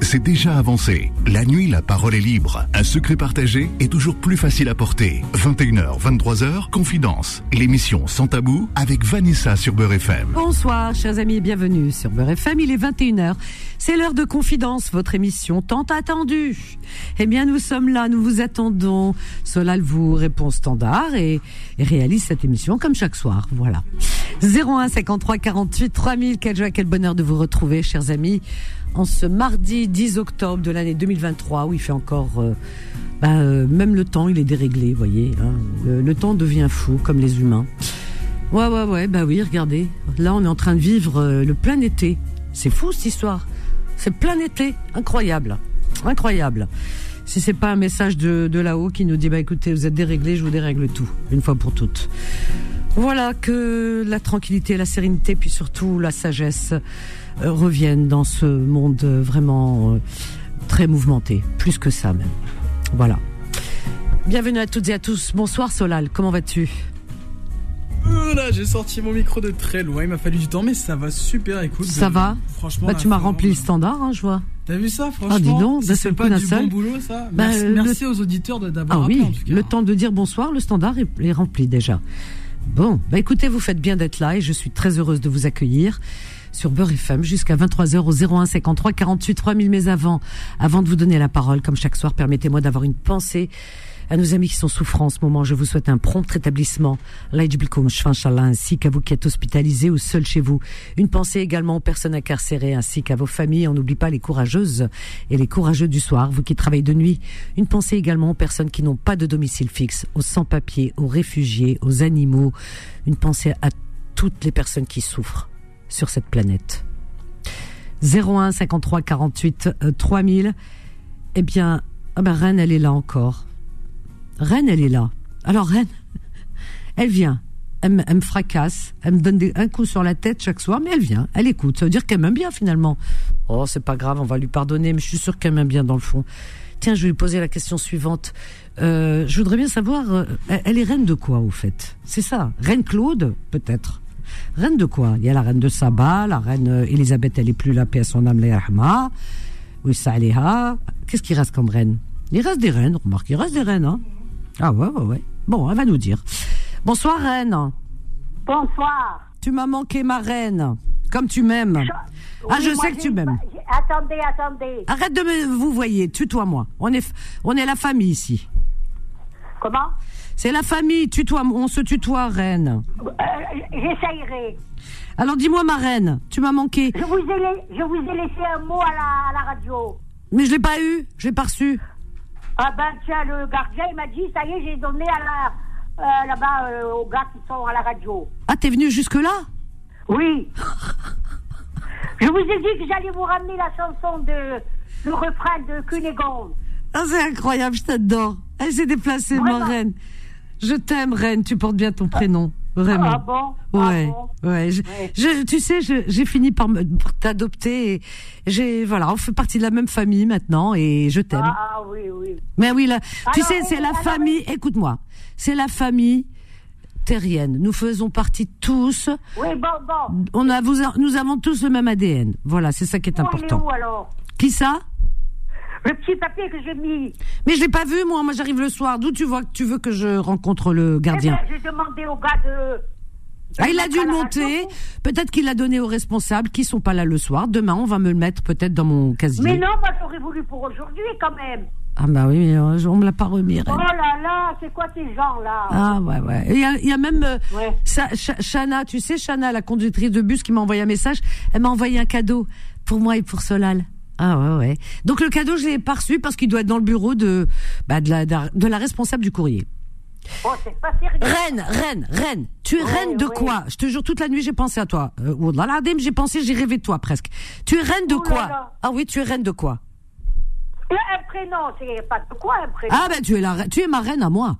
c'est déjà avancé. La nuit, la parole est libre. Un secret partagé est toujours plus facile à porter. 21h, 23h, Confidence. L'émission Sans Tabou avec Vanessa sur FM. Bonsoir, chers amis, et bienvenue sur Beurre FM. Il est 21h. C'est l'heure de Confidence, votre émission tant attendue. Eh bien, nous sommes là, nous vous attendons. Solal vous répond standard et, et réalise cette émission comme chaque soir. Voilà. 01 53 48 3000. Quelle joie, quel bonheur de vous retrouver, chers amis, en ce mardi 10 octobre de l'année 2023 où il fait encore. euh, bah, euh, même le temps, il est déréglé, voyez. hein. Le, temps devient fou, comme les humains. Ouais, ouais, ouais, bah oui, regardez. Là, on est en train de vivre euh, le plein été. C'est fou cette histoire. C'est plein été. Incroyable. Incroyable. Si c'est pas un message de, là-haut qui nous dit, bah écoutez, vous êtes déréglés, je vous dérègle tout, une fois pour toutes. Voilà, que la tranquillité, la sérénité, puis surtout la sagesse reviennent dans ce monde euh, vraiment euh, très mouvementé. Plus que ça même. Voilà. Bienvenue à toutes et à tous. Bonsoir Solal, comment vas-tu? Voilà, j'ai sorti mon micro de très loin. Il m'a fallu du temps, mais ça va super. Écoute, Ça euh, va? Franchement, Bah tu m'as rempli le standard, hein, je vois. T'as vu ça, franchement Ah, dis donc, Si d'un c'est pas du bon boulot, ça. Bah, merci le- merci aux auditeurs d'avoir Ah appelé, oui, en tout cas. le temps de dire bonsoir, le standard est, est rempli déjà. Bon, bah écoutez, vous faites bien d'être là et je suis très heureuse de vous accueillir sur Beurre FM jusqu'à 23h au 01 53 48 3000 mais avant avant de vous donner la parole comme chaque soir permettez-moi d'avoir une pensée à nos amis qui sont souffrants en ce moment, je vous souhaite un prompt rétablissement. Ainsi qu'à vous qui êtes hospitalisés ou seuls chez vous. Une pensée également aux personnes incarcérées ainsi qu'à vos familles. On n'oublie pas les courageuses et les courageux du soir, vous qui travaillez de nuit. Une pensée également aux personnes qui n'ont pas de domicile fixe, aux sans-papiers, aux réfugiés, aux animaux. Une pensée à toutes les personnes qui souffrent sur cette planète. 01 53 48 euh, 3000. Eh bien, ah ben elle est là encore. Rennes, elle est là. Alors Rennes, elle vient. Elle, me- fracasse. Elle me donne un coup sur la tête chaque soir, mais elle vient. Elle écoute. Ça veut dire qu'elle m'aime bien finalement. Oh, c'est pas grave, on va lui pardonner, mais je suis sûre qu'elle m'aime bien dans le fond. Tiens, je vais lui poser la question suivante. Euh, je voudrais bien savoir, euh, elle est reine de quoi au fait? C'est ça, reine Claude, peut-être? Reine de quoi? Il y a la reine de Saba, la reine euh, Elisabeth, elle est plus là, paix à son âme, la yarhama. Oui, ça Aléha. Qu'est-ce qui reste comme reine? Il reste des reines, remarque, il reste des reines, hein Ah ouais, ouais, ouais. Bon, elle va nous dire. Bonsoir, reine. Bonsoir. Tu m'as manqué, ma reine. Comme tu m'aimes. Ah, je sais que tu m'aimes. Attendez, attendez. Arrête de me vous voyez, tutoie-moi. On est, on est la famille ici. Comment? C'est la famille, tutoie, on se tutoie, reine. Euh, J'essayerai. Alors dis-moi, ma reine, tu m'as manqué. Je vous ai, lai- je vous ai laissé un mot à la, à la radio. Mais je l'ai pas eu, je l'ai pas reçu. Ah ben tiens, le gardien il m'a dit, ça y est, j'ai donné à la euh, là-bas euh, aux gars qui sont à la radio. Ah, t'es venu jusque-là? Oui. je vous ai dit que j'allais vous ramener la chanson de le refrain de Cunégonde. Ah, c'est incroyable, je t'adore. Elle s'est déplacée, ma reine. Je t'aime, reine, tu portes bien ton prénom. Vraiment. Ah bon? Ah Ouais, bon? ouais. Je, Ouais. je- tu sais, j'ai fini par, t'adopter. et J'ai, voilà, on fait partie de la même famille maintenant et je t'aime. Ah, ah, oui, oui. Mais oui, là, tu Alors, sais, c'est la alors, famille. Écoute-moi, c'est la famille terrienne. Nous faisons partie tous. Oui, bon, bon. On a, vous, nous avons tous le même ADN. Voilà, c'est ça qui est il est important. où alors? Qui ça? Le petit papier que j'ai mis. Mais je l'ai pas vu, moi. Moi, j'arrive le soir. D'où tu vois que tu veux que je rencontre le gardien Eh ben, j'ai demandé au gars de. Ah, il a dû le monter. Peut-être qu'il l'a donné aux responsables qui sont pas là le soir. Demain, on va me le mettre peut-être dans mon casier. Mais non, moi j'aurais voulu pour aujourd'hui quand même. Ah bah oui, mais euh, on me l'a pas remis. Oh là là, c'est quoi ces gens-là? Ah ouais ouais. Il y a, il y a même euh, Ouais. Sa- Chana, tu sais Chana, la conductrice de bus qui m'a envoyé un message. Elle m'a envoyé un cadeau pour moi et pour Solal. Ah ouais ouais. Donc le cadeau je l'ai pas reçu parce qu'il doit être dans le bureau de bah, de la de la responsable du courrier. Oh, c'est pas sérieux. Reine, reine, reine. Tu es Oui, reine de oui. quoi? Je te jure, toute la nuit, j'ai pensé à toi. Euh, l'Adim, j'ai pensé, j'ai rêvé de toi presque. Tu es reine de Oh là quoi? là. Ah oui, tu es reine de quoi? Un prénom, c'est pas de quoi un prénom Ah ben tu es la, reine- tu es ma reine à moi.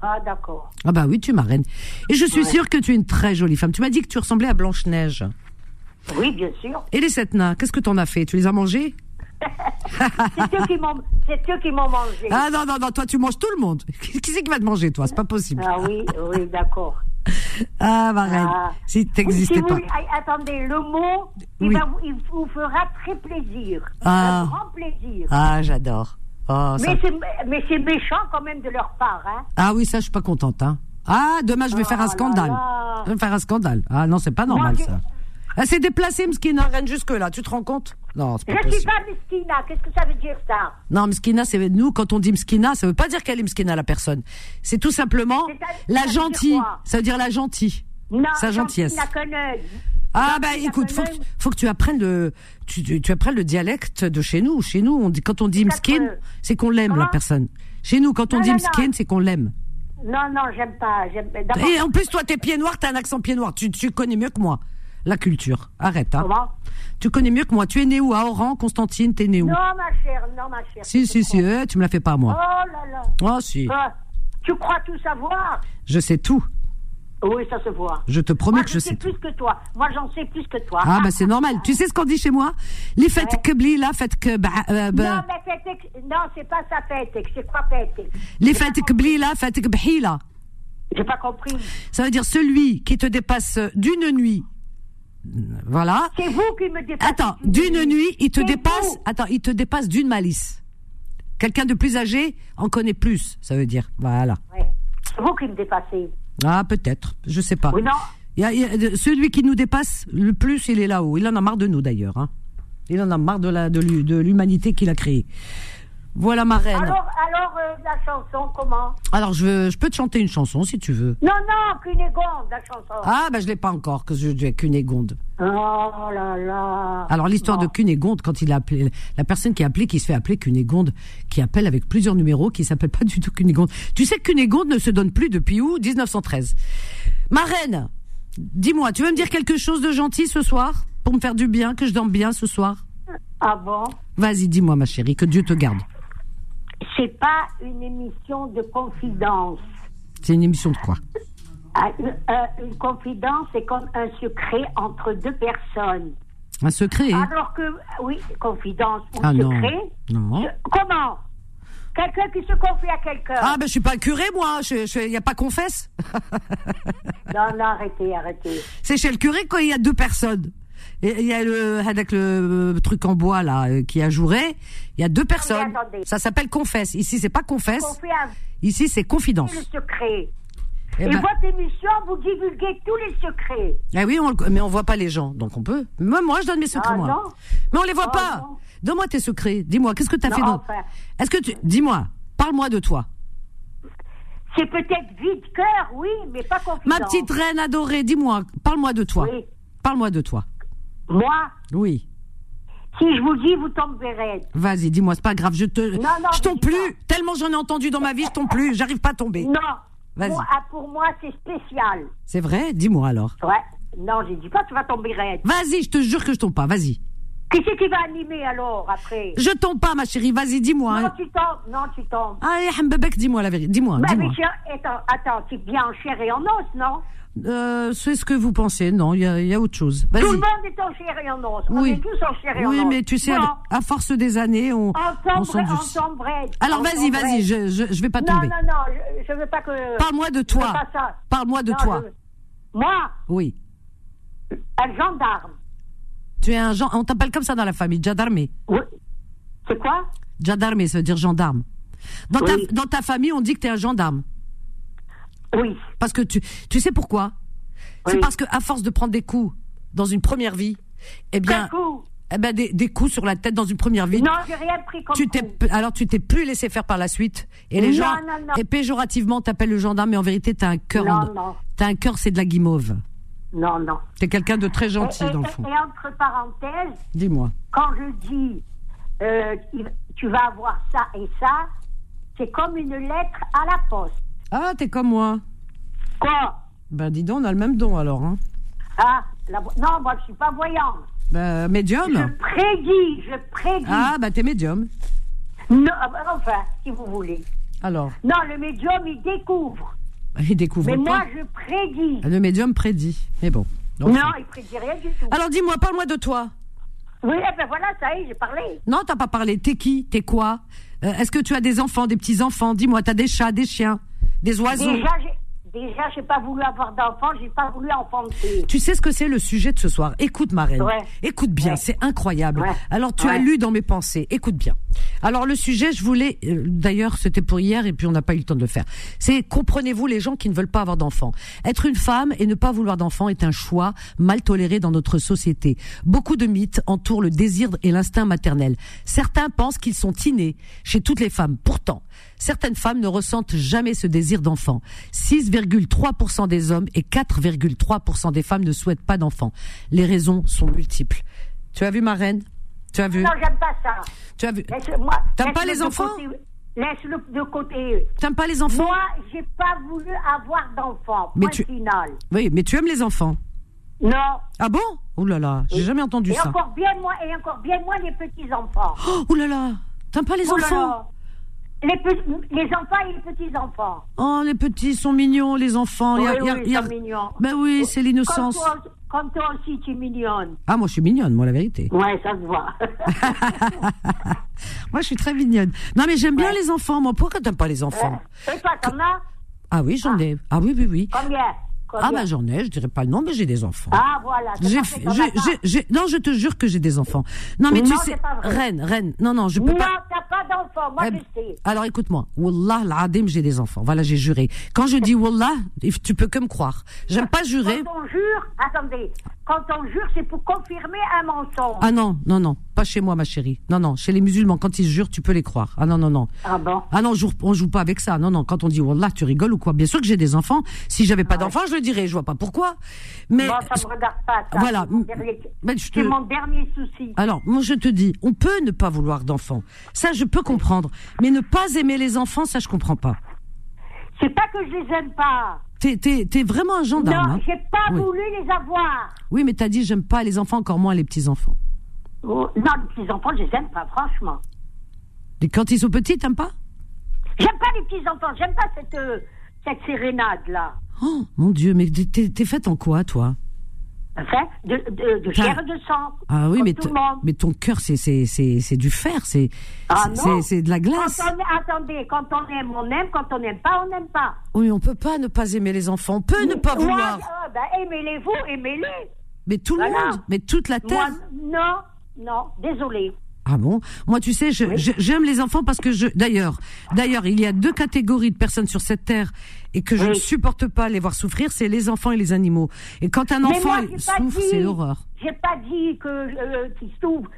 Ah, d'accord. Ah bah oui, tu es ma reine. Et je suis sûre que tu es une très jolie femme. Tu m'as dit que tu ressemblais à Blanche Neige. Oui, bien sûr. Et les sept nains, qu'est-ce que t'en as fait? Tu les as mangés? C'est eux qui m'ont, mangé. Ah non non non, toi tu manges tout le monde. Qui c'est qui va te manger toi? C'est pas possible. Ah oui, oui, d'accord. Ah, ma reine, Ah. si Si t'existais vous- pas. ah, Attendez, le mot, il, va vous, il vous fera très plaisir. Ah. Un grand plaisir. Ah, j'adore. Oh, Mais c'est méchant quand même de leur part, hein. Ah oui, ça, je suis pas contente. Hein. Ah, demain, je vais Oh faire un là scandale. là. Je vais faire un scandale. Ah non, c'est pas normal, ça. Elle s'est déplacée, Mskina, reine, jusque-là. Tu te rends compte Non, c'est pas Je suis possible. pas mesquina, qu'est-ce que ça veut dire ça? Non, Mskina, c'est nous, quand on dit Mskina, ça veut pas dire qu'elle est Mskina, la personne. C'est tout simplement la gentille. Ça veut dire la gentille. Non, Sa gentillesse. Ah bah écoute, faut que, faut que tu apprennes le tu, tu, tu apprennes le dialecte de chez nous. Chez nous, on dit quand on dit mskin, c'est qu'on l'aime la personne. Chez nous, quand on Non, dit mskin, c'est qu'on l'aime. Non, non, j'aime pas. Et en plus, toi, t'es pied noir, t'as un accent pied noir. Tu, tu connais mieux que moi la culture. Arrête, hein. Comment? Tu connais mieux que moi. Tu es né où? À Oran, Constantine, t'es né où? Non, ma chère, non, ma chère. Si, si, si, eh, tu me la fais pas à Oh moi. là là. Oh, si. Ah, tu crois tout savoir? Je sais tout. Oui, ça se voit. Je te promets Moi, que je sais sais tout. plus que toi. Moi, j'en sais plus que toi. Ah, bah, c'est normal. Tu sais ce qu'on dit chez moi? Les fêtes Ouais. que bli, là, faites que. bah, euh, bah, Non, mais fête, non, c'est pas ça fête. C'est quoi fête les fêtes que bli, là, fêtes que bhila. J'ai pas compris. Ça veut dire celui qui te dépasse d'une nuit. Voilà. C'est vous qui me dépassez. Attends, d'une nuit, il te dépasse. vous. Attends, il te dépasse d'une malice. Quelqu'un de plus âgé en connaît plus, ça veut dire. Voilà. Ouais. C'est vous qui me dépassez. Ah, peut-être. Je sais pas. Oui, non. Il y a- il y a- celui qui nous dépasse le plus, il est là-haut. Il en a marre de nous, d'ailleurs. hein. Il en a marre de la de l'humanité qu'il a créée. Voilà ma reine. Alors, alors euh, la chanson, comment? Alors, je, veux- je peux te chanter une chanson si tu veux. Non, non, Cunégonde, la chanson. Ah, bah je l'ai pas encore, que je dis Cunégonde. Oh là là. Alors l'histoire de Cunégonde, quand il a appelé la personne qui a appelé, qui se fait appeler Cunégonde, qui appelle avec plusieurs numéros, qui s'appelle pas du tout Cunégonde. Tu sais que Cunégonde ne se donne plus depuis où? 1913. Ma reine, dis-moi, tu veux me dire quelque chose de gentil ce soir? Pour me faire du bien, que je dorme bien ce soir? Ah bon? Vas-y, dis-moi ma chérie, que Dieu te garde. C'est pas une émission de confidence. C'est une émission de quoi Ah, une, euh, une confidence, c'est comme un secret entre deux personnes. Un secret Alors que, oui, confidence ou Ah secret. Non. je- comment Quelqu'un qui se confie à quelqu'un. Ah ben je suis pas curé moi, il je, y a pas confesse. Non, non, arrêtez, arrêtez. C'est chez le curé quand il y a deux personnes. Et il y a le avec le euh, truc en bois là euh, qui a jouré, il y a deux personnes. attendez. Ça s'appelle confesse. Ici c'est pas confesse, ici c'est confidence. le secret. Eh Et ben- votre émission, vous divulguez tous les secrets. Eh oui, on, le- mais on voit pas les gens, donc on peut. Même moi je donne mes secrets Ah, moi. non. Mais on les voit Oh, pas. Donne-moi tes secrets. Dis-moi, qu'est-ce que tu as Non, fait enfin. Est-ce que tu dis-moi, parle-moi de toi. C'est peut-être vide cœur, oui, mais pas confidence. Ma petite reine adorée, dis-moi, parle-moi de toi. Oui. Parle-moi de toi. Moi, Oui. si je vous dis, vous tomberez raide. Vas-y, dis-moi, c'est pas grave, je te non, je tombe plus. pas. Tellement j'en ai entendu dans ma vie, je tombe plus, j'arrive pas à tomber. Non. Vas-y. Ah, pour moi, c'est spécial. C'est vrai? Dis-moi alors. Ouais. Non, je dis pas, tu vas tomber raide. Vas-y, je te jure que je tombe pas, vas-y. Qui c'est qui va animer alors après? Je tombe pas, ma chérie, vas-y, dis-moi. Non, hein. tu tombes. Non, tu tombes. Ah, Hambabek, dis-moi la vérité, dis-moi, Bah, dis-moi. mais attends, attends, tu viens en chair et en os, non? Euh, c'est ce que vous pensez, non, il y a, il y a autre chose. Tout le monde est en chair et en os. On Oui. est tous en chair et en os. Oui, mais tu sais, Non. à force des années, on, On on s'endurcit. on. Alors On vas-y, vas-y, je, je, je vais pas Non, tomber. non, non, je, je veux pas que. Parle-moi de toi. Parle-moi de Non, toi. je- Moi, Oui. un gendarme. Tu es un gen- on t'appelle comme ça dans la famille, Jadarmé. Oui. C'est quoi? Jadarmé, ça veut dire gendarme. Dans, Oui. ta, dans ta famille, on dit que tu es un gendarme. Oui. Parce que tu, tu sais pourquoi? C'est parce que à force de prendre des coups dans une première vie, eh bien, eh ben des, des coups sur la tête dans une première vie. Non, j'ai rien pris comme tu t'es, alors tu t'es plus laissé faire par la suite et les Non, gens non, non. et péjorativement t'appellent le gendarme mais en vérité t'as un cœur en- Non, non. t'as un cœur c'est de la guimauve Non, non. t'es quelqu'un de très gentil et, et- dans le fond et entre parenthèses, dis-moi quand je dis euh, tu vas avoir ça et ça, c'est comme une lettre à la poste. Ah t'es comme moi Quoi? Ben dis donc on a le même don alors hein Ah, la non, moi je suis pas voyante. ben médium Je prédis, je prédis. ah bah t'es médium Non, ah, bah, enfin, si vous voulez. alors Non, le médium, il découvre. il découvre Mais pas moi, je prédis. le médium prédit mais bon Donc, Non, il prédit rien du tout. alors dis-moi parle-moi de toi Oui, eh ben voilà, ça y est, j'ai parlé. non t'as pas parlé t'es qui? T'es quoi? Euh, est-ce que tu as des enfants des petits enfants dis-moi t'as des chats des chiens? Des oiseaux Déjà, déjà, j'ai pas voulu avoir d'enfant, j'ai pas voulu enfanter. Tu sais ce que c'est le sujet de ce soir? Écoute, ma reine. Ouais. Écoute bien, Ouais. c'est incroyable. Ouais. Alors, tu as lu dans mes pensées. Écoute bien. Alors, le sujet, je voulais. euh, D'ailleurs, c'était pour hier et puis on n'a pas eu le temps de le faire. C'est comprenez-vous les gens qui ne veulent pas avoir d'enfants? Être une femme et ne pas vouloir d'enfants est un choix mal toléré dans notre société. Beaucoup de mythes entourent le désir et l'instinct maternel. Certains pensent qu'ils sont innés chez toutes les femmes. Pourtant, certaines femmes ne ressentent jamais ce désir d'enfant. 6,3% des hommes et 4,3% des femmes ne souhaitent pas d'enfants. Les raisons sont multiples. Tu as vu ma reine Tu as vu? Non, j'aime pas ça. Tu as vu? T'aimes pas les enfants? côté. Laisse-le de côté. T'aimes pas les enfants? Moi, j'ai pas voulu avoir d'enfant. Mais tu- final. Oui, mais tu aimes les enfants? Non. Ah bon? Oh là là, j'ai jamais entendu Et ça. encore bien moins, et encore bien moins les petits enfants. Oh, oh là là, t'aimes pas les Oh là enfants? là. Les, enfants et les petits enfants. Oh, les petits sont mignons, les enfants. Oui, Y a- y a- oui, y a- c'est mignon. Ben oui, c'est l'innocence. comme toi aussi, tu es mignonne. Ah, moi, je suis mignonne, moi, la vérité. Ouais, ça se voit. Moi, je suis très mignonne. Non, mais j'aime bien les enfants, moi. Pourquoi t'aimes pas les enfants Et toi, t'en as Ah oui, j'en ai. Ah oui, oui, oui. Combien Ah bah j'en ai, je dirais pas le nom, mais j'ai des enfants. Ah, voilà. J'ai, j'ai, non, je te jure que j'ai des enfants. Non, mais tu Non, sais, reine, reine, non, non, je peux Non, pas. t'as pas d'enfant, moi Eh, je sais. Alors écoute-moi, Wallah l'adim, j'ai des enfants. Voilà, j'ai juré. Quand je dis Wallah, tu peux que me croire. J'aime pas jurer. Quand on jure, attendez, quand on jure, c'est pour confirmer un mensonge. Ah non, non, non, pas chez moi, ma chérie. Non, non, chez les musulmans, quand ils jurent, tu peux les croire. Ah non, non, non. Ah bon? Ah non, on joue, on joue pas avec ça. Non, non, quand on dit Wallah, tu rigoles ou quoi? Bien sûr que j'ai des enfants. Si j'avais pas d'enfants, je le dirais. Je vois pas pourquoi. Mais Moi, ça me regarde pas, ça. Voilà. C'est mon dernier, Ben, je te- c'est mon dernier souci. Alors, moi, je te dis, on peut ne pas vouloir d'enfants. Ça, je peux comprendre. Mais ne pas aimer les enfants, ça, je comprends pas. C'est pas que je les aime pas. T'es, vraiment un gendarme. non, hein. j'ai pas Oui. voulu les avoir. Oui, mais t'as dit, j'aime pas les enfants, encore moins les petits-enfants. Oh, non, les petits enfants, je les aime pas, franchement. Et quand ils sont petits, t'aimes pas J'aime pas les petits enfants, j'aime pas cette, euh, cette sérénade-là. Oh, mon Dieu, mais t'es, t'es faite en quoi, toi Enfin, de, de, de chair et de sang. Ah oui, mais, mais ton cœur, c'est, c'est, c'est, c'est du fer, c'est, Ah c'est, c'est, de la glace. Quand on, attendez, quand on aime, on aime. Quand on n'aime pas, on n'aime pas. Oui, on peut pas ne pas aimer les enfants. On peut ne pas Moi, vouloir. euh, ben, aimez-les-vous, aimez-les. Mais tout le monde, mais toute la terre. Moi, non, non, désolé. Ah bon? Moi, tu sais, j'aime les enfants parce que je. D'ailleurs, d'ailleurs, il y a deux catégories de personnes sur cette terre et que je Oui. ne supporte pas les voir souffrir, c'est les enfants et les animaux. Et quand un enfant moi, il souffre, c'est l'horreur. J'ai pas dit que euh, qu'il souffre.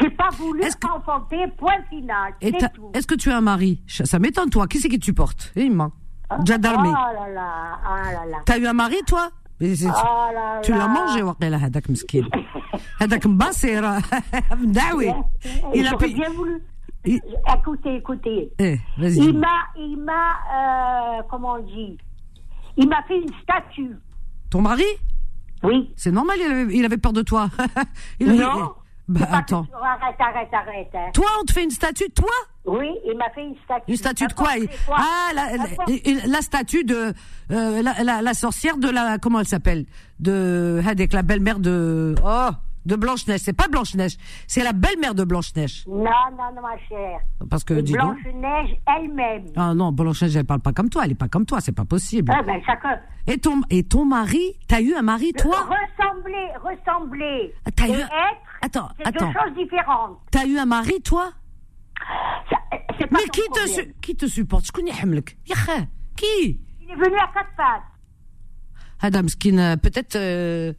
J'ai pas voulu que- enfanter, point final. Est-ce que tu as un mari? Ça m'étonne, toi. Qui c'est qui tu portes Eh, Imma. Jadarmi. Oh là là, ah là là. T'as eu un mari, toi? Là Tu l'as mangé, Waqila, hadak miskin. Hadak mbasir. Mdawi. Il a pu. bien voulu. Il- Écoutez, écoutez. Eh, Il m'a, il m'a, euh, comment on dit? Il m'a fait une statue. Ton mari? Oui. C'est normal, il avait, il avait peur de toi. il Non. Bah, attends. Arrête, arrête, arrête. hein. Toi, on te fait une statue, toi? Oui, il m'a fait une statue. Une statue de quoi? Ah, la, la, N'importe- la statue de euh, la, la, la sorcière de la comment elle s'appelle? De avec la belle-mère de oh de Blanche Neige. C'est pas Blanche Neige, c'est la belle-mère de Blanche Neige. Non, non, non, ma chère. Parce que dis donc. Blanche-Neige elle-même. Ah non, Blanche Neige, elle parle pas comme toi. Elle est pas comme toi. C'est pas possible. Ah ben, chacun. Et ton et ton mari, t'as eu un mari, toi? Ressembler, ressembler. Ah, t'as eu- être, Attends, c'est attends. deux choses différentes. T'as eu un mari, toi? Ça, C'est pas Mais qui te su- qui te supporte? Je connais Hamlek. Qui? Il est venu à quatre pattes. Adam Skin, euh, peut-être euh,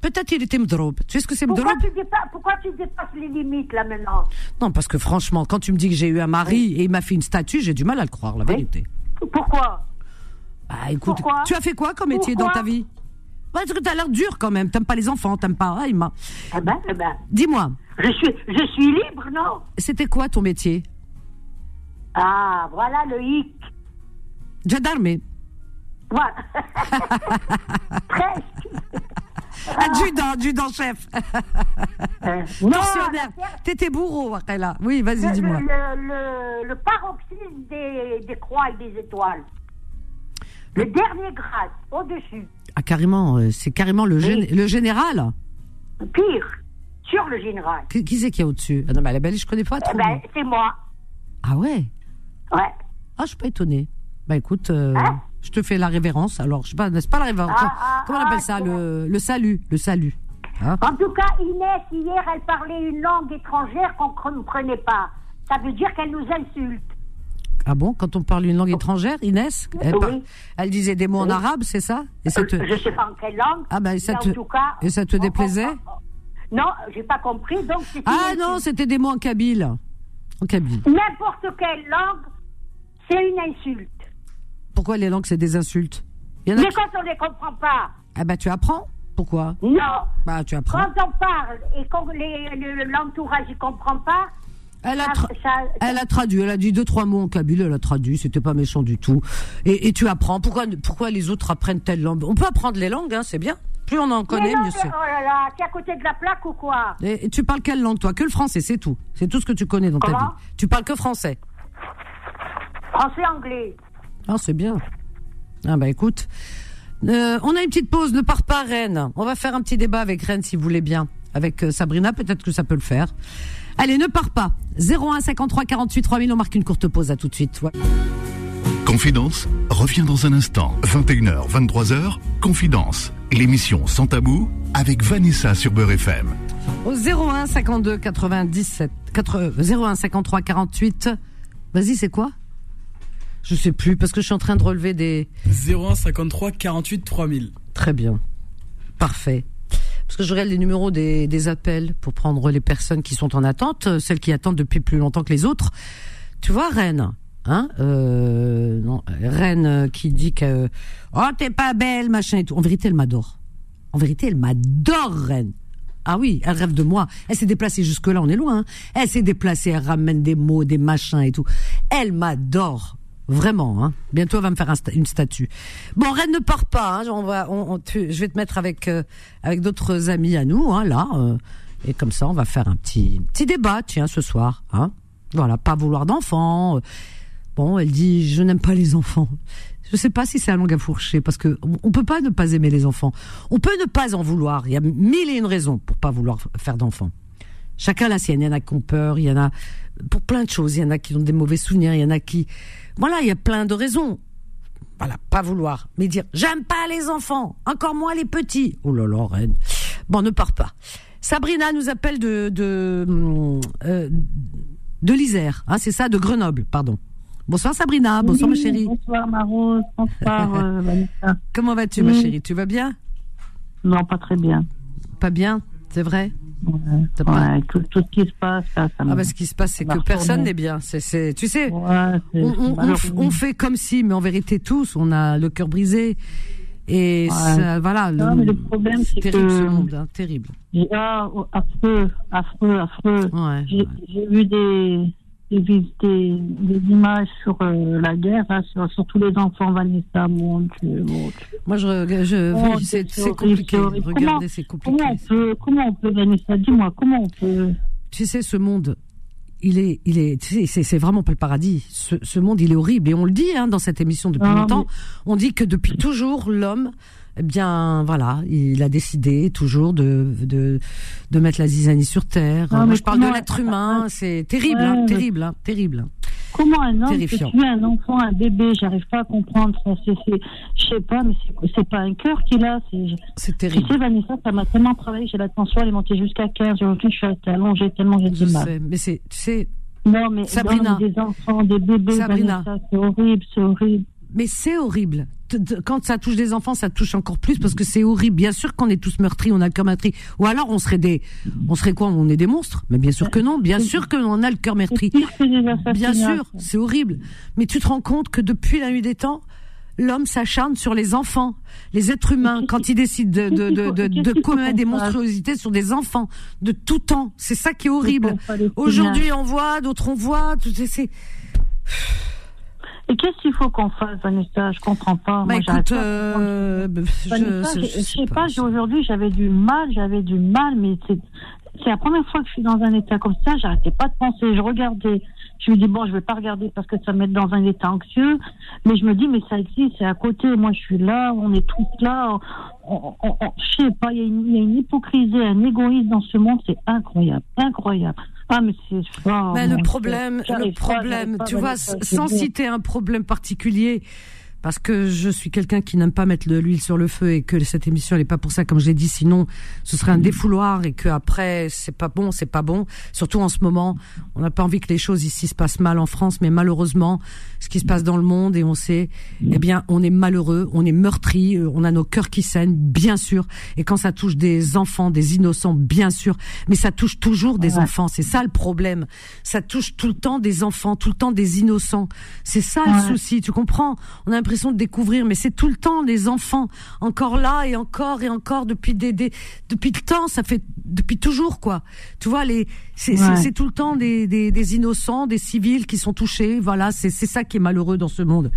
peut-être il était mdroub. Tu sais ce que c'est Pourquoi tu, dépasses, pourquoi tu dépasses les limites là maintenant Non, parce que franchement, quand tu me dis que j'ai eu un mari et il m'a fait une statue, j'ai du mal à le croire, la vérité. Pourquoi Bah écoute, Pourquoi tu as fait quoi comme métier dans ta vie Parce que t'as l'air dur quand même. T'aimes pas les enfants, t'aimes pas. Ah, m'a- Eh ben, eh ben, Dis-moi, je suis, je suis libre, non c'était quoi ton métier Ah, voilà le hic. Gendarme, Voilà. Presque. Adjudant, adjudant chef, Euh, non, tortionnaire. T'étais bourreau, là. Oui, vas-y, dis-moi. le, le, le paroxysme des, des croix et des étoiles. Le dernier grade, au-dessus. Ah carrément, euh, c'est carrément le, gén- le général? Pire, sur le général. Qui, qui c'est qui est au-dessus? Ah non, mais la belle, je connais pas Eh trop. ben, c'est moi. Ah ouais? Ouais. Ah, je suis pas étonnée. Bah écoute, euh, Hein? Je te fais la révérence. Alors, je sais pas, n'est-ce pas la révérence? Ah, ah, Comment on appelle ah, ça c'est le, le salut, le salut. Hein? En tout cas, Inès, hier, elle parlait une langue étrangère qu'on ne comprenait pas. Ça veut dire qu'elle nous insulte. ah bon? Quand on parle une langue étrangère, Inès, elle, Oui. par- elle disait des mots en arabe, c'est ça? Et ça te, Euh, Je ne sais pas en quelle langue. Ah, ben, ça te- en tout cas, et ça te déplaisait? on- Non, j'ai pas compris. Donc ah non, c'était des mots en kabyle. En kabyle. N'importe quelle langue, c'est une insulte. Pourquoi les langues c'est des insultes? Il y en a Mais qui- quand on ne les comprend pas, Ah bah tu apprends. Pourquoi? Non. Bah tu apprends. Quand on parle et qu'on les- le- l'entourage ne comprend pas, Elle a, ça- tra- ça- elle a traduit, elle a dit deux trois mots en kabyle, elle a traduit, c'était pas méchant du tout. Et, et tu apprends. Pourquoi pourquoi les autres apprennent telle langue? On peut apprendre les langues, hein, c'est bien. Plus on en Mais connaît, non, mieux mais- c'est. Oh là là, t'es à côté de la plaque ou quoi? Et, et tu parles quelle langue toi? Que le français, c'est tout. C'est tout ce que tu connais dans ta Comment? vie. Tu parles que français. Français-anglais. Ah c'est bien. Ah bah écoute, Euh, on a une petite pause, ne pars pas Rennes. On va faire un petit débat avec Rennes si vous voulez bien. Avec euh, Sabrina, peut-être que ça peut le faire. Allez, ne pars pas. 01 53 48 3000, on marque une courte pause, à tout de suite. Ouais. Confidence revient dans un instant. 21h, 23h, Confidence. L'émission sans tabou avec Vanessa sur Beurre FM. Au 01 52 97 80, 01 53 48. Vas-y, c'est quoi? Je sais plus parce que je suis en train de relever des 01 53 48 3000. très bien. Parfait. Parce que je regarde les numéros des, des appels pour prendre les personnes qui sont en attente, euh, celles qui attendent depuis plus longtemps que les autres. Tu vois, Rennes, hein euh, non, Rennes euh, qui dit que oh t'es pas belle, machin et tout. En vérité, elle m'adore. En vérité, elle m'adore, Rennes. Ah oui, elle rêve de moi. Elle s'est déplacée jusque-là, on est loin. hein. Elle s'est déplacée, elle ramène des mots, des machins et tout. Elle m'adore. Vraiment, hein. Bientôt, elle va me faire une statue. Bon, Rennes ne part pas. Hein. On on, on- je vais te mettre avec euh, avec d'autres amis à nous, hein, là. euh, et comme ça, on va faire un petit petit débat, tiens, ce soir. Hein. Voilà, pas vouloir d'enfants. euh. Bon, elle dit, je n'aime pas les enfants. Je sais pas si c'est un langue à fourcher parce que on- on peut pas ne pas aimer les enfants. On peut ne pas en vouloir. Il y a mille et une raisons pour pas vouloir faire d'enfants. Chacun la sienne. Il y en a qui ont peur, il y en a pour plein de choses. Il y en a qui ont des mauvais souvenirs, il y en a qui, voilà, il y a plein de raisons. Voilà, pas vouloir, mais dire j'aime pas les enfants, encore moins les petits. Oh là là, reine. Bon, ne pars pas. Sabrina nous appelle de de hum, euh, de l'Isère, hein, c'est ça, de Grenoble, pardon. Bonsoir Sabrina, bonsoir ma chérie. Bonsoir Marose, bonsoir euh, Vanessa. Comment vas-tu ma chérie? Tu vas bien? Non, pas très bien. Pas bien, c'est vrai? Ouais, pas- ouais, tout, tout ce qui se passe, ça, ça. Ah bah ce qui se passe, c'est que personne n'est bien. C'est, c'est, tu sais, Ouais, on, on- on on fait comme si, mais en vérité tous, on a le cœur brisé. Et ça, voilà. Non, mais le problème, c'est terrible que- ce monde, hein, terrible. Ah, affreux, affreux, affreux. J'ai vu des, des, vis- des, des images sur euh, la guerre, là, sur, sur tous les enfants, Vanessa, mon Dieu, mon Dieu. Moi, je, je, Oh, c'est, compliqué. Regardez, c'est compliqué. Comment on peut, comment on peut, Vanessa, dis-moi, comment on peut... Tu sais, ce monde, il est, il est, c'est, vraiment pas le paradis. Ce, ce monde, il est horrible. Et on le dit, hein, dans cette émission depuis Non, longtemps. On dit que depuis toujours, l'homme, eh bien, voilà, il a décidé toujours de, de, de mettre la zizanie sur terre. Non, Moi, je parle de l'être humain. C'est terrible, Ouais, hein, terrible, hein, terrible. Comment un homme Terrifiant. peut tuer un enfant, un bébé J'arrive pas à comprendre. C'est, c'est, je sais pas, mais c'est, c'est pas un cœur qu'il a. C'est, C'est tu terrible. sais, Vanessa, ça m'a tellement travaillé. J'ai la tension, elle est montée jusqu'à 15. Aujourd'hui, je suis allongée tellement Je j'étais mal. sais, mais c'est, tu sais, Non, mais Sabrina. non, mais des enfants, des bébés, Sabrina. Vanessa, c'est horrible, c'est horrible. Mais c'est horrible. Quand ça touche des enfants, ça touche encore plus parce que c'est horrible. Bien sûr qu'on est tous meurtris, on a le cœur meurtri. Ou alors on serait des, on serait quoi? On est des monstres Mais bien sûr que non. Bien sûr que on a le cœur meurtri. Bien sûr, c'est horrible. Mais tu te rends compte que depuis la nuit des temps, l'homme s'acharne sur les enfants, les êtres humains, quand il décide de, de, de, de, de commettre des monstruosités sur des enfants de tout temps. C'est ça qui est horrible. Aujourd'hui on voit, d'autres on voit. c'est- Et qu'est-ce qu'il faut qu'on fasse, Vanessa? Je comprends pas. Bah Moi, j'arrive écoute, pas euh, je, Vanessa, je- je, sais pas. pas, aujourd'hui j'avais du mal, j'avais du mal, mais c'est la première fois que je suis dans un état comme ça, j'arrêtais pas de penser, je regardais, je me dis bon, je vais pas regarder parce que ça met dans un état anxieux, mais je me dis mais ça existe, c'est à côté, moi je suis là, on est tous là, on, on, on- je sais pas, il y, a une- il y a une hypocrisie, un égoïsme dans ce monde, c'est incroyable, incroyable. Ah mais c'est oh, le mon problème, le problème, pas, tu vois, sans citer un problème particulier, parce que je suis quelqu'un qui n'aime pas mettre de l'huile sur le feu et que cette émission n'est pas pour ça, comme je l'ai dit. Sinon, ce serait un défouloir et que après c'est pas bon, c'est pas bon. Surtout en ce moment, on n'a pas envie que les choses ici se passent mal en France, mais malheureusement, ce qui se passe dans le monde et on sait, eh bien, on est malheureux, on est meurtri, euh, on a nos cœurs qui saignent, bien sûr. Et quand ça touche des enfants, des innocents, bien sûr, mais ça touche toujours des enfants. C'est ça le problème. Ça touche tout le temps des enfants, tout le temps des innocents. C'est ça le souci. Tu comprends? On a l'impression de découvrir, mais c'est tout le temps les enfants, encore là et encore et encore depuis des, des depuis le temps. Ça fait depuis toujours quoi. Tu vois les c'est c'est tout le temps des, des, des innocents, des civils qui sont touchés. Voilà, c'est c'est ça qui est malheureux dans ce monde.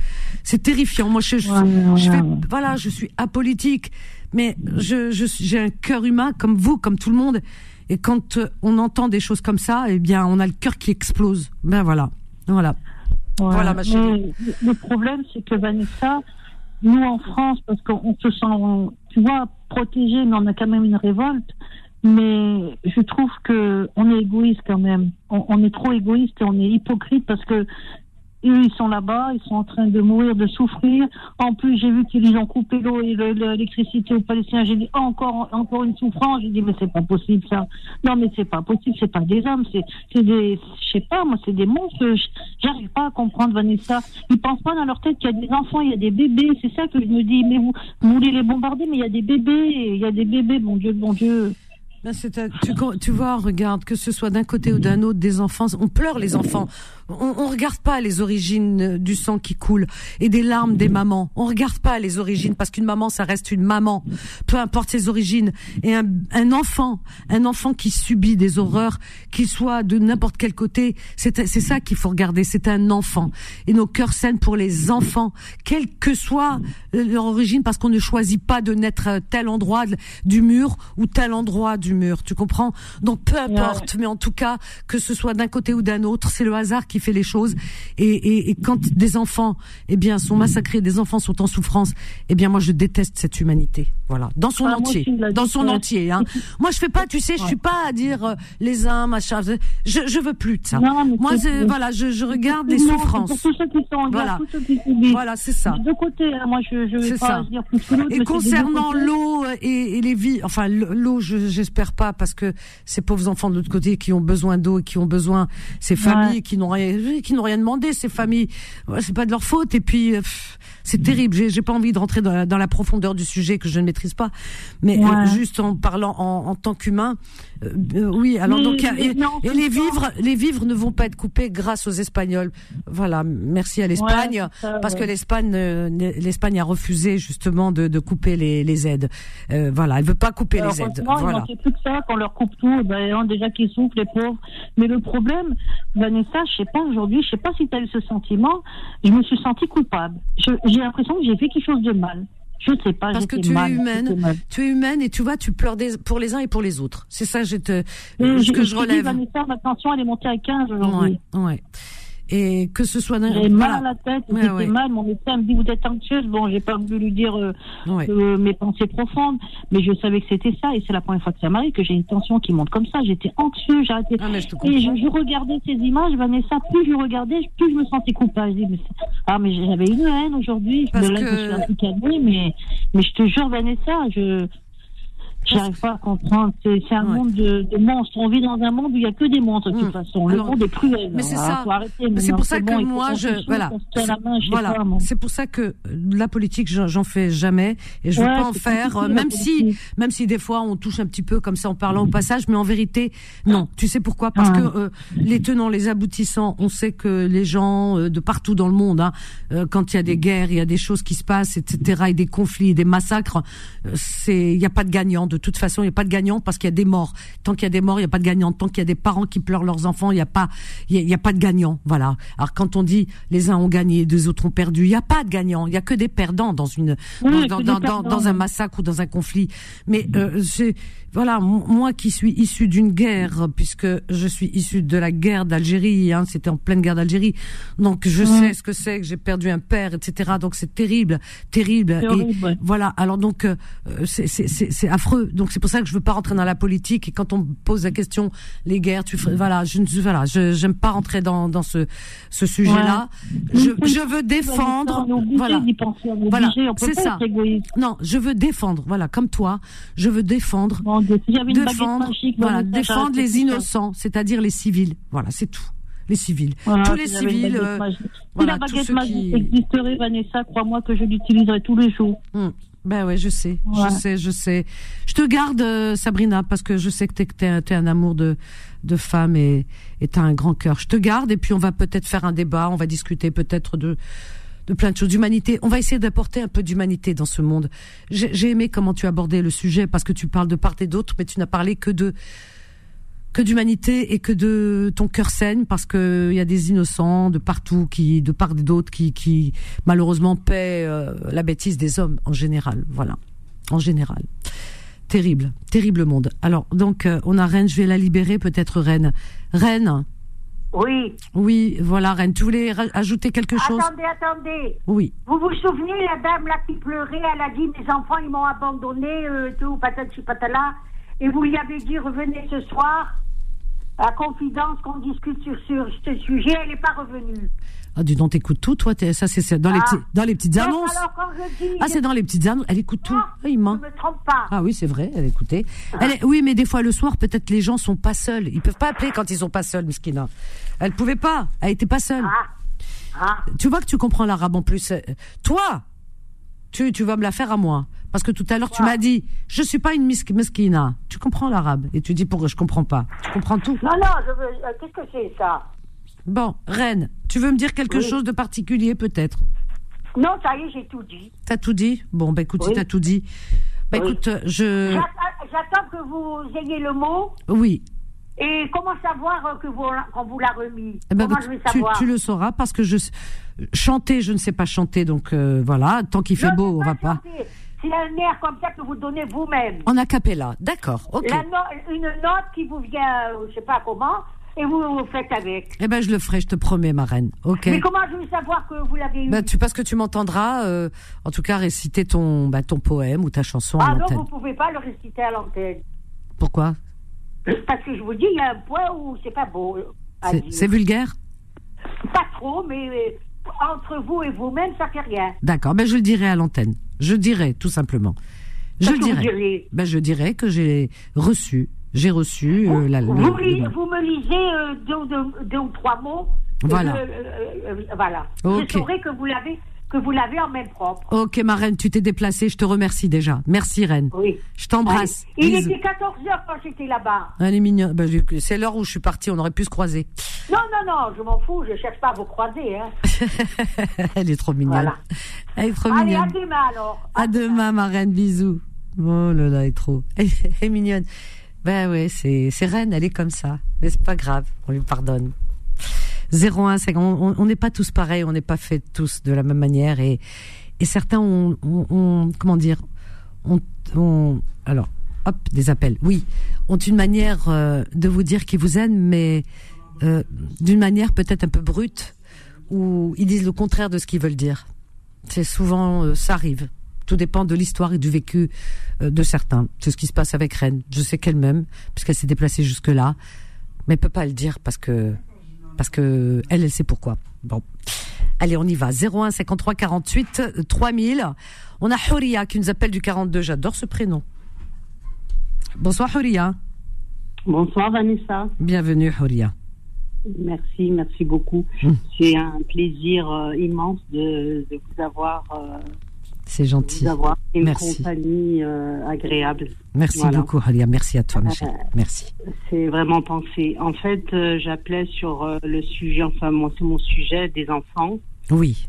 C'est terrifiant. Moi, je, je, je fais, voilà, je suis apolitique, mais je j'ai un cœur humain comme vous, comme tout le monde. Et quand euh, on entend des choses comme ça, eh bien, on a le cœur qui explose. Ben voilà, voilà. Voilà, ma chérie. Le problème, c'est que Vanessa, nous en France, parce qu'on se sent, tu vois, protégé, mais on a quand même une révolte. Mais je trouve que on est égoïste quand même. On, on, est trop égoïste et on est hypocrite parce que eux, ils sont là-bas, ils sont en train de mourir, de souffrir. En plus, j'ai vu qu'ils ont coupé l'eau et l'électricité aux Palestiniens. J'ai dit encore, encore une souffrance. J'ai dit mais c'est pas possible ça. Non mais c'est pas possible. C'est pas des hommes, c'est, c'est des, je sais pas moi, c'est des monstres. J'arrive pas à comprendre Vanessa. Ils pensent pas dans leur tête qu'il y a des enfants, il y a des bébés. C'est ça que je me dis. Mais vous, vous voulez les bombarder, mais il y a des bébés, il y a des bébés. Mon Dieu, mon Dieu. Ben, tu, tu vois, regarde, que ce soit d'un côté ou d'un autre, des enfants, on pleure les enfants on, on regarde pas les origines euh, du sang qui coule et des larmes des mamans. On regarde pas les origines parce qu'une maman, ça reste une maman, peu importe ses origines. Et un, un enfant, un enfant qui subit des horreurs, qu'il soit de n'importe quel côté, c'est ça qu'il faut regarder. C'est un enfant. Et nos cœurs saignent pour les enfants, quelle que soit euh, leur origine, parce qu'on ne choisit pas de naître à tel endroit du mur ou tel endroit du mur. Tu comprends? Donc peu importe, mais en tout cas, que ce soit d'un côté ou d'un autre, c'est le hasard qui fait les choses. Et, et, et, quand des enfants, eh bien, sont massacrés, des enfants sont en souffrance, eh bien, moi, je déteste cette humanité. Voilà, dans son ah, entier, dans son entier. Hein. moi, je fais pas, tu sais, je suis pas à dire euh, les uns, machin. Je, je veux plus de ça. moi, voilà, je, je regarde les souffrances. Pour tous ceux qui sont voilà, tous ceux qui voilà, c'est ça. De côté, hein, moi, je, je vais pas ça. dire plus que Et concernant l'eau et, et, les vies, enfin, l'eau, j'espère pas, parce que ces pauvres enfants de l'autre côté qui ont besoin d'eau et qui ont besoin, ces familles qui n'ont rien qui n'ont rien demandé, ces familles, c'est pas de leur faute. Et puis, euh, c'est terrible. J'ai pas envie de rentrer dans la, profondeur du sujet que je ne maîtrise pas, mais euh, juste en parlant en, en tant qu'humain, euh, oui, alors donc et, les vivres, les vivres ne vont pas être coupés grâce aux Espagnols. Voilà, merci à l'Espagne parce que l'Espagne, euh, l'Espagne a refusé justement de, de couper les, les aides. Euh, voilà, elle veut pas couper les aides. Voilà. Il plus que ça qu'on leur coupe tout. Ben, déjà qu'ils souffrent les pauvres. Mais le problème, Vanessa, je sais pas aujourd'hui, je sais pas si tu as eu ce sentiment. Je me suis sentie coupable. J'ai l'impression que j'ai fait quelque chose de mal. Je ne sais pas. Parce que tu es humaine. Tu es humaine et tu vois, tu pleures des, pour les uns et pour les autres. C'est ça, je te, ce que je, je relève. Dis, Vanessa, ma tension, elle est montée à 15 aujourd'hui. Ouais, ouais et que ce soit j'ai mal à la tête ouais, ouais. mal. Mon médecin me dit vous êtes anxieuse. Bon j'ai pas voulu lui dire euh, ouais. euh, mes pensées profondes. Mais je savais que c'était ça. Et c'est la première fois que ça m'arrive que j'ai une tension qui monte comme ça. J'étais anxieuse j'arrêtais ah, et je, je, regardais ces images Vanessa. Plus je regardais plus je me sentais coupable. Je dis, mais ah mais j'avais une haine aujourd'hui. Je me, que... je suis un peu calmée mais mais je te jure Vanessa je J'arrive pas à comprendre. C'est un monde de, de, monstres. On vit dans un monde où il y a que des monstres de toute hum. façon. Le monde est cruel. Mais c'est ça. C'est pour ça que moi, je voilà. Voilà. C'est pour ça que la politique, j'en fais jamais et je veux pas en faire. Même si, même si des fois on touche un petit peu comme ça en parlant au passage, mais en vérité, non. Tu sais pourquoi? Parce ah. que euh, les tenants, les aboutissants, on sait que les gens euh, de partout dans le monde, hein, euh, quand il y a des guerres, il y a des choses qui se passent, etc., et des conflits, des massacres, c'est, il n'y a pas de gagnant de toute façon, il n'y a pas de gagnant parce qu'il y a des morts. Tant qu'il y a des morts, il n'y a pas de gagnant. Tant qu'il y a des parents qui pleurent leurs enfants, il n'y a pas, il y a, pas de gagnant. Voilà. Alors quand on dit les uns ont gagné, les autres ont perdu, il n'y a pas de gagnant. Il y a que des perdants dans une, dans, dans, dans, dans, un massacre ou dans un conflit. Mais euh, c'est voilà, moi qui suis issu d'une guerre, puisque je suis issu de la guerre d'Algérie, hein, c'était en pleine guerre d'Algérie, donc je sais ce que c'est que j'ai perdu un père, etc. Donc c'est terrible, terrible. Et voilà. Alors donc euh, c'est affreux eux. Donc c'est pour ça que je veux pas rentrer dans la politique. Et quand on me pose la question, les guerres, tu ferais- voilà, je ne voilà, je j'aime pas rentrer dans dans ce ce sujet-là. Je, je veux défendre, voilà. penser, Voilà, c'est ça. Non, je veux défendre, voilà, comme toi, je veux défendre, Dieu, si j'avais une baguette défendre, magique, voilà, défendre les innocents, c'est-à-dire les civils. Voilà, c'est tout. Les civils. Voilà, Tous les civils. euh, magique. voilà, si la baguette magique qui- existerait, Vanessa, crois-moi que je l'utiliserais tous les jours. Hmm. Ben ouais, je sais, Ouais. je sais, je sais. Je te garde, euh, Sabrina, parce que je sais que t'es, t'es un amour de, de femme et, et t'as un grand cœur. Je te garde et puis on va peut-être faire un débat, on va discuter peut-être de, de plein de choses, d'humanité. On va essayer d'apporter un peu d'humanité dans ce monde. J'ai, aimé comment tu abordais le sujet parce que tu parles de part et d'autre, mais tu n'as parlé que de, que d'humanité et que de ton cœur saigne parce que il y a des innocents de partout qui de part et d'autre qui qui malheureusement paient euh, la bêtise des hommes en général. Voilà. En général. Terrible. Terrible monde. Alors donc euh, on a Rennes. Je vais la libérer peut-être Rennes. Rennes Oui. oui voilà Rennes tu voulais ajouter quelque chose? Attendez, attendez. oui Vous vous souvenez, la dame là qui pleurait, elle a dit Mes enfants, ils m'ont abandonné, euh, tout, patati patala. Et vous lui avez dit Revenez ce soir, à confidence, qu'on discute sur, sur ce sujet. Elle n'est pas revenue. Ah dis donc t'écoutes tout toi ça c'est dans les Ah. petits dans les petites annonces alors, quand je dis. ah c'est dans les petites annonces elle écoute tout Ah, il ment Je me trompe pas. Ah oui, c'est vrai, elle écoutait. Elle est- oui, mais des fois le soir, peut-être les gens sont pas seuls. Ils peuvent pas appeler quand ils sont pas seuls, Miskina. Elle pouvait pas, elle était pas seule. Ah. Ah. Tu vois que tu comprends l'arabe en plus. Toi, tu, tu vas me la faire à moi. Parce que tout à l'heure, tu m'as dit, je suis pas une misk- miskina. Tu comprends l'arabe. Et tu dis, pourquoi je comprends pas. Tu comprends tout. Non, non, je veux. euh, Qu'est-ce que c'est ça? Bon, Reine, tu veux me dire quelque Oui. chose de particulier, peut-être? Non, ça y est, j'ai tout dit. T'as tout dit? Bon, bah écoute, si t'as tout dit. Bah Oui. écoute, euh, je... J'attends j'attends que vous ayez le mot. Oui, Et comment savoir euh, que vous, qu'on vous l'a remis? Eh ben, Comment tu, je vais savoir? tu le sauras parce que je chanter, je ne sais pas chanter, donc euh, voilà. Tant qu'il fait Non, beau, on va pas. chanter. C'est un air comme ça que vous donnez vous-même. En acapella, d'accord, ok. La no- une note qui vous vient, euh, je sais pas comment, et vous vous faites avec. Eh ben, je le ferai, je te promets, ma reine. Ok. Mais comment je vais savoir que vous l'avez eu Ben, tu parce que tu m'entendras, euh, en tout cas, réciter ton, bah, ton poème ou ta chanson à Ah non, l'antenne. vous pouvez pas le réciter à l'antenne. Pourquoi? Parce que je vous dis, il y a un point où c'est pas beau euh, C'est- vulgaire? Pas trop, mais euh, entre vous et vous-même, ça fait rien. D'accord. Ben, je le dirai à l'antenne. Je dirai, tout simplement. Je dirai. Ben, je dirai que j'ai reçu, j'ai reçu euh, la. vous, le- li- vous me lisez euh, deux, ou deux- deux ou trois mots. Voilà. Euh, voilà. Je saurai que vous l'avez que vous l'avez en main propre. Ok, ma reine, tu t'es déplacée. Je te remercie déjà. Merci, reine. Oui. Je t'embrasse. Allez. Il Bisous. était 14 heures quand j'étais là-bas. Elle est mignonne. Ben, j'ai- c'est l'heure où je suis partie. On aurait pu se croiser. Non, non, non, je m'en fous, je cherche pas à vous croiser. Hein. Elle est trop mignonne. Voilà. Elle est trop Allez, à mignonne. demain alors. À demain, ma reine. Bisous. Oh là là, elle est trop. Elle est mignonne. Ben ouais, c'est c'est. Elle est comme ça. Mais c'est pas grave. On lui pardonne. 01, c'est- on n'est pas tous pareils. On n'est pas faits tous de la même manière. Et et certains ont, comment dire, ont, ont- alors hop des appels. Oui, ont une manière euh, de vous dire qu'ils vous aiment, mais euh, d'une manière peut-être un peu brute, où ils disent le contraire de ce qu'ils veulent dire. C'est souvent, euh, ça arrive. Tout dépend de l'histoire et du vécu euh, de certains. C'est ce qui se passe avec Rennes. Je sais qu'elle même, puisqu'elle s'est déplacée jusque là, mais elle peut pas le dire parce que parce que elle, elle sait pourquoi. Bon, allez, on y va. 01 53 48 euh, 3000. On a Horia qui nous appelle du 42. J'adore ce prénom. Bonsoir Horia. Bonsoir Vanessa. Bienvenue Horia. Merci, merci beaucoup. C'est un plaisir euh, immense de, de vous avoir, euh, C'est gentil. vous avoir une Merci. compagnie euh, agréable. Merci Voilà. beaucoup Horia. Merci à toi ma Euh. Merci. C'est vraiment pensé. En fait, euh, j'appelais sur euh, le sujet, enfin moi c'est mon sujet des enfants. Oui.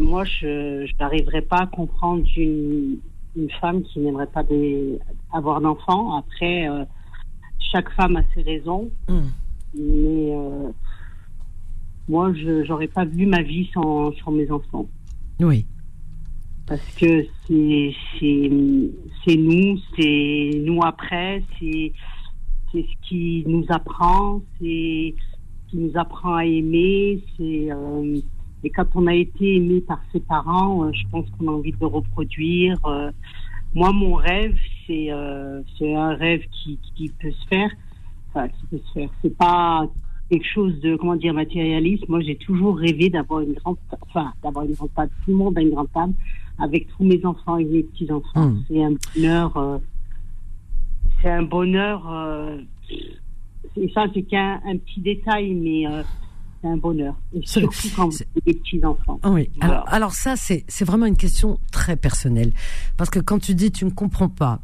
Moi, je je n'arriverai pas à comprendre une, une femme qui n'aimerait pas des, avoir d'enfants. Après, chaque femme a ses raisons. Mm. Mais moi, je n'aurais pas vu ma vie sans, sans mes enfants. Oui. Parce que c'est nous, c'est nous après, c'est ce qui nous apprend, c'est ce qui nous apprend à aimer. Euh, et quand on a été aimé par ses parents, euh, je pense qu'on a envie de le reproduire. euh, moi, mon rêve, c'est c'est un rêve qui, qui peut se faire. Enfin, qui peut se faire. C'est pas quelque chose de, comment dire, matérialiste. Moi, j'ai toujours rêvé d'avoir une grande, enfin, d'avoir une grande table. Tout le monde a une grande table avec tous mes enfants et mes petits-enfants. Hmm. C'est un bonheur, euh, c'est un bonheur, euh, et ça, c'est qu'un un petit détail, mais euh, c'est un bonheur. Et surtout quand vous avez des petits-enfants. Oui. Voilà. Alors, alors ça, c'est vraiment une question très personnelle. Parce que quand tu dis tu ne comprends pas,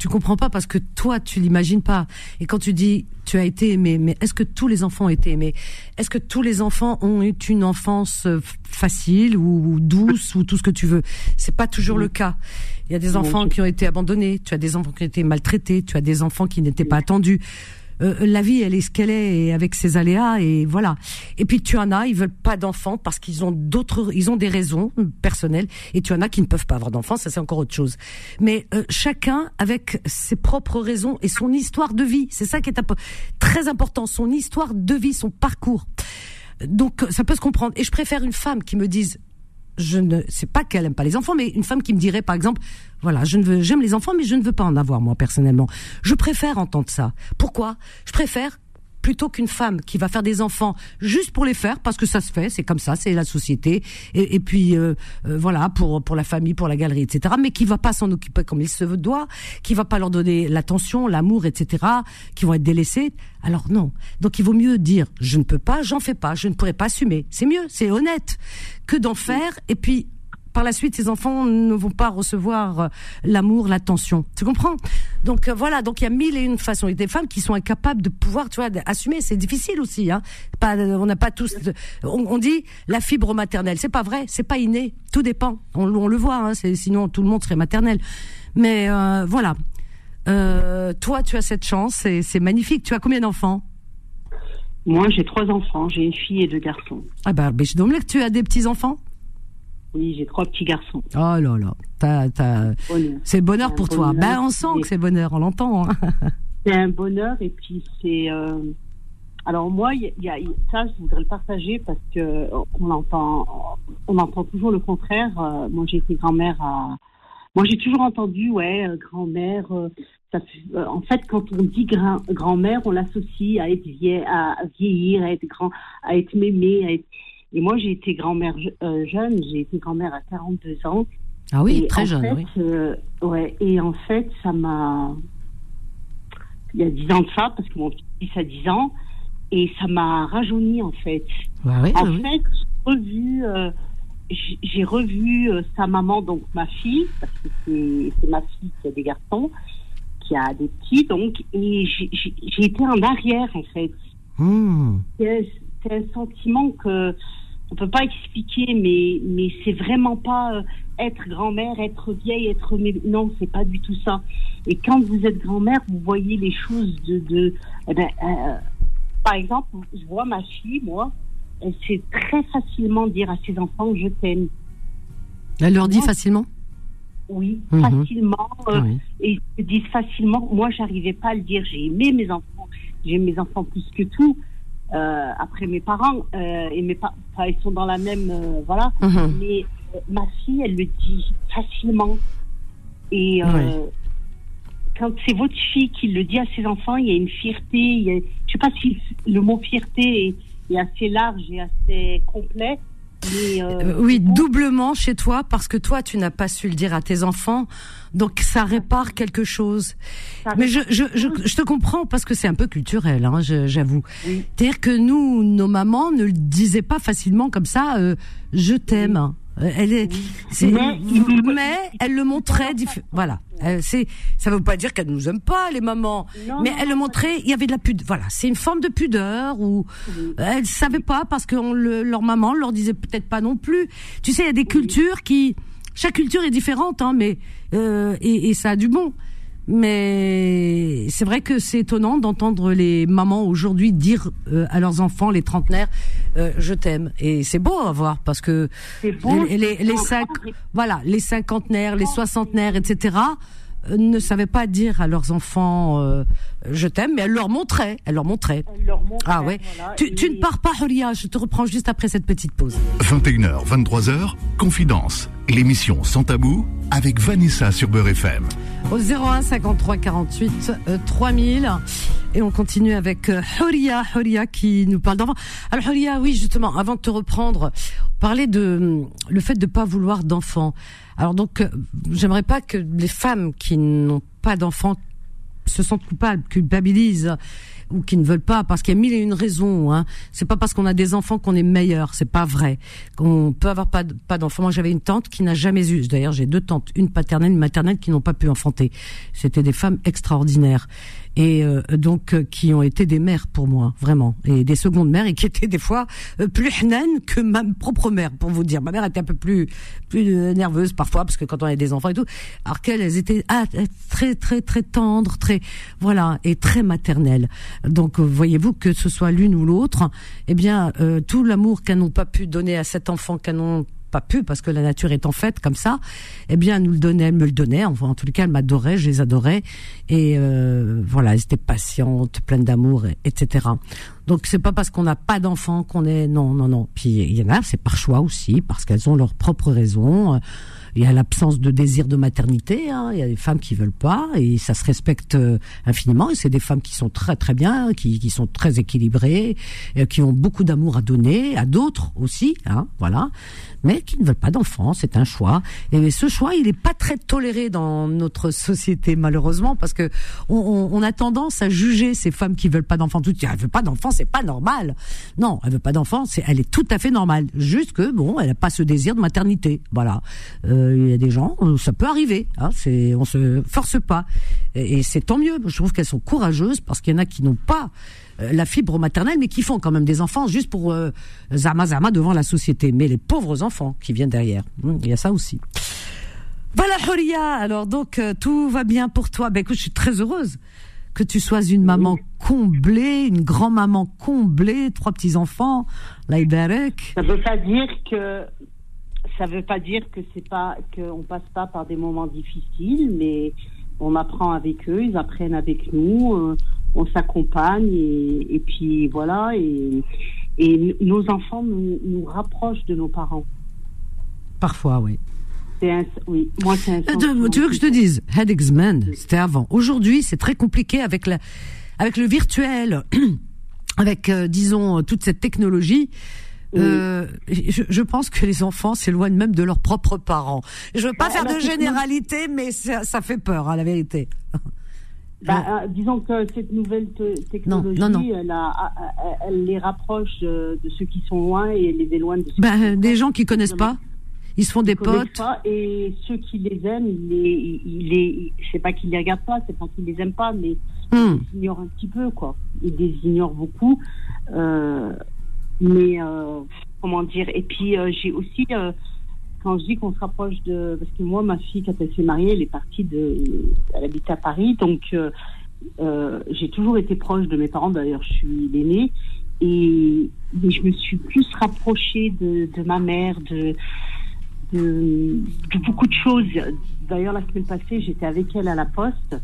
tu comprends pas parce que toi, tu l'imagines pas. Et quand tu dis tu as été aimé, mais est-ce que tous les enfants ont été aimés? Est-ce que tous les enfants ont eu une enfance euh, facile ou, ou douce ou tout ce que tu veux? C'est pas toujours le cas. Il y a des enfants qui ont été abandonnés, tu as des enfants qui ont été maltraités, tu as des enfants qui n'étaient pas attendus. Euh, la vie, elle est ce qu'elle est, et avec ses aléas, et voilà. Et puis tu en as, ils veulent pas d'enfants parce qu'ils ont d'autres, ils ont des raisons personnelles, et tu en as qui ne peuvent pas avoir d'enfants, ça c'est encore autre chose. Mais euh, chacun avec ses propres raisons et son histoire de vie, c'est ça qui est très important, son histoire de vie, son parcours. Donc ça peut se comprendre. Et je préfère une femme qui me dise je ne sais pas qu'elle aime pas les enfants, mais une femme qui me dirait par exemple, voilà, je ne veux, j'aime les enfants, mais je ne veux pas en avoir moi personnellement. Je préfère entendre ça. Pourquoi? Je préfère plutôt qu'une femme qui va faire des enfants juste pour les faire parce que ça se fait, c'est comme ça, c'est la société et, puis euh, euh, voilà pour pour la famille, pour la galerie, etc. Mais qui va pas s'en occuper comme il se doit, qui va pas leur donner l'attention, l'amour, etc. Qui vont être délaissés. Alors non. Donc il vaut mieux dire je ne peux pas, j'en fais pas, je ne pourrai pas assumer. C'est mieux, c'est honnête que d'en faire et puis par la suite, ces enfants ne vont pas recevoir euh, l'amour, l'attention. Tu comprends? Donc euh, voilà, donc il y a mille et une façons. Il y a des femmes qui sont incapables de pouvoir, tu vois, assumer. C'est difficile aussi. Hein. Pas, on n'a pas tous. On, on, dit la fibre maternelle. C'est pas vrai. C'est pas inné. Tout dépend. On, on le voit. Hein, sinon, tout le monde serait maternel. Mais euh, voilà. Euh, toi, tu as cette chance. C'est magnifique. Tu as combien d'enfants? Moi, j'ai trois enfants. J'ai une fille et deux garçons. Ah bah, je dois que tu as des petits enfants. Oui, j'ai trois petits garçons. Oh là là, c'est le bonheur pour toi. Bonheur. Ben on sent que c'est bonheur, on l'entend. Hein. C'est un bonheur et puis c'est. Euh... Alors moi, y, a ça, je voudrais le partager parce que on entend, on entend toujours le contraire. Euh, moi, j'ai été grand-mère à. Moi, j'ai toujours entendu, ouais, euh, grand-mère. En fait, quand on dit grand-mère, on l'associe à être vieille, à vieillir, à être grand, à être mémé, à être et moi, j'ai été grand-mère euh, jeune, j'ai été grand-mère à 42 ans. Ah oui, et très jeune, fait, oui. Euh, ouais, et en fait, ça m'a. Il y a 10 ans de ça, parce que mon petit-fils a 10 ans, et ça m'a rajeuni, en fait. Bah oui, en oui. fait, j'ai revu, euh, j'ai revu euh, sa maman, donc ma fille, parce que c'est ma fille qui a des garçons, qui a des petits, donc, et j'ai été en arrière, en fait. Mmh. C'est un sentiment que on peut pas expliquer, mais mais c'est vraiment pas euh, être grand-mère, être vieille, être non, c'est pas du tout ça. Et quand vous êtes grand-mère, vous voyez les choses de, de eh ben, euh, par exemple, je vois ma fille, moi, elle sait très facilement dire à ses enfants je t'aime. Elle leur dit moi, facilement? Oui, mmh. facilement. Euh, oui. Et ils se disent facilement. Moi, j'arrivais pas à le dire. J'ai aimé mes enfants. J'ai mes enfants plus que tout. Euh, après mes parents euh, et mes pa enfin, ils sont dans la même euh, voilà Mhm. mais ma fille elle le dit facilement et oui. quand c'est votre fille qui le dit à ses enfants il y a une fierté il y a, je sais pas si le mot fierté est, est assez large et assez complet mais oui bon. doublement chez toi parce que toi tu n'as pas su le dire à tes enfants donc ça répare quelque chose. Ça Mais je, je, je, je, te comprends parce que c'est un peu culturel, hein, j'avoue. Oui. C'est-à-dire que nous, nos mamans ne le disaient pas facilement comme ça. Euh, je t'aime. Oui. Elle est, mais, mais, elle le montrait. Voilà. C'est, ça veut pas dire qu'elle nous aime pas, les mamans. Non, mais non, elle le montrait. Il y avait de la pudeur. Voilà. C'est une forme de pudeur où oui. elles savaient pas parce que on le, leur maman leur disait peut-être pas non plus. Tu sais, il y a des cultures qui chaque culture est différente, hein, mais euh, et, et, ça a du bon. Mais c'est vrai que c'est étonnant d'entendre les mamans aujourd'hui dire euh, à leurs enfants, les trentenaires, euh, je t'aime. Et c'est beau à voir parce que bon, les, les, les cinq, voilà, les cinquantenaires, les soixantenaires, etc. euh, ne savaient pas dire à leurs enfants euh, je t'aime, mais elles leur montraient. Elle leur montrait, Ah ouais. voilà, tu, et- tu ne pars pas, Horia. Je te reprends juste après cette petite pause. 21h, 23h, Confidence. l'émission Sans Tabou avec Vanessa sur Beurre FM. Au 01 53 48 3000. Et on continue avec euh, Horia, Horia qui nous parle d'enfants. Alors Horia, oui, justement, avant de te reprendre, parler de euh, le fait de pas vouloir d'enfants. Alors donc, euh, j'aimerais pas que les femmes qui n'ont pas d'enfants se sentent coupables, culpabilisent ou qui ne veulent pas, parce qu'il y a mille et une raisons. Hein. C'est pas parce qu'on a des enfants qu'on est meilleur, c'est pas vrai. On peut avoir pas, pas d'enfants. Moi, j'avais une tante qui n'a jamais eu. D'ailleurs, j'ai deux tantes, une paternelle, une maternelle, qui n'ont pas pu enfanter. C'était des femmes extraordinaires et euh, donc euh, qui ont été des mères pour moi, vraiment, et des secondes mères et qui étaient des fois euh, plus hnaines que ma propre mère, pour vous dire. Ma mère était un peu plus plus nerveuse parfois parce que quand on a des enfants et tout, alors qu'elles étaient ah, très très très tendres, très voilà et très maternelles. Donc voyez-vous que ce soit l'une ou l'autre, eh bien tout l'amour qu'elles n'ont pas pu donner à cet enfant qu'elles n'ont pas pu parce que la nature est en fait comme ça, eh bien, elle nous le donnait, elle me le donnait. Enfin, en tout cas, elle m'adorait, je les adorais. Et euh, voilà, elles étaient patientes, pleines d'amour, etc. Donc, c'est pas parce qu'on n'a pas d'enfants qu'on est... Non, non, non. Puis, il y en a, c'est par choix aussi, parce qu'elles ont leurs propres raisons. Il y a l'absence de désir de maternité. Hein. Il y a des femmes qui veulent pas et ça se respecte euh, infiniment. Et c'est des femmes qui sont très très bien, qui, qui sont très équilibrées, et qui ont beaucoup d'amour à donner à d'autres aussi. Hein, voilà mais qui ne veulent pas d'enfants. C'est un choix. Et ce choix, il n'est pas très toléré dans notre société, malheureusement, parce que on, on, a tendance à juger ces femmes qui veulent pas d'enfants. Tout elle veut pas d'enfants, c'est pas normal. Non, elle veut pas d'enfants, c'est, elle est tout à fait normale. Juste que bon, elle n'a pas ce désir de maternité. Voilà. Euh, il y a des gens, ça peut arriver. Hein, c'est, on se force pas. Et, et c'est tant mieux. Je trouve qu'elles sont courageuses parce qu'il y en a qui n'ont pas euh, la fibre maternelle, mais qui font quand même des enfants juste pour euh, zama zama devant la société. Mais les pauvres enfants qui viennent derrière, hmm, il y a ça aussi. Voilà Horia, alors donc euh, tout va bien pour toi. Ben écoute, je suis très heureuse que tu sois une maman comblée, une grand-maman comblée, trois petits-enfants, Laïbarek. Ça veut pas dire que ça veut pas dire que c'est pas qu'on passe pas par des moments difficiles, mais on apprend avec eux, ils apprennent avec nous, euh, on s'accompagne et, puis voilà. Et, et nos enfants nous, nous, rapprochent de nos parents. Parfois, oui. Un, oui, moi c'est un. Euh, tu veux que je te dise, Headexman, c'était avant. Aujourd'hui, c'est très compliqué avec la, avec le virtuel, avec euh, disons toute cette technologie. Euh, je, je, pense que les enfants s'éloignent même de leurs propres parents. Je veux pas bah, faire de généralité, mais ça, ça, fait peur, à hein, la vérité. Bah, euh, disons que cette nouvelle technologie, non, non, non. Elle, a, elle, les rapproche de, ceux qui sont loin et elle les éloigne de ceux bah, qui Des gens qui connaissent pas ils se font des potes. Pas, et ceux qui les aiment, ils les, ils les, c'est pas qu'ils les regardent pas, c'est pas qu'ils les aiment pas, mais hmm. ils les ignorent un petit peu, quoi. Ils les ignorent beaucoup. Euh, mais euh, comment dire Et puis euh, j'ai aussi, euh, quand je dis qu'on se rapproche de, parce que moi ma fille quand elle s'est mariée, elle est partie de, elle habite à Paris, donc j'ai toujours été proche de mes parents. D'ailleurs, je suis l'aînée et mais je me suis plus rapprochée de, ma mère, de, de, de beaucoup de choses. D'ailleurs, la semaine passée, j'étais avec elle à la poste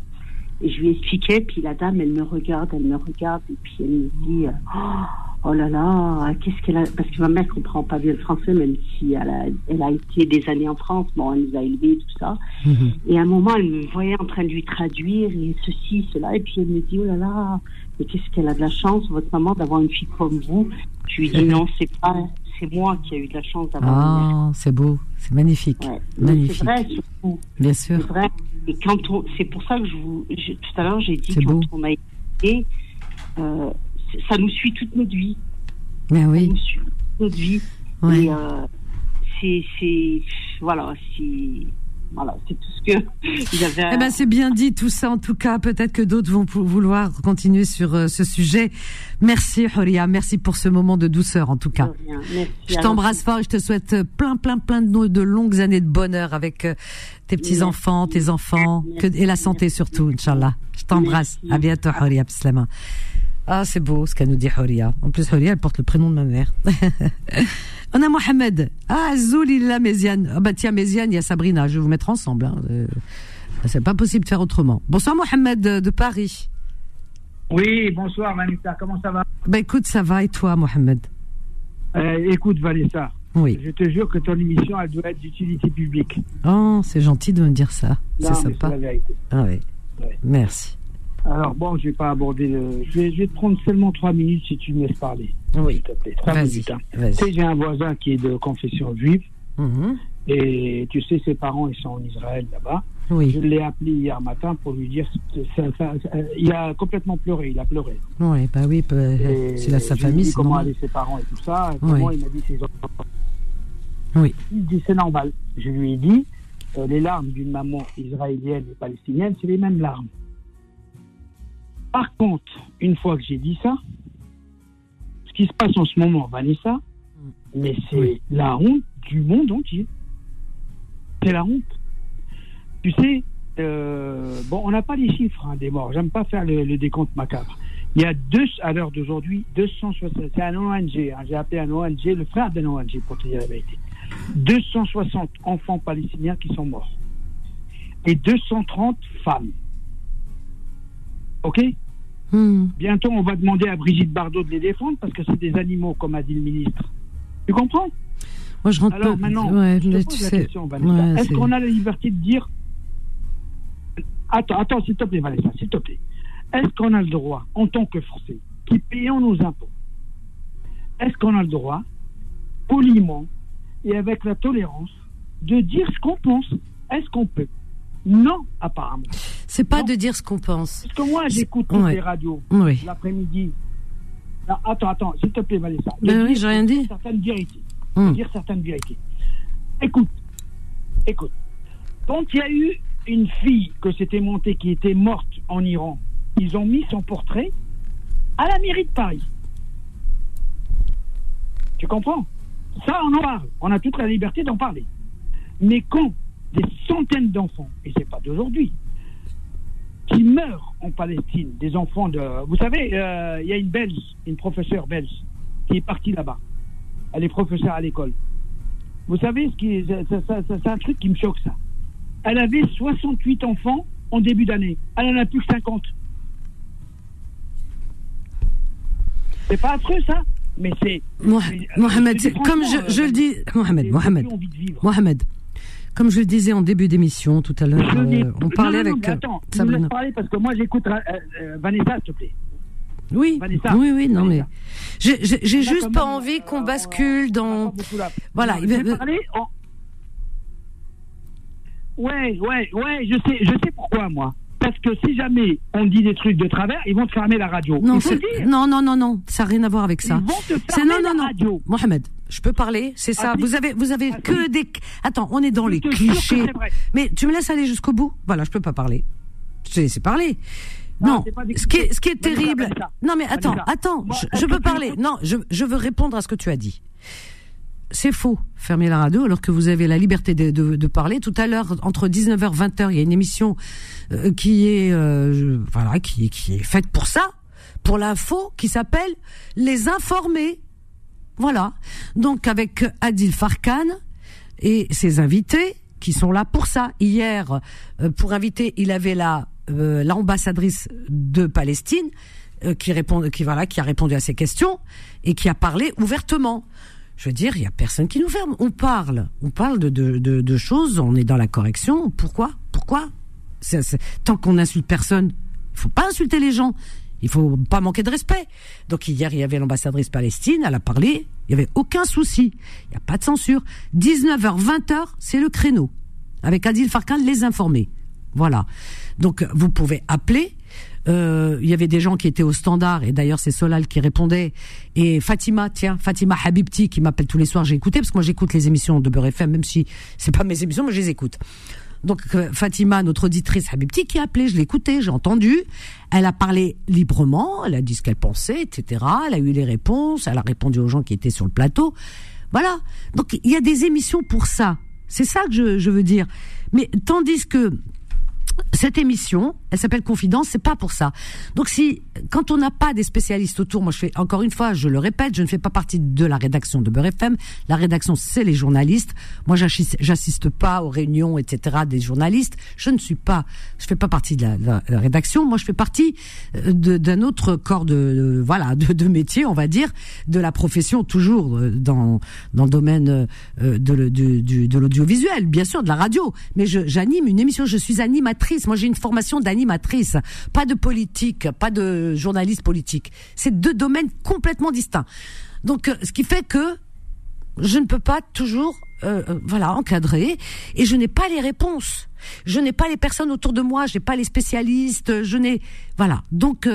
et je lui expliquais, puis la dame, elle me regarde, elle me regarde, et puis elle me dit, oh là là, qu'est-ce qu'elle a, parce que ma mère comprend pas bien le français, même si elle a, elle a été des années en France, bon, elle nous a élevés, tout ça. Mhm. Et à un moment, elle me voyait en train de lui traduire, et ceci, cela, et puis elle me dit, oh là là, mais qu'est-ce qu'elle a de la chance, votre maman, d'avoir une fille comme vous. Je lui dis, non, c'est pas, c'est moi qui ai eu de la chance d'avoir Ah, c'est beau, c'est magnifique. magnifique. C'est vrai, surtout. Bien sûr. C'est vrai. Et quand on, c'est pour ça que je vous, tout à l'heure, j'ai dit quand on a été, euh, ça nous suit toute notre vie. Mais oui. Ça nous suit toute notre vie. Et euh, c'est, voilà, c'est voilà, c'est tout ce que j'avais. Eh ben, c'est bien dit tout ça. En tout cas, peut-être que d'autres vont vouloir continuer sur euh, ce sujet. Merci, Horia. Merci pour ce moment de douceur, en tout cas. je t'embrasse fort et je te souhaite euh, plein, plein, plein de, de longues années de bonheur avec euh, tes petits enfants, tes enfants, que, et la santé surtout, Inch'Allah. Je t'embrasse. À bientôt, Horia Bislama. Ah, c'est beau ce qu'elle nous dit, Horia. En plus, Horia, elle porte le prénom de ma mère. On a Mohamed. Ah, Zoul, il a Méziane. Ah, bah, tiens, Méziane, il y a Sabrina. Je vais vous mettre ensemble. Hein. Euh, c'est pas possible de faire autrement. Bonsoir, Mohamed de Paris. Oui, bonsoir, Vanessa. Comment ça va? Bah, écoute, ça va. Et toi, Mohamed? Euh, Écoute, Vanessa. Oui. Je te jure que ton émission, elle doit être d'utilité publique. Oh, c'est gentil de me dire ça. C'est sympa. la vérité. Ah oui. Ouais. Merci. Alors bon, je vais pas aborder le. Je vais, je vais te prendre seulement trois minutes si tu me laisses parler. Oui. S'il te plaît. Trois minutes. hein. Tu sais, j'ai un voisin qui est de confession juive Mhm. et tu sais, ses parents, ils sont en Israël là-bas. Je Oui. l'ai appelé hier matin pour lui dire. que ça- ça- ça- il a complètement pleuré, il a pleuré. Oui, bah oui, bah, Et c'est là sa je famille, dit comment allaient ses parents et tout ça. et Comment Oui. il m'a dit ses enfants. Oui. Il dit c'est normal. Je lui ai dit euh, les larmes d'une maman israélienne et palestinienne, c'est les mêmes larmes. Par contre, une fois que j'ai dit ça, ce qui se passe en ce moment, Vanessa, mais c'est Oui. la honte du monde entier. C'est la honte. Tu sais, euh, bon, on n'a pas les chiffres hein, des morts. J'aime pas faire le, le décompte macabre. Il y a deux, à l'heure d'aujourd'hui, 260. C'est un ONG. hein, J'ai appelé un ONG, le frère d'un ONG, pour te dire la vérité. 260 enfants palestiniens qui sont morts. Et 230 femmes. OK Hmm. Bientôt, on va demander à Brigitte Bardot de les défendre parce que c'est des animaux, comme a dit le ministre. Tu comprends Moi, je rentre Alors pas. maintenant, ouais, je te pose la sais. question, Vanessa. ouais, Est-ce qu'on a la liberté de dire. Attends, attends, s'il te plaît, Vanessa, s'il te plaît. Est-ce qu'on a le droit, en tant que Français, qui payons nos impôts, est-ce qu'on a le droit, poliment et avec la tolérance, de dire ce qu'on pense? Est-ce qu'on peut? Non, apparemment. C'est pas Non. de dire ce qu'on pense. Parce que moi, j'écoute toutes Ouais. les radios Oui. l'après-midi. Attends, attends, s'il te plaît, Vanessa. De Ben oui, dire j'ai rien dit. Certaines vérités. Hmm. Dire certaines vérités. Écoute, écoute. Quand il y a eu une fille que s'était montée qui était morte en Iran, ils ont mis son portrait à la mairie de Paris. Tu comprends? Ça, on en parle. On a toute la liberté d'en parler. Mais quand des centaines d'enfants, et c'est pas d'aujourd'hui, qui meurent en Palestine, des enfants de... Vous savez, euh, il y a une Belge, une professeure belge, qui est partie là-bas. Elle est professeure à l'école. Vous savez, ce c'est un truc qui me choque, ça. Elle avait 68 enfants en début d'année. Elle en a plus que 50. C'est pas affreux, ça Mais c'est... Mais- Mohamed, comme je, je le dis, Mohamed, Mohamed. Mohamed, comme je le disais en début d'émission tout à l'heure, euh, on parlait non, non, avec euh, Attends, me Sabrina. laisses parler parce que moi j'écoute euh, euh, Vanessa, s'il te plaît. Oui, Vanessa. oui, oui, non mais Vanessa. j'ai On juste pas même, envie qu'on euh, bascule on- dans. on. Voilà, parler en- Ouais, ouais, ouais, je sais, je sais pourquoi moi. Parce que si jamais on dit des trucs de travers, ils vont te fermer la radio. Non, non, non, non, non, ça n'a rien à voir avec ça. Ils vont te fermer non, non, la non. radio. Mohamed, je peux parler, c'est ça. Ah. Vous avez, vous avez Ah, que des. Attends, on est dans Je les te clichés. Mais tu me laisses aller jusqu'au bout? Voilà, je peux pas parler. Je t'ai laissé parler. Non, Non, des ce qui est, ce qui est terrible. Non, mais attends, attends, Moi, je, je tu parler. Non, je, je veux répondre à ce que tu as dit. C'est faux, fermer la radio, alors que vous avez la liberté de, parler. Tout à l'heure, entre 19h 20h, il y a une émission euh, qui est, euh, voilà, qui, est faite pour ça, pour l'info, qui s'appelle Les Informés. Voilà. Donc avec Adil Farkan et ses invités qui sont là pour ça. Hier, euh, pour inviter, il avait la l'ambassadrice de Palestine qui répond, qui voilà, qui a répondu à ces questions et qui a parlé ouvertement. Je veux dire, il y a personne qui nous ferme. On parle, on parle de, de, de, choses. On est dans la correction. Pourquoi? Pourquoi? Tant qu'on n'insulte personne, il faut pas insulter les gens. Il faut pas manquer de respect. Donc hier, il y avait l'ambassadrice Palestine, elle a parlé, il y avait aucun souci. Il n'y a pas de censure. 19h, 20h, c'est le créneau. Avec Adil Farkan, les informer. Voilà. Donc vous pouvez appeler. Euh, il y avait des gens qui étaient au standard et d'ailleurs c'est Solal qui répondait et Fatima tiens Fatima Habibti qui m'appelle tous les soirs j'ai écouté parce que moi j'écoute les émissions de Beurre FM même si c'est pas mes émissions mais je les écoute donc euh, Fatima, notre auditrice Habibti, qui a appelé, je l'ai j'ai entendu. Elle a parlé librement, elle a dit ce qu'elle pensait, etc. Elle a eu les réponses, elle a répondu aux gens qui étaient sur le plateau. Voilà. Donc il y a des émissions pour ça. C'est ça que je, je veux dire. Mais tandis que cette émission, elle s'appelle Confidence, c'est pas pour ça. Donc si quand on n'a pas des spécialistes autour, moi je fais encore une fois, je le répète, je ne fais pas partie de la rédaction de Beurre FM. La rédaction c'est les journalistes. Moi j'assiste pas aux réunions etc des journalistes. Je ne suis pas, je fais pas partie de la, rédaction. Moi je fais partie euh, d'un autre corps de, voilà de, métier, on va dire, de la profession toujours euh, dans dans le domaine euh, de, de l'audiovisuel, bien sûr, de la radio. Mais j'anime une émission, je suis animatrice moi, j'ai une formation d'animatrice, pas de politique, pas de journaliste politique. C'est deux domaines complètement distincts. Donc, euh, ce qui fait que je ne peux pas toujours, euh, euh, voilà, encadrer, et je n'ai pas les réponses. Je n'ai pas les personnes autour de moi, je n'ai pas les spécialistes, je n'ai, voilà. Donc,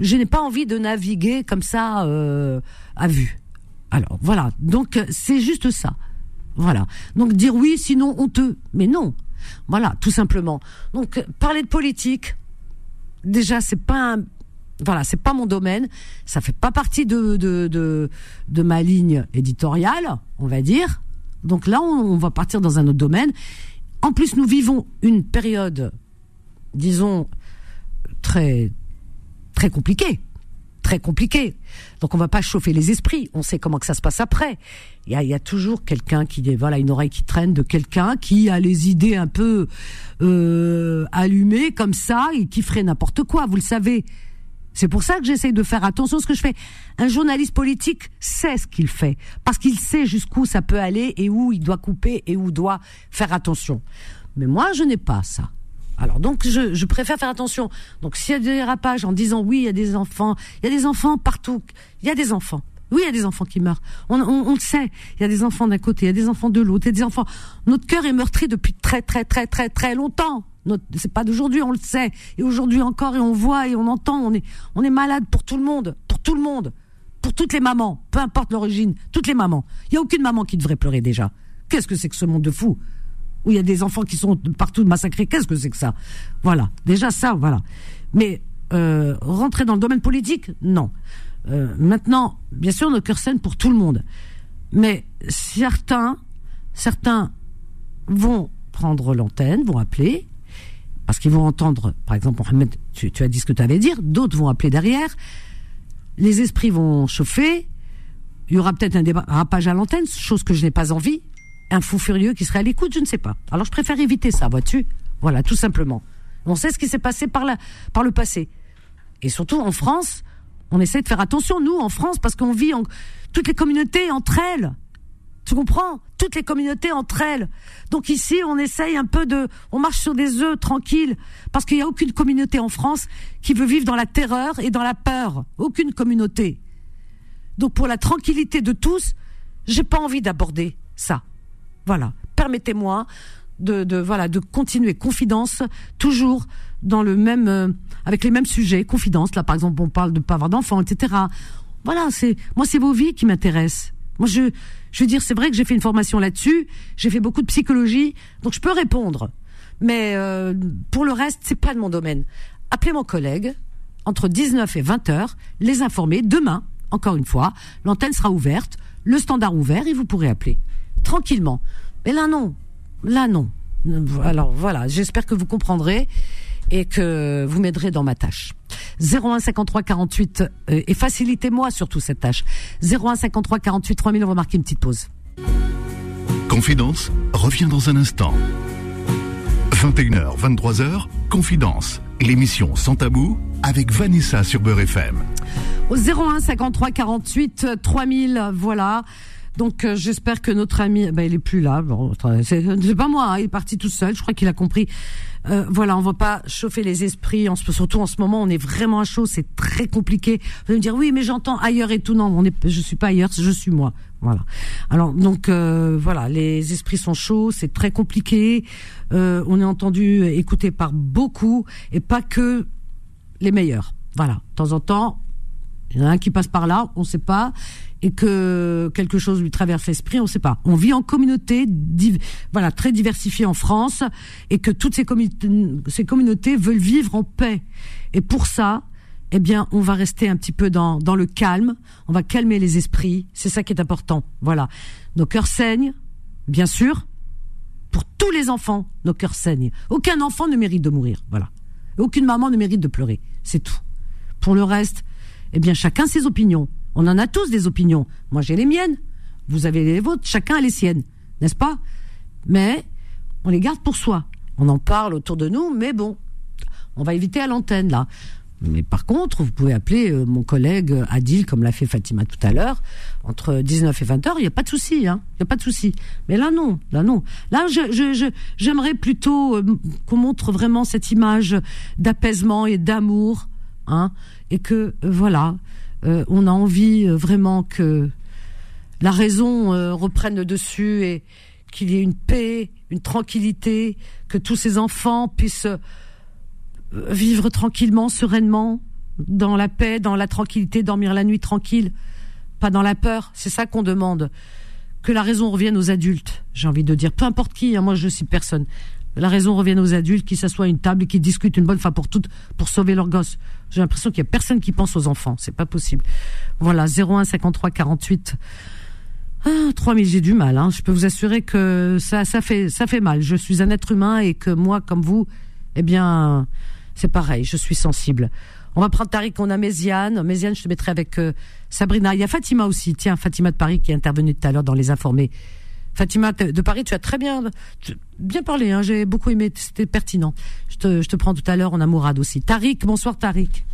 je n'ai pas envie de naviguer comme ça à vue. Alors, voilà. Donc, c'est juste ça. Voilà. Donc dire oui, sinon honteux. Mais non. Voilà, tout simplement. Donc parler de politique, déjà c'est pas pas mon domaine, ça fait pas partie de ma ligne éditoriale, on va dire. Donc là, on, va partir dans un autre domaine. En plus, nous vivons une période, disons, très très compliquée très compliqué. Donc on va pas chauffer les esprits. On sait comment que ça se passe après. Il y a, toujours quelqu'un qui voilà une oreille qui traîne de quelqu'un qui a les idées un peu euh, allumées comme ça et qui ferait n'importe quoi. Vous le savez. C'est pour ça que j'essaye de faire attention à ce que je fais. Un journaliste politique sait ce qu'il fait parce qu'il sait jusqu'où ça peut aller et où il doit couper et où doit faire attention. Mais moi, je n'ai pas ça. Alors donc je, préfère faire attention. Donc s'il y a des dérapages en disant oui, il y a des enfants, il y a des enfants partout, il y a des enfants. Oui, il y a des enfants qui meurent. On, le sait. Il y a des enfants d'un côté, il y a des enfants de l'autre, il y a des enfants. Notre cœur est meurtri depuis très très très très très longtemps. C'est pas d'aujourd'hui, on le sait. Et aujourd'hui encore, et on voit et on entend. On est on est malade pour tout le monde, pour tout le monde, pour toutes les mamans, peu importe l'origine, toutes les mamans. Il y a aucune maman qui devrait pleurer déjà. Qu'est-ce que c'est que ce monde de fou où il y a des enfants qui sont partout massacrés. Qu'est-ce que c'est que ça? Voilà. Déjà ça, voilà. Mais euh, rentrer dans le domaine politique, non. Euh, maintenant, bien sûr, nos cœurs saignent pour tout le monde. Mais certains, certains vont prendre l'antenne, vont appeler, parce qu'ils vont entendre, par exemple, Mohamed, tu, as dit ce que tu allais dire, d'autres vont appeler derrière, les esprits vont chauffer, il y aura peut-être un dérapage à l'antenne, chose que je n'ai pas envie, un fou furieux qui serait à l'écoute, je ne sais pas. Alors je préfère éviter ça, vois-tu Voilà, tout simplement. On sait ce qui s'est passé par, la, par le passé. Et surtout en France, on essaie de faire attention, nous, en France, parce qu'on vit en, toutes les communautés entre elles. Tu comprends? Toutes les communautés entre elles. Donc ici, on essaye un peu de... On marche sur des œufs tranquilles, parce qu'il n'y a aucune communauté en France qui veut vivre dans la terreur et dans la peur. Aucune communauté. Donc pour la tranquillité de tous, j'ai pas envie d'aborder ça. Voilà. Permettez-moi de, voilà de continuer. Confidence toujours dans le même euh, avec les mêmes sujets. Confidence. Là par exemple on parle de pas avoir d'enfants etc voilà c'est moi c'est vos vies qui m'intéressent. Moi je je veux dire c'est vrai que j'ai fait une formation là-dessus. J'ai fait beaucoup de psychologie. Donc je peux répondre. Mais euh, pour le reste c'est pas de mon domaine. Appelez mon collègue. Entre 19 et 20 heures les informer. Demain encore une fois l'antenne sera ouverte. Le standard ouvert et vous pourrez appeler tranquillement. Mais là, non. Là, non. Alors voilà, j'espère que vous comprendrez et que vous m'aiderez dans ma tâche. 01 53 48 et facilitez-moi surtout cette tâche. 01 53 48 3000, on va marquer une petite pause. Confidence revient dans un instant. 21h, 23h, Confidence, l'émission sans tabou avec Vanessa sur Beurre FM. Au 01 53 48 3000, voilà. Donc euh, j'espère que notre ami, ben il est plus là. Bon, c'est pas moi, hein, il est parti tout seul. Je crois qu'il a compris. Euh, voilà, on va pas chauffer les esprits. En, surtout en ce moment, on est vraiment à chaud. C'est très compliqué. Vous allez me dire oui, mais j'entends ailleurs et tout. Non, on est, je suis pas ailleurs, je suis moi. Voilà. Alors donc euh, voilà, les esprits sont chauds, c'est très compliqué. Euh, on est entendu, écouté par beaucoup et pas que les meilleurs. Voilà. De temps en temps, il y en a un qui passe par là, on sait pas et que quelque chose lui traverse l'esprit, on ne sait pas. On vit en communauté, voilà, très diversifiée en France, et que toutes ces, ces communautés veulent vivre en paix. Et pour ça, eh bien, on va rester un petit peu dans, dans le calme, on va calmer les esprits, c'est ça qui est important. Voilà. Nos cœurs saignent, bien sûr, pour Tous les enfants, nos cœurs saignent. Aucun enfant ne mérite de mourir. Voilà. Aucune maman ne mérite de pleurer. C'est tout. Pour le reste, eh bien, chacun ses opinions. On en a tous des opinions. Moi, j'ai les miennes. Vous avez les vôtres. Chacun a les siennes. N'est-ce pas? Mais, on les garde pour soi. On en parle autour de nous, mais bon. On va éviter à l'antenne, là. Mais par contre, vous pouvez appeler euh, mon collègue euh, Adil, comme l'a fait Fatima tout à l'heure, entre 19 et 20 heures, il n'y a pas de souci, hein. Il n'y a pas de souci. Mais là, non, là, non. Là, j'aimerais plutôt euh, qu'on montre vraiment cette image d'apaisement et d'amour, hein, et que, voilà, euh, on a envie euh, vraiment que la raison euh, reprenne le dessus et qu'il y ait une paix, une tranquillité, que tous ces enfants puissent vivre tranquillement, sereinement, dans la paix, dans la tranquillité, dormir la nuit tranquille, pas dans la peur. C'est ça qu'on demande. Que la raison revienne aux adultes, j'ai envie de dire. Peu importe qui, hein, moi je suis personne. La raison revienne aux adultes, qui s'assoient à une table et qui discutent une bonne fois pour toutes pour sauver leurs gosses. J'ai l'impression qu'il y a personne qui pense aux enfants. C'est pas possible. Voilà, 01 53 48 ah, 3000, j'ai du mal. Hein. Je peux vous assurer que ça, ça fait, ça fait mal. Je suis un être humain et que moi, comme vous, eh bien, c'est pareil. Je suis sensible. On va prendre Tariq. On a Méziane. Méziane, je te mettrai avec euh, Sabrina. Il y a Fatima aussi. Tiens, Fatima de Paris qui est intervenue tout à l'heure dans les informés. Fatima de Paris, tu as très bien, parlé. Hein. J'ai beaucoup aimé. C'était pertinent. Je te, je te prends tout à l'heure. On a Mourad aussi. Tariq, bonsoir Tariq.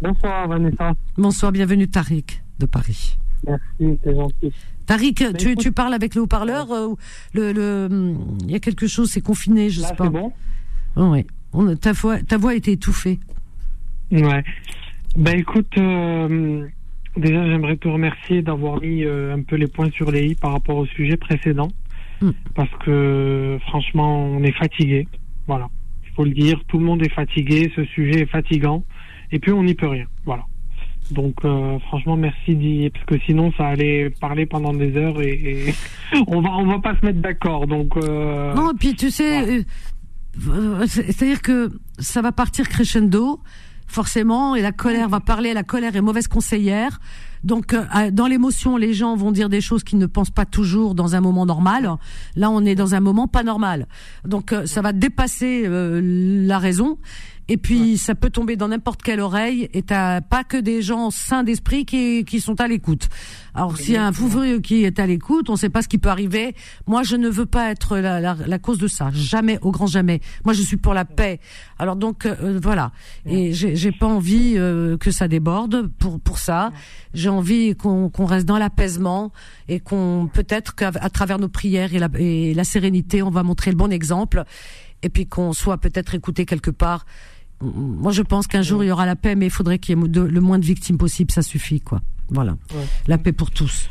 Bonsoir Vanessa. Bonsoir, bienvenue Tariq de Paris. Merci, c'est gentil. Tariq, Bah, tu, tu parles avec le haut-parleur euh, ou le, le, il y a quelque chose, c'est confiné, je Là, sais pas. c'est bon Oh, ouais. On- ta voix, ta voix a été étouffée. Ouais. Ben écoute, euh, déjà j'aimerais te remercier d'avoir mis euh, un peu les points sur les i par rapport au sujet précédent. Mm. Parce que franchement, on est fatigué. Voilà. Il faut le dire, tout le monde est fatigué, ce sujet est fatigant. Et puis on n'y peut rien. Voilà. Donc euh, franchement merci d'y parce que sinon ça allait parler pendant des heures et, et on va on va pas se mettre d'accord donc euh, Non, et puis tu sais, c'est- c'est-à-dire que ça va partir crescendo, forcément, et la colère va parler. La colère est mauvaise conseillère. Donc, euh, dans l'émotion, les gens vont dire des choses qu'ils ne pensent pas toujours dans un moment normal. Là, on est dans un moment pas normal. Donc, euh, ça va dépasser euh, la raison. Et puis, ça peut tomber dans n'importe quelle oreille. Et t'as pas que des gens sains d'esprit qui, qui sont à l'écoute. Alors, s'il y a un fou qui est à l'écoute, on sait pas ce qui peut arriver. Moi, je ne veux pas être la, la, la cause de ça. Jamais, au grand jamais. Moi, je suis pour la paix. Alors donc, euh, voilà. Et j'ai j'ai pas envie euh, que ça déborde pour pour ça. J'ai envie qu'on qu'on reste dans l'apaisement et qu'on peut-être qu'à à travers nos prières et la, et la sérénité, on va montrer le bon exemple. Et puis qu'on soit peut-être écouté quelque part. Moi, je pense qu'un jour il y aura la paix, mais il faudrait qu'il y ait le moins de victimes possible. Ça suffit, quoi. Voilà. Ouais. La paix pour tous.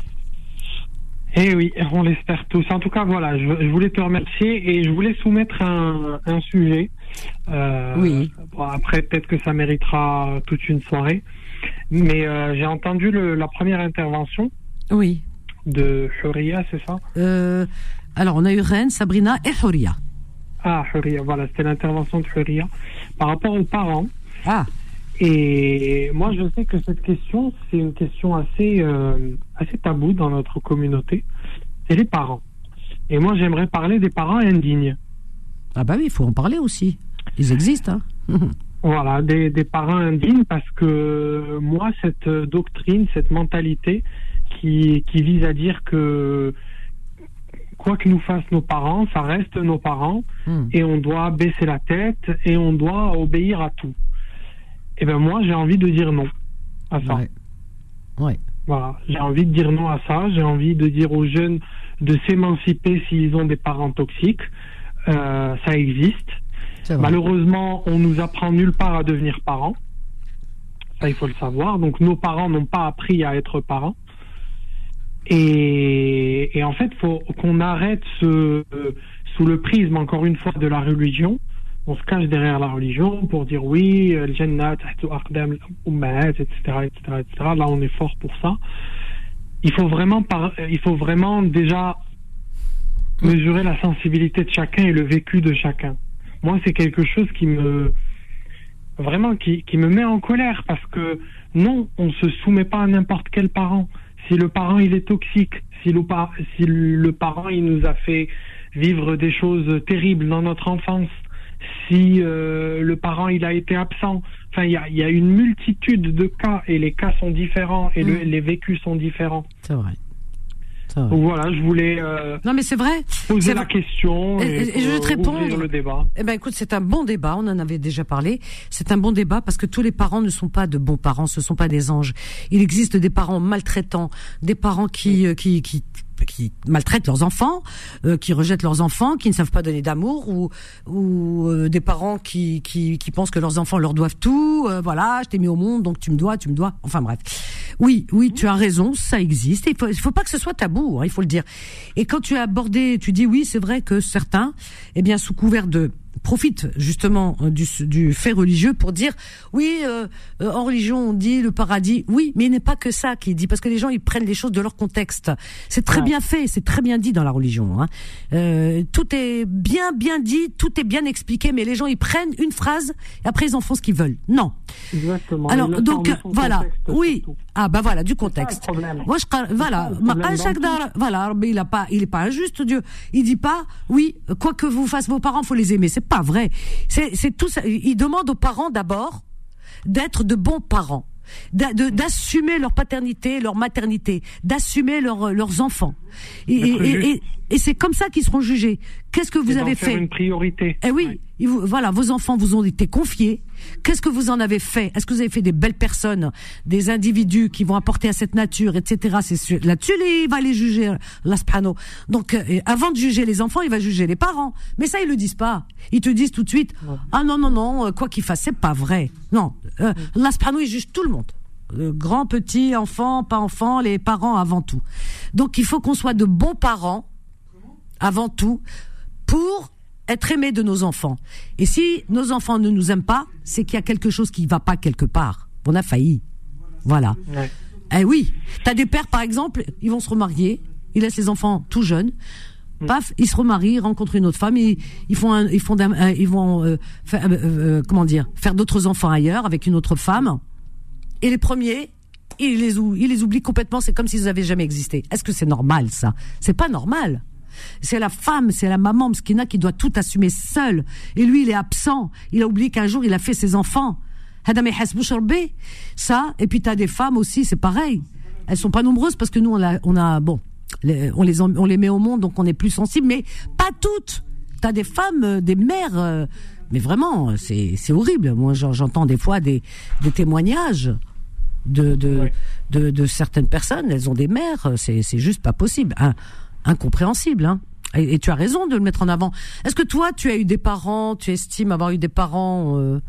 Eh oui, on l'espère tous. En tout cas, voilà, je, je voulais te remercier et je voulais soumettre un, un sujet. Euh, Oui. bon, après, peut-être que ça méritera toute une soirée. Mais euh, j'ai entendu le, la première intervention Oui. de Huria, c'est ça? Euh, alors, on a eu Rennes, Sabrina et Horia. Ah, Huria, voilà, c'était l'intervention de Huria. Par rapport aux parents, Ah, Et moi, je sais que cette question, c'est une question assez, euh, assez taboue dans notre communauté. C'est les parents. Et moi, j'aimerais parler des parents indignes. ah bah oui, il faut en parler aussi. Ils existent, hein. Voilà, des, des parents indignes, parce que moi, cette doctrine, cette mentalité qui, qui vise à dire que quoi que nous fassent nos parents, ça reste nos parents, Hmm. et on doit baisser la tête et on doit obéir à tout. Et ben moi, j'ai envie de dire non à ça. Ouais. Ouais. Voilà, j'ai envie de dire non à ça. J'ai envie de dire aux jeunes de s'émanciper s'ils ont des parents toxiques. Euh, ça existe. Malheureusement, on nous apprend nulle part à devenir parents. Ça, il faut le savoir. Donc, nos parents n'ont pas appris à être parents. Et, en fait, faut qu'on arrête euh, sous le prisme, encore une fois, de la religion. On se cache derrière la religion pour dire oui, euh, etc., etc., etc. Là, on est fort pour ça. Il faut vraiment, par, il faut vraiment déjà mesurer la sensibilité de chacun et le vécu de chacun. Moi, c'est quelque chose qui me vraiment qui me met en colère parce que non, on se soumet pas à n'importe quel parent. Si le parent il est toxique, si le, par- si le parent il nous a fait vivre des choses terribles dans notre enfance, si euh, le parent il a été absent. Enfin, il y a, il y a une multitude de cas et les cas sont différents et le- Mm. les vécus sont différents. C'est vrai. Donc voilà, je voulais euh, Non, mais c'est vrai. poser la question Et- et, et- et je vais te euh, répondre. le débat. Eh ben écoute, c'est un bon débat, on en avait déjà parlé. C'est un bon débat parce que tous les parents ne sont pas de bons parents, ce sont pas des anges. Il existe des parents maltraitants, des parents qui euh, qui qui qui maltraitent leurs enfants, euh, qui rejettent leurs enfants, qui ne savent pas donner d'amour, ou euh, des parents qui, pensent que leurs enfants leur doivent tout. euh, voilà, je t'ai mis au monde, donc tu me dois, tu me dois. Enfin bref. Oui, oui, tu as raison, ça existe. Il faut, il faut pas que ce soit tabou, hein, il faut le dire. Et quand tu as abordé, tu dis oui, c'est vrai que certains, eh bien, sous couvert de profitent justement euh, du, du fait religieux pour dire oui euh, euh, en religion on dit le paradis. Oui mais il n'est pas que ça qui est dit parce que les gens ils prennent les choses de leur contexte. C'est très Ouais. bien fait c'est très bien dit dans la religion hein. Euh, tout est bien bien dit tout est bien expliqué mais les gens ils prennent une phrase et après ils en font ce qu'ils veulent. Non. Exactement. alors donc voilà. oui. surtout. ah bah voilà du contexte. moi je voilà. voilà il a pas il est pas injuste Dieu. Il dit pas oui quoi que vous fassent vos parents faut les aimer. C'est pas vrai c'est tout ça il demande aux parents d'abord d'être de bons parents d'assumer leur paternité leur maternité d'assumer leur- leurs enfants et, c'est comme ça qu'ils seront jugés qu'est-ce que vous avez fait une priorité. eh oui, Ouais. il vous- voilà, vos enfants vous ont été confiés. Qu'est-ce que vous en avez fait? Est-ce que vous avez fait des belles personnes, des individus qui vont apporter à cette nature, etc. C'est sûr. Là-dessus, les- il va les juger, l'asprano. Donc, euh, avant de juger les enfants, il va juger les parents. Mais ça, ils le disent pas. Ils te disent tout de suite, ah non non non, euh, quoi qu'il fasse, c'est pas vrai. Non, euh, l'asprano, il juge tout le monde. Euh, grand, petit, enfant, pas enfant, les parents avant tout. Donc, il faut qu'on soit de bons parents avant tout pour être aimé de nos enfants. Et si nos enfants ne nous aiment pas, c'est qu'il y a quelque chose qui va pas quelque part. On a failli. Voilà. Ouais. Eh oui, t'as des pères par exemple, ils vont se remarier, ils laissent les enfants tout jeunes. Paf, ils se remarient, ils rencontrent une autre femme, ils, ils font, un, ils font, un- ils vont, euh, faire, euh, euh, comment dire, faire d'autres enfants ailleurs avec une autre femme. Et les premiers, ils les, ils les oublient complètement. C'est comme s'ils n'avaient jamais existé. Est-ce que c'est normal ça? C'est pas normal. C'est la femme, c'est la maman Mskina qui doit tout assumer seule. Et lui, il est absent. Il a oublié qu'un jour, il a fait ses enfants. Ça, et puis t'as des femmes aussi, c'est pareil. Elles sont pas nombreuses parce que nous, on a, on a bon, les- on les, on les met au monde, donc on est plus sensible, mais pas toutes. T'as des femmes, euh, des mères, euh, mais vraiment, c'est, c'est horrible. Moi, j'en- j'entends des fois des, des témoignages de, de, de, de certaines personnes. Elles ont des mères, c'est, c'est juste pas possible, Hein, incompréhensible. Hein. Et, et tu as raison de le mettre en avant. Est-ce que toi, tu as eu des parents, tu estimes avoir eu des parents euh,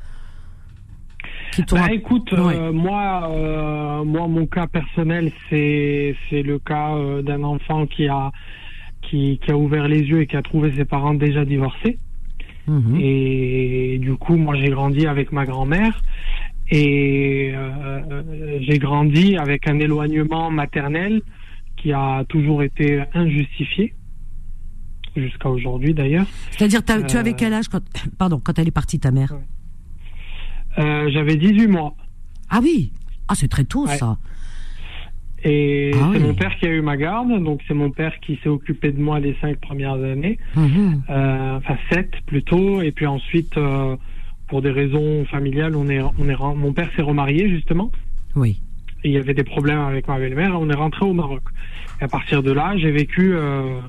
qui t'ont Bah, écoute, euh, moi, euh, moi, mon cas personnel, c'est c'est le cas d'un enfant qui a qui, qui a ouvert les yeux et qui a trouvé ses parents déjà divorcés. Mhm. Et du coup, moi, j'ai grandi avec ma grand-mère et j'ai grandi avec un éloignement maternel qui a toujours été injustifié jusqu'à aujourd'hui d'ailleurs. C'est-à-dire, tu Euh, avais quel âge quand, pardon, quand elle est partie, ta mère? Euh, J'avais 18 mois. Ah oui, ah c'est très tôt Ouais. ça. Et Ah c'est oui. mon père qui a eu ma garde, donc c'est mon père qui s'est occupé de moi les cinq premières années, Mhm. euh, enfin sept plutôt, et puis ensuite, euh, pour des raisons familiales, on est, on est, mon père s'est remarié justement, Oui. Il y avait des problèmes avec ma belle-mère, on est rentré au Maroc. Et à partir de là, j'ai vécu, euh,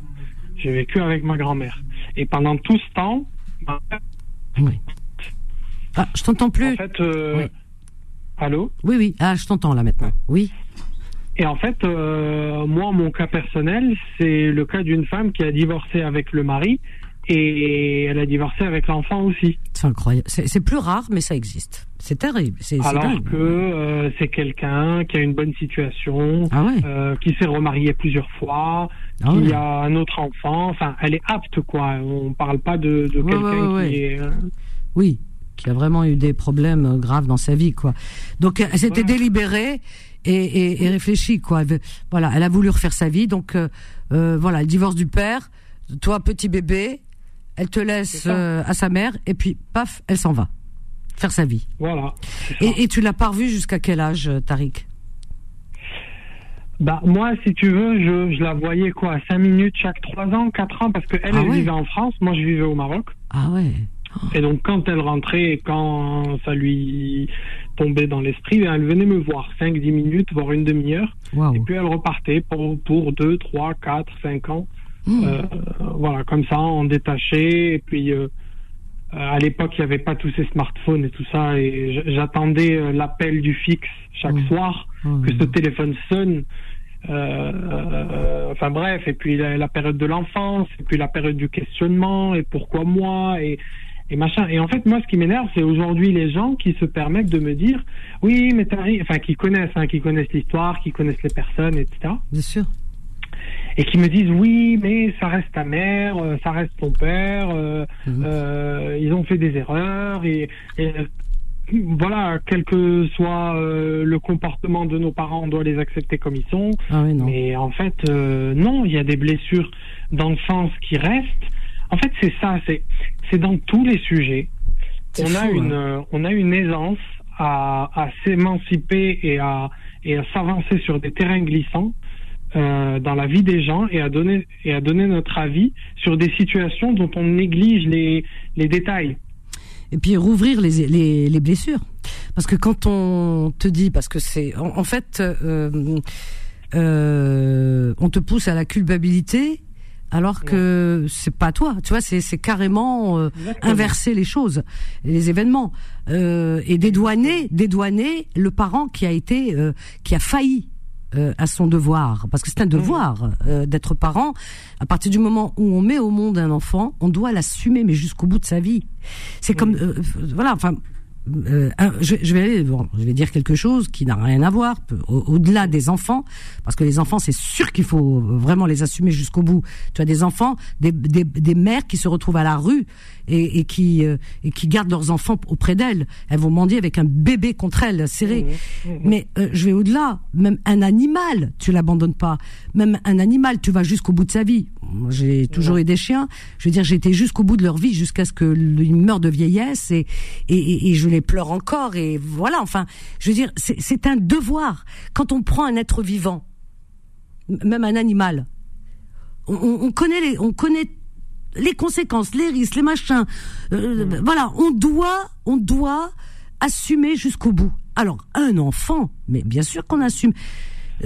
j'ai vécu avec ma grand-mère. Et pendant tout ce temps, oui. Ah, je t'entends plus. en fait, euh, Oui. allô? Oui, oui. Ah, je t'entends là maintenant. Oui. Et en fait, euh, moi, mon cas personnel, c'est le cas d'une femme qui a divorcé avec le mari et elle a divorcé avec l'enfant aussi. C'est incroyable. C'est c'est plus rare, mais ça existe. C'est terrible. Alors dingue. que euh, c'est quelqu'un qui a une bonne situation, Ah ouais. euh, qui s'est remarié plusieurs fois, Ah qui ouais. a un autre enfant. Enfin, elle est apte, quoi. On parle pas de, de Ouais, quelqu'un qui est. euh, Oui. Qui a vraiment eu des problèmes graves dans sa vie, quoi. Donc, elle s'était délibérée et, et, et réfléchie, quoi. Voilà, elle a voulu refaire sa vie. Donc, voilà, le divorce du père. Toi, petit bébé, elle te laisse euh, à sa mère et puis, paf, elle s'en va faire sa vie. Voilà. Et, et tu l'as pas revu jusqu'à quel âge, euh, Tariq? Bah, moi, si tu veux, je, je la voyais quoi, 5 minutes chaque 3 ans, 4 ans, parce qu'elle, elle, Ah elle ouais. vivait en France, moi je vivais au Maroc. Ah ouais. Et donc, quand elle rentrait quand ça lui tombait dans l'esprit, ben, elle venait me voir 5-10 minutes, voire une demi-heure. Et puis, elle repartait pour, pour 2, 3, 4, 5 ans. Mmh. Euh, voilà, comme ça, en détaché. Et puis, euh, à l'époque, il n'y avait pas tous ces smartphones et tout ça. Et j'attendais euh, l'appel du fixe chaque Mmh. soir, Oh, que ce téléphone sonne. Euh, enfin bref, et puis la, la période de l'enfance, et puis la période du questionnement, et pourquoi moi, et, et machin. Et en fait, moi, ce qui m'énerve, c'est aujourd'hui les gens qui se permettent de me dire, oui, mais t'as enfin, qui connaissent, hein, qui connaissent l'histoire, qui connaissent les personnes, etc Bien sûr. Et qui me disent oui mais ça reste ta mère euh, ça reste ton père euh, Mhm. euh, ils ont fait des erreurs et, et, voilà quel que soit euh, le comportement de nos parents on doit les accepter comme ils sont Ah non. mais en fait euh, non il y a des blessures d'enfance qui restent en fait c'est ça c'est c'est dans tous les sujets on a une hein. on a une aisance à, à s'émanciper et à et à s'avancer sur des terrains glissants euh, dans la vie des gens et à donner et à donner notre avis sur des situations dont on néglige les les détails. Et puis rouvrir les, les, les blessures. Parce que quand on te dit, parce que c'est en, en fait, euh, euh, on te pousse à la culpabilité alors que c'est pas toi. Tu vois, c'est c'est carrément euh, inverser les choses, les événements euh, et dédouaner, dédouaner le parent qui a été, euh, qui a failli euh, à son devoir, parce que c'est un devoir euh, d'être parent. À partir du moment où on met au monde un enfant, on doit l'assumer, mais jusqu'au bout de sa vie. C'est comme, euh, euh, voilà, enfin. Euh, je, je vais aller, bon, je vais dire quelque chose qui n'a rien à voir au- au-delà des enfants, parce que les enfants, c'est sûr qu'il faut vraiment les assumer jusqu'au bout. Tu as des enfants, des, des, des mères qui se retrouvent à la rue et, et qui euh, et qui gardent leurs enfants auprès d'elles. Elles vont mendier avec un bébé contre elles serré. Mais euh, je vais au-delà. Même un animal, tu l'abandonnes pas. Même un animal, tu vas jusqu'au bout de sa vie. J'ai toujours eu des chiens. Je veux dire, été jusqu'au bout de leur vie, jusqu'à ce qu'ils meurent de vieillesse, et, et, et, et je les pleure encore. Et voilà. Enfin, je veux dire, c'est un devoir. Quand on prend un être vivant, même un animal, on, on on connaît les, on connaît les conséquences, les risques, les machins. Euh, Voilà, on doit, on doit assumer jusqu'au bout. Alors, un enfant, mais bien sûr qu'on assume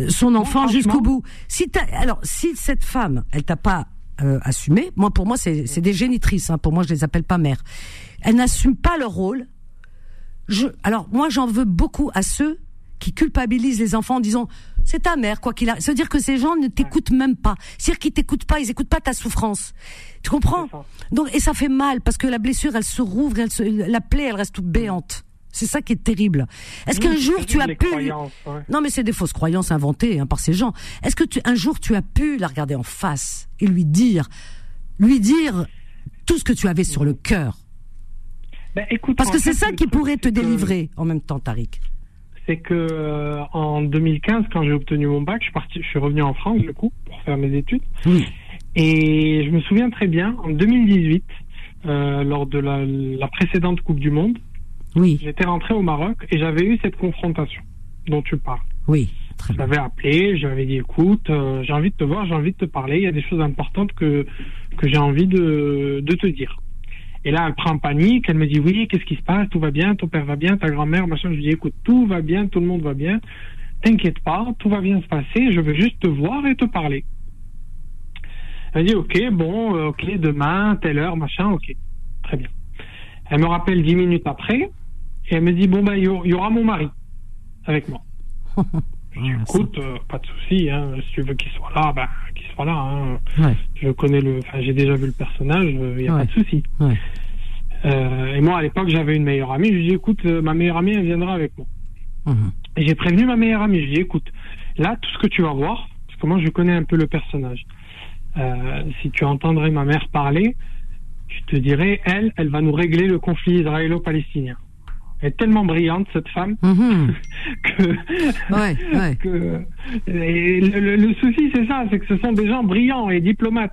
son enfant jusqu'au bout. Si alors, si cette femme, elle t'a pas euh, assumé, moi pour moi c'est c'est des génitrices. Hein, pour moi, je les appelle pas mères. Elles n'assument pas leur rôle. Je, alors moi, j'en veux beaucoup à ceux qui culpabilisent les enfants en disant c'est ta mère quoi qu'il a. Ça veut dire que ces gens ne t'écoutent même pas. C'est-à-dire qu'ils t'écoutent pas, ils écoutent pas ta souffrance. Tu comprends? Donc et ça fait mal parce que la blessure, elle se rouvre, elle se, la plaie, elle reste toute béante. C'est ça qui est terrible. Est-ce qu'un jour tu as pu ouais. Non mais c'est des fausses croyances inventées hein, par ces gens. Est-ce que tu un jour tu as pu la regarder en face et lui dire lui dire tout ce que tu avais sur le cœur? Ben, écoute, Parce que c'est ça qui pourrait te que- délivrer en même temps Tariq. C'est que euh, en 2015, quand j'ai obtenu mon bac, je suis parti, je suis revenu en France du coup pour faire mes études. Oui. Et je me souviens très bien, en 2018, euh, lors de la, la précédente Coupe du Monde, Oui, j'étais rentré au Maroc et j'avais eu cette confrontation dont tu parles. oui, très Je l'avais appelé, je lui avais dit écoute, euh, j'ai envie de te voir, j'ai envie de te parler, il y a des choses importantes que, que j'ai envie de, de te dire. Et là, elle prend en panique, elle me dit oui, qu'est-ce qui se passe, tout va bien, ton père va bien, ta grand-mère, machin? Je lui dis écoute, tout va bien, tout le monde va bien, t'inquiète pas, tout va bien se passer, je veux juste te voir et te parler. Elle me dit ok, bon, euh, ok, demain, telle heure, machin, ok, très bien. Elle me rappelle dix minutes après et elle me dit bon ben il y aura- mon mari avec moi. Je dis, Ah, écoute, euh, pas de souci, hein, si tu veux qu'il soit là, ben, qu'il soit là. Hein. Ouais. Je connais le, j'ai déjà vu le personnage, il n'y a Ouais. pas de souci. Ouais. Euh, et moi, à l'époque, j'avais une meilleure amie. Je lui ai dit, écoute, euh, ma meilleure amie, elle viendra avec moi. Mhm. Et j'ai prévenu ma meilleure amie. Je lui ai dit, écoute, là, tout ce que tu vas voir, parce que moi, je connais un peu le personnage. Euh, si tu entendrais ma mère parler, je te dirais, elle, elle va nous régler le conflit israélo-palestinien. Elle est tellement brillante, cette femme, Mhm. que Ouais, ouais. que et le, le- le souci c'est ça, c'est que ce sont des gens brillants et diplomates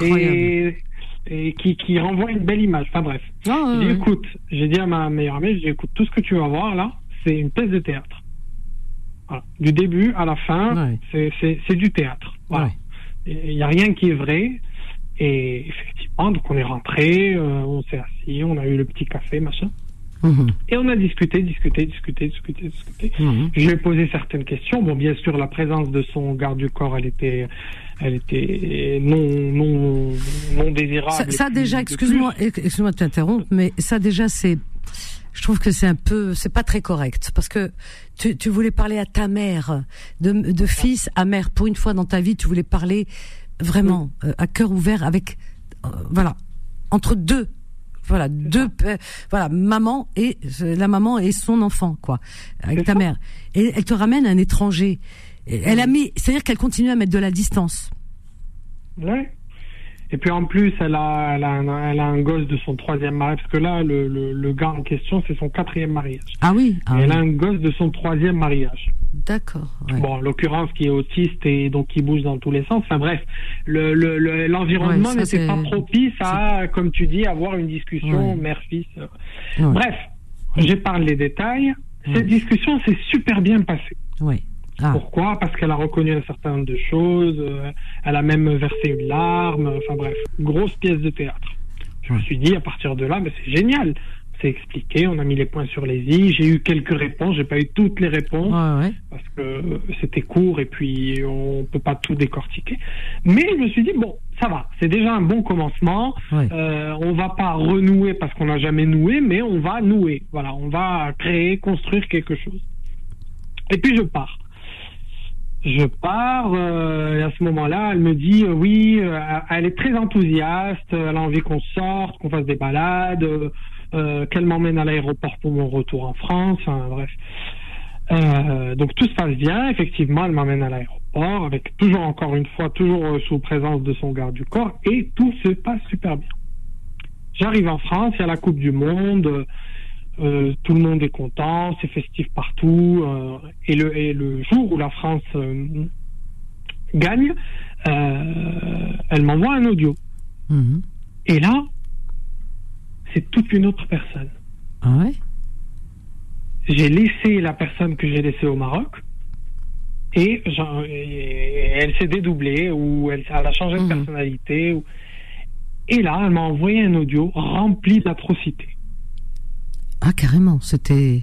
et, et qui, qui renvoient une belle image. Enfin bref. Ah, J'ai dit, ouais. écoute, j'ai dit à ma meilleure amie, j'ai dit, écoute, tout ce que tu vas voir là, c'est une pièce de théâtre. Voilà. Du début à la fin, Ouais. c'est- du théâtre. Voilà. Il n'y a rien qui est vrai. Et effectivement, donc on est rentré, euh, on s'est assis, on a eu le petit café, machin. Mhm. Et on a discuté, discuté, discuté, discuté, discuté. Mhm. Je lui ai posé certaines questions. Bon, bien sûr, la présence de son garde du corps, elle était, elle était non, non, non désirable. Ça, déjà, excuse-moi, excuse-moi de t'interrompre, mais ça déjà c'est, je trouve que c'est un peu, c'est pas très correct parce que tu, tu voulais parler à ta mère, de, de fils à mère. Pour une fois dans ta vie, tu voulais parler vraiment euh, à cœur ouvert avec, euh, voilà, entre deux. Voilà, deux, voilà, maman et la maman et son enfant, quoi, avec ta ça. mère. Et elle te ramène un étranger. Elle a mis, c'est-à-dire qu'elle continue à mettre de la distance. Ouais. Et puis en plus, elle a, elle a, un, elle a un gosse de son troisième mariage, parce que là, le, le, le gars en question, c'est son quatrième mariage. Ah oui, ah elle oui. a un gosse de son troisième mariage. d'accord. ouais. Bon, en l'occurrence, qui est autiste et donc qui bouge dans tous les sens. Enfin bref, le le- le- l'environnement Ouais, ça, n'était pas propice à, comme tu dis, avoir une discussion Ouais. mère-fils. Bref, j'épargne les détails. Cette discussion s'est super bien passée. Oui. Ah. Pourquoi? Parce qu'elle a reconnu un certain nombre de choses. euh, elle a même versé une larme. Enfin bref, grosse pièce de théâtre. Je me suis dit à partir de là, mais c'est génial. C'est expliqué, on a mis les points sur les i. J'ai eu quelques réponses, j'ai pas eu toutes les réponses Ouais, ouais. parce que euh, c'était court et puis on peut pas tout décortiquer. Mais je me suis dit bon, ça va, c'est déjà un bon commencement. Ouais. Euh, on va pas renouer parce qu'on n'a jamais noué, mais on va nouer. Voilà, on va créer, construire quelque chose. Et puis je pars. Je pars euh, et à ce moment-là, elle me dit euh, oui, euh, elle est très enthousiaste, elle a envie qu'on sorte, qu'on fasse des balades, euh, qu'elle m'emmène à l'aéroport pour mon retour en France. Bref. Donc tout se passe bien. Effectivement, elle m'amène à l'aéroport avec toujours encore une fois toujours sous présence de son garde du corps et tout se passe super bien. J'arrive en France, il y a la Coupe du Monde, euh, tout le monde est content, c'est festif partout. euh, et, le, et le jour où la France euh, gagne, elle m'envoie un audio. Mhm. Et là, c'est toute une autre personne. Ah ouais? j'ai laissé la personne que j'ai laissée au Maroc et, elle s'est dédoublée ou elle, elle a changé de Mhm. personnalité. ou- Et là, elle m'a envoyé un audio rempli d'atrocités. Ah carrément. C'était.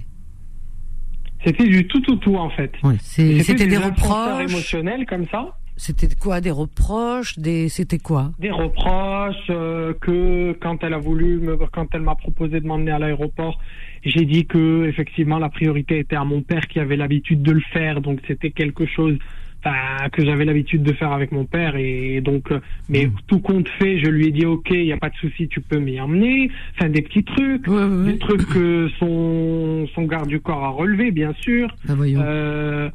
C'était du tout tout tout en fait. Ouais. C'était des influenceurs reproches. émotionnels comme ça. C'était quoi Des reproches Des. C'était quoi? Des reproches euh, que quand elle a voulu, me, quand elle m'a proposé de m'emmener à l'aéroport, j'ai dit que effectivement la priorité était à mon père qui avait l'habitude de le faire, donc c'était quelque chose enfin, que j'avais l'habitude de faire avec mon père et donc euh, mais Mm. tout compte fait, je lui ai dit ok, il y a pas de souci, tu peux m'y emmener, enfin des petits trucs, Ouais, ouais, ouais. des trucs que son son garde du corps a relevé bien sûr. Bah, voyons. Euh,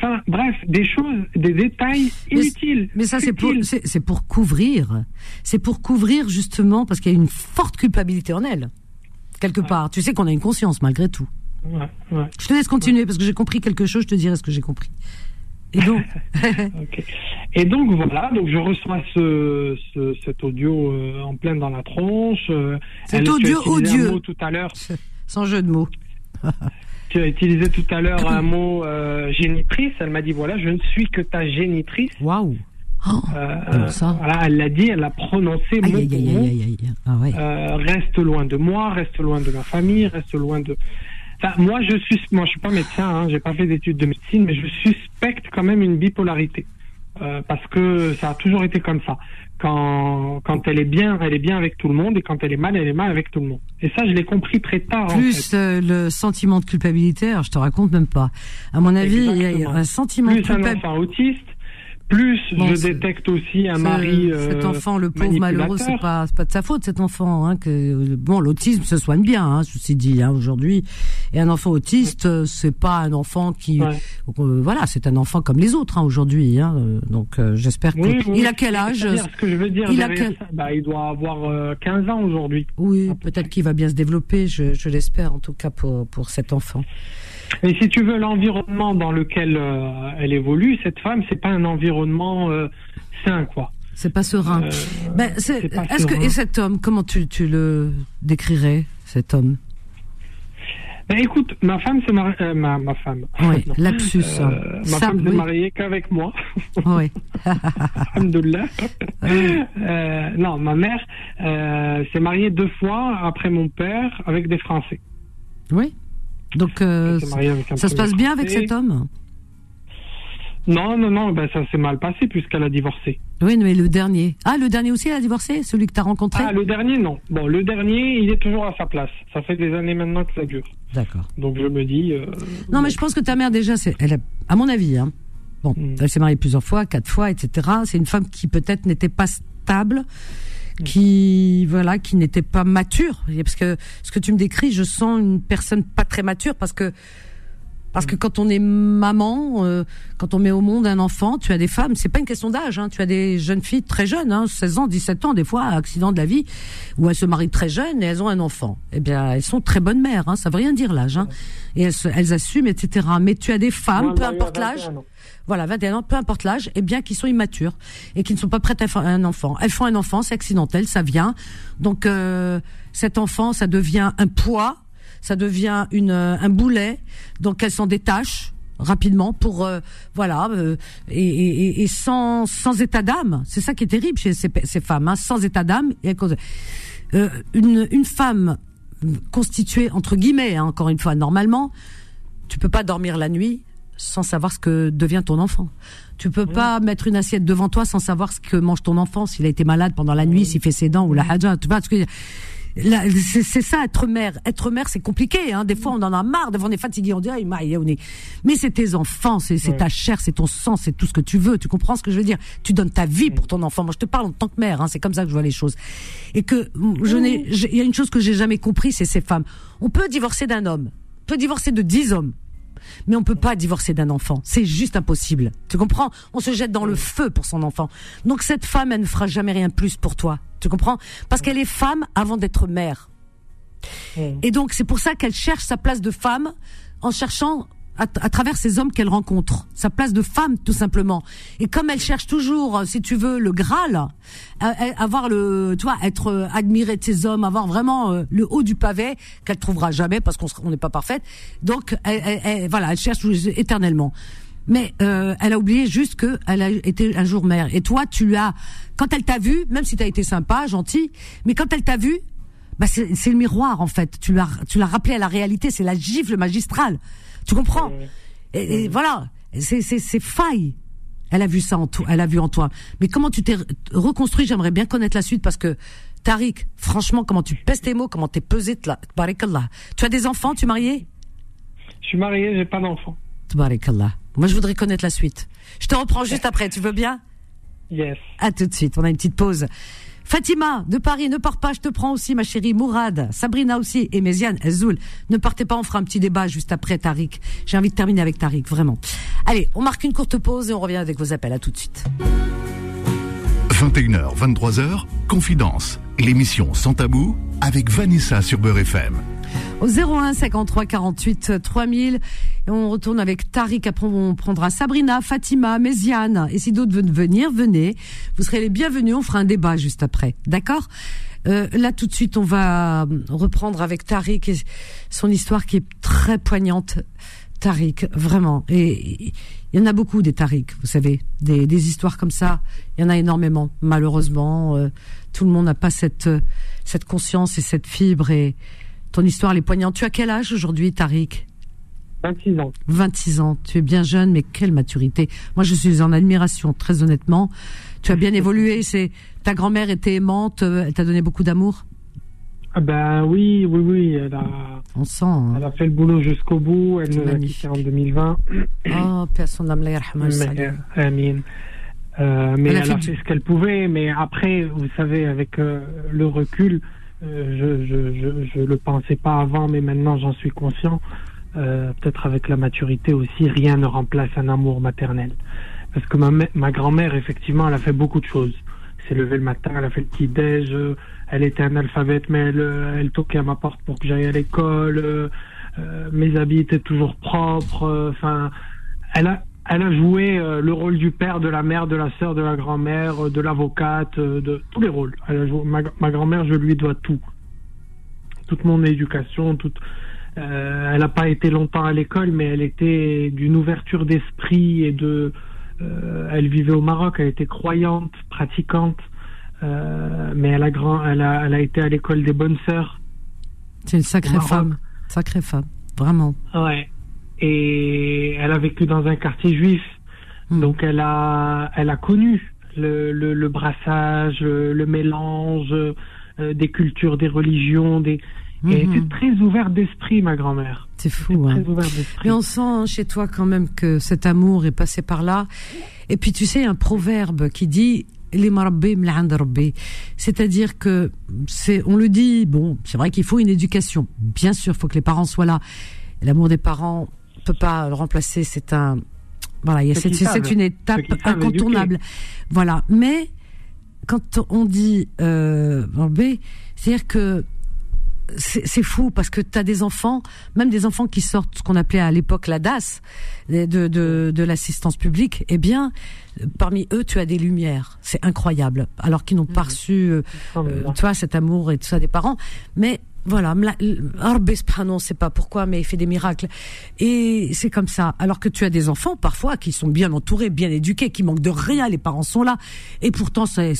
Enfin, bref, des choses, des détails inutiles. Mais ça, c'est pour, c'est pour couvrir. C'est pour couvrir justement parce qu'il y a une forte culpabilité en elle. Quelque part. Tu sais qu'on a une conscience malgré tout. Ouais, ouais. Je te laisse continuer parce que j'ai compris quelque chose. Je te dirai ce que j'ai compris. Et donc. Et donc voilà, donc je reçois ce, ce cet audio euh, en plein dans la tronche. euh, Cet elle- tu as audio utilisé un odieux. mot tout à l'heure. sans jeu de mots. Tu as utilisé tout à l'heure un mot euh, génitrice. Elle m'a dit voilà, je ne suis que ta génitrice. Waouh. Oh, Euh, ça Voilà, elle l'a dit, elle l'a prononcé aïe, aïe, aïe, mot. aïe, aïe, aïe. Ah ouais. Euh, reste loin de moi, reste loin de ma famille, reste loin de. Enfin, moi, je suis, moi, je suis pas médecin, hein, j'ai pas fait d'études de médecine, mais je suspecte quand même une bipolarité, Euh, parce que ça a toujours été comme ça. Quand, quand elle est bien, elle est bien avec tout le monde, et quand elle est mal, elle est mal avec tout le monde. Et ça, je l'ai compris très tard. en Plus fait. euh, le sentiment de culpabilité, alors je te raconte même pas. À mon avis, il y a un sentiment de un culpabilité. enfant autiste, plus Bon, je détecte aussi un mari. euh, cet enfant, le pauvre malheureux, c'est pas, c'est pas de sa faute, cet enfant. Hein, que bon, l'autisme se soigne bien, hein, ceci dit, hein, aujourd'hui. Et un enfant autiste, euh, c'est pas un enfant qui, Ouais. euh, voilà, c'est un enfant comme les autres hein, aujourd'hui. Hein, euh, donc, euh, j'espère que. Oui, oui, il a quel âge c'est-à-dire, Ce que je veux dire, Il a quel- ça, bah, il doit avoir euh, 15 ans aujourd'hui. Oui, peut-être qu'il va bien se développer. Je, je l'espère en tout cas pour pour cet enfant. Et si tu veux l'environnement dans lequel euh, elle évolue, cette femme, c'est pas un environnement euh, sain, quoi. C'est pas serein. Euh, Ben, c'est- est-ce que serein. et cet homme, comment tu tu le décrirais, cet homme? Ben, écoute, ma femme s'est mariée. ma, ma femme. Oui, Non. lapsus. Euh, ma Ça, femme s'est oui. mariée qu'avec moi. Oui. Alhamdoulilah. Euh, non, ma mère s'est mariée deux fois après mon père avec des Français. Oui. Donc, euh, ça se passe bien avec cet homme Non, non, non, ben, ça s'est mal passé puisqu'elle a divorcé. Oui, mais le dernier. Ah, le dernier aussi, elle a divorcé Celui que tu as rencontré Ah, le dernier, non. Bon, le dernier, il est toujours à sa place. Ça fait des années maintenant que ça dure. D'accord. Donc je me dis. euh, Non, mais je pense que ta mère, déjà, c'est, elle a- à mon avis, hein, bon, Mm. elle s'est mariée plusieurs fois, quatre fois, etc. C'est une femme qui peut-être n'était pas stable, qui, voilà, qui n'était pas mature. Parce que ce que tu me décris, je sens une personne pas très mature parce que, parce que quand on est maman, euh, quand on met au monde un enfant, tu as des femmes, c'est pas une question d'âge, hein, tu as des jeunes filles très jeunes, hein, 16 ans, 17 ans, des fois, accident de la vie, où elles se marient très jeunes et elles ont un enfant. Eh bien, elles sont très bonnes mères, hein, ça veut rien dire l'âge, hein, et elles, elles assument, etc. Mais tu as des femmes, peu importe 21 l'âge, voilà, 21 ans, peu importe l'âge, eh bien, qui sont immatures et qui ne sont pas prêtes à faire un enfant. Elles font un enfant, c'est accidentel, ça vient. Donc, euh, cet enfant, ça devient un poids, ça devient une, euh, un boulet. Donc, elles s'en détachent rapidement pour euh, voilà euh, et, et, et sans sans état d'âme c'est ça qui est terrible chez ces, ces femmes hein, sans état d'âme et à cause- euh, une une femme constituée entre guillemets hein, encore une fois normalement tu peux pas dormir la nuit sans savoir ce que devient ton enfant. Tu peux pas mettre une assiette devant toi sans savoir ce que mange ton enfant, s'il a été malade pendant la nuit, s'il fait ses dents ou la hadja. Tu vois, c'est ça être mère. Être mère, c'est compliqué. Hein. Des fois, on en a marre. Des fois, on est fatigué. On dit, ah, on est. Mais c'est tes enfants, c'est ta chair, c'est ton sang, c'est tout ce que tu veux. Tu comprends ce que je veux dire? Tu donnes ta vie pour ton enfant. Moi, je te parle en tant que mère. Hein. C'est comme ça que je vois les choses. Et que mm, je n'ai. Il y a une chose que j'ai jamais compris, c'est ces femmes. On peut divorcer d'un homme. On peut divorcer de dix hommes mais on peut pas divorcer d'un enfant. C'est juste impossible. Tu comprends? On se jette dans le feu pour son enfant. Donc cette femme, elle ne fera jamais rien plus pour toi. Tu comprends? Parce qu'elle est femme avant d'être mère. Et donc c'est pour ça qu'elle cherche sa place de femme en cherchant à, à travers ces hommes qu'elle rencontre, sa place de femme tout simplement. Et comme elle cherche toujours, si tu veux, le Graal, euh, avoir le, tu vois, être euh, admirée de ces hommes, avoir vraiment euh, le haut du pavé qu'elle trouvera jamais parce qu'on n'est pas parfaite. Donc, elle, elle- elle- voilà, elle cherche éternellement. Mais euh, elle a oublié juste que elle a été un jour mère. Et toi, tu as, quand elle t'a vu, même si t'as été sympa, gentil, mais quand elle t'a vu, bah c'est c'est le miroir en fait. Tu l'as, tu l'as rappelé à la réalité. C'est la gifle magistrale. Tu comprends et, et voilà, c'est c'est c'est faille. Elle a vu ça en toi. Elle a vu en toi. Mais comment tu t'es re- reconstruit? J'aimerais bien connaître la suite parce que Tariq, franchement, comment tu pèses tes mots, comment t'es pesé. Tu as des enfants, tu es marié? Je suis marié, j'ai pas d'enfant. Tabarakallah. Moi, je voudrais connaître la suite. Je te reprends juste après. Tu veux bien? Yes. À tout de suite. On a une petite pause. Fatima de Paris, ne pars pas, je te prends aussi, ma chérie. Mourad, Sabrina aussi, et Méziane, Ezoul. Ne partez pas, on fera un petit débat juste après Tariq. J'ai envie de terminer avec Tariq, vraiment. Allez, on marque une courte pause et on revient avec vos appels. À tout de suite. 21h, 23h, Confidence. L'émission Sans Tabou avec Vanessa sur Beurre FM. Au 01 53 48 3000. Et on retourne avec Tariq. Après, on prendra Sabrina, Fatima, Méziane. Et si d'autres veulent venir, venez. Vous serez les bienvenus. On fera un débat juste après. D'accord? Euh, Là, tout de suite, on va reprendre avec Tariq et son histoire qui est très poignante. Tariq, vraiment. Et il y en a beaucoup des Tariq, vous savez, des, des histoires comme ça. Il y en a énormément. Malheureusement, euh, tout le monde n'a pas cette cette conscience et cette fibre. Et ton histoire, elle est poignante. Tu as quel âge aujourd'hui, Tariq 26 ans. 26 ans. Tu es bien jeune, mais quelle maturité. Moi, je suis en admiration, très honnêtement. Tu as bien évolué. C'est ta grand-mère était aimante. euh, Elle t'a donné beaucoup d'amour? Ah ben oui, oui, oui. Elle a, On sent. hein. elle a fait le boulot jusqu'au bout. Elle nous a quittés en 2020. Oh, Mais, salut. euh, Amin. Euh, mais Elle elle a a, fait fait, du- ce qu'elle pouvait. Mais après, vous savez, avec euh, le recul, euh, je, je le pensais pas avant, mais maintenant j'en suis conscient. Euh, Peut-être avec la maturité aussi, rien ne remplace un amour maternel. Parce que ma, ma grand-mère, effectivement, elle a fait beaucoup de choses. S'est levée le matin, elle a fait le petit déj, euh, elle était analphabète, mais elle, euh, elle toquait à ma porte pour que j'aille à l'école. euh, euh, mes habits étaient toujours propres. Enfin, elle a, elle a joué euh, le rôle du père, de la mère, de la sœur, de la grand-mère, euh, de l'avocate, euh, de tous les rôles. Elle a joué, ma, ma grand-mère, je lui dois tout. Toute mon éducation, toute. Euh, elle n'a pas été longtemps à l'école, mais elle était d'une ouverture d'esprit et de. euh, elle vivait au Maroc, elle était croyante, pratiquante, euh, mais elle a, grand, elle, a, elle a été à l'école des bonnes sœurs. C'est une sacrée femme. Sacrée femme. Vraiment. Ouais. Et elle a vécu dans un quartier juif. Hmm. Donc elle a, elle a connu le, le, le brassage, le, mélange euh, des cultures, des religions, des. Et elle Mhm. était très ouverte d'esprit, ma grand-mère. C'est fou, hein. Très ouverte d'esprit. Et on sent hein, chez toi quand même que cet amour est passé par là. Et puis tu sais, un proverbe qui dit les c'est-à-dire que c'est, on le dit, bon, c'est vrai qu'il faut une éducation. Bien sûr, il faut que les parents soient là. L'amour des parents peut pas le remplacer. C'est un, voilà, c'est une étape incontournable. Voilà, mais quand on dit euh, rabbi, c'est-à-dire que c'est fou parce que tu as des enfants, même des enfants qui sortent ce qu'on appelait à l'époque la DAS, de, de, l'assistance publique, eh bien, parmi eux, tu as des lumières. C'est incroyable. Alors qu'ils n'ont pas reçu, euh, euh, tu vois, cet amour et tout ça des parents. Mais voilà, Rabbi subhanahu, on sait pas pourquoi, mais il fait des miracles. Et c'est comme ça. Alors que tu as des enfants, parfois, qui sont bien entourés, bien éduqués, qui manquent de rien, les parents sont là. Et pourtant, c'est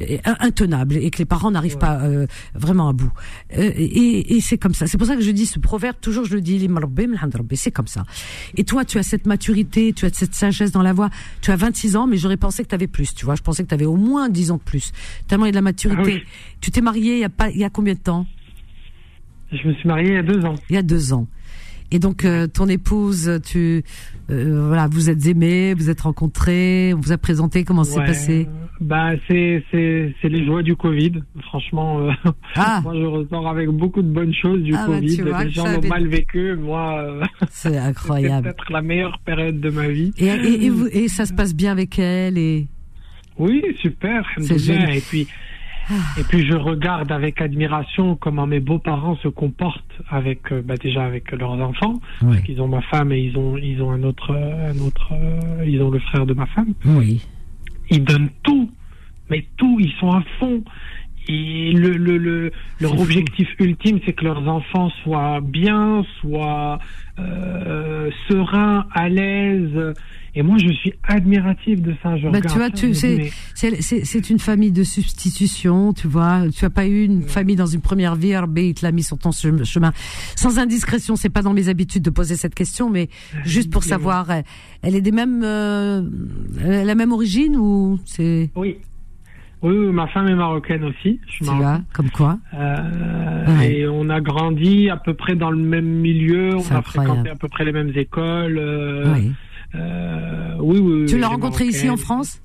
euh, intenable et que les parents n'arrivent pas euh, vraiment à bout. Euh, et et c'est comme ça. C'est pour ça que je dis ce proverbe, toujours je le dis, c'est comme ça. Et toi, tu as cette maturité, tu as cette sagesse dans la voix. Tu as 26 ans, mais j'aurais pensé que tu avais plus, tu vois. Je pensais que tu avais au moins 10 ans de plus. Tellement il y a de la maturité. Ah oui. Tu t'es marié il y a pas, il y a combien de temps? Je me suis marié il y a deux ans. Il y a deux ans. Et donc euh, ton épouse, tu, euh, voilà, vous êtes aimés, vous êtes rencontrés, on vous a présenté comment c'est Ouais. passé? Bah, c'est, c'est, c'est les joies du Covid. Franchement, euh, Ah. moi, je ressors avec beaucoup de bonnes choses du Ah, bah, Covid. vois, les gens l'ont mal vécu. Moi, C'est c'est incroyable. peut-être la meilleure période de ma vie. Et, et, et, vous- et ça se passe bien avec elle et Oui, super. C'est génial. Et puis, et puis je regarde avec admiration comment mes beaux-parents se comportent avec, euh, bah, déjà avec leurs enfants. Oui. Parce qu'ils ont ma femme et ils ont, ils ont un autre, un autre, euh, ils ont le frère de ma femme. oui. Ils donnent tout, mais tout, ils sont à fond. Et le, le, le, leur fou. objectif ultime, c'est que leurs enfants soient bien, soient euh, sereins, à l'aise. Et moi, je suis admiratif de ça. Je Bah, tu vois, tu c'est- une famille de substitution, tu vois. Tu as pas eu une famille dans une première vie, RB, il te l'a mis sur ton chem- chemin. Sans indiscrétion, c'est pas dans mes habitudes de poser cette question, mais juste pour savoir, elle, elle est des mêmes, euh, la même origine ou c'est, Oui. Oui, oui, ma femme est marocaine aussi. Je suis tu vois, comme quoi. Euh, Ouais. Et on a grandi à peu près dans le même milieu. On a incroyable. fréquenté à peu près les mêmes écoles. euh, oui. Euh, oui, oui. Tu l'as rencontré ici en. France?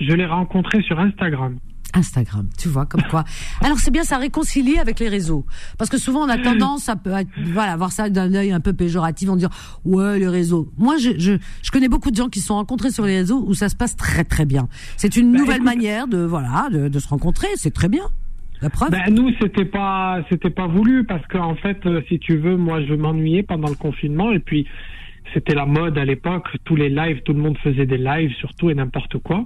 Je l'ai rencontré sur Instagram. Instagram, tu vois, comme quoi. Alors c'est bien, ça réconcilie avec les réseaux, parce que souvent on a tendance à, à voilà voir ça d'un œil un peu péjoratif, en dire ouais les réseaux. Moi, je, je je connais beaucoup de gens qui se sont rencontrés sur les réseaux où ça se passe très très bien. C'est une Bah, nouvelle écoute- manière de voilà de, de se rencontrer, c'est très bien. La preuve. Ben, nous, c'était pas, c'était pas voulu parce qu'en fait, euh, si tu veux, moi, je m'ennuyais pendant le confinement et puis c'était la mode à l'époque. Tous les lives, tout le monde faisait des lives, surtout et n'importe quoi.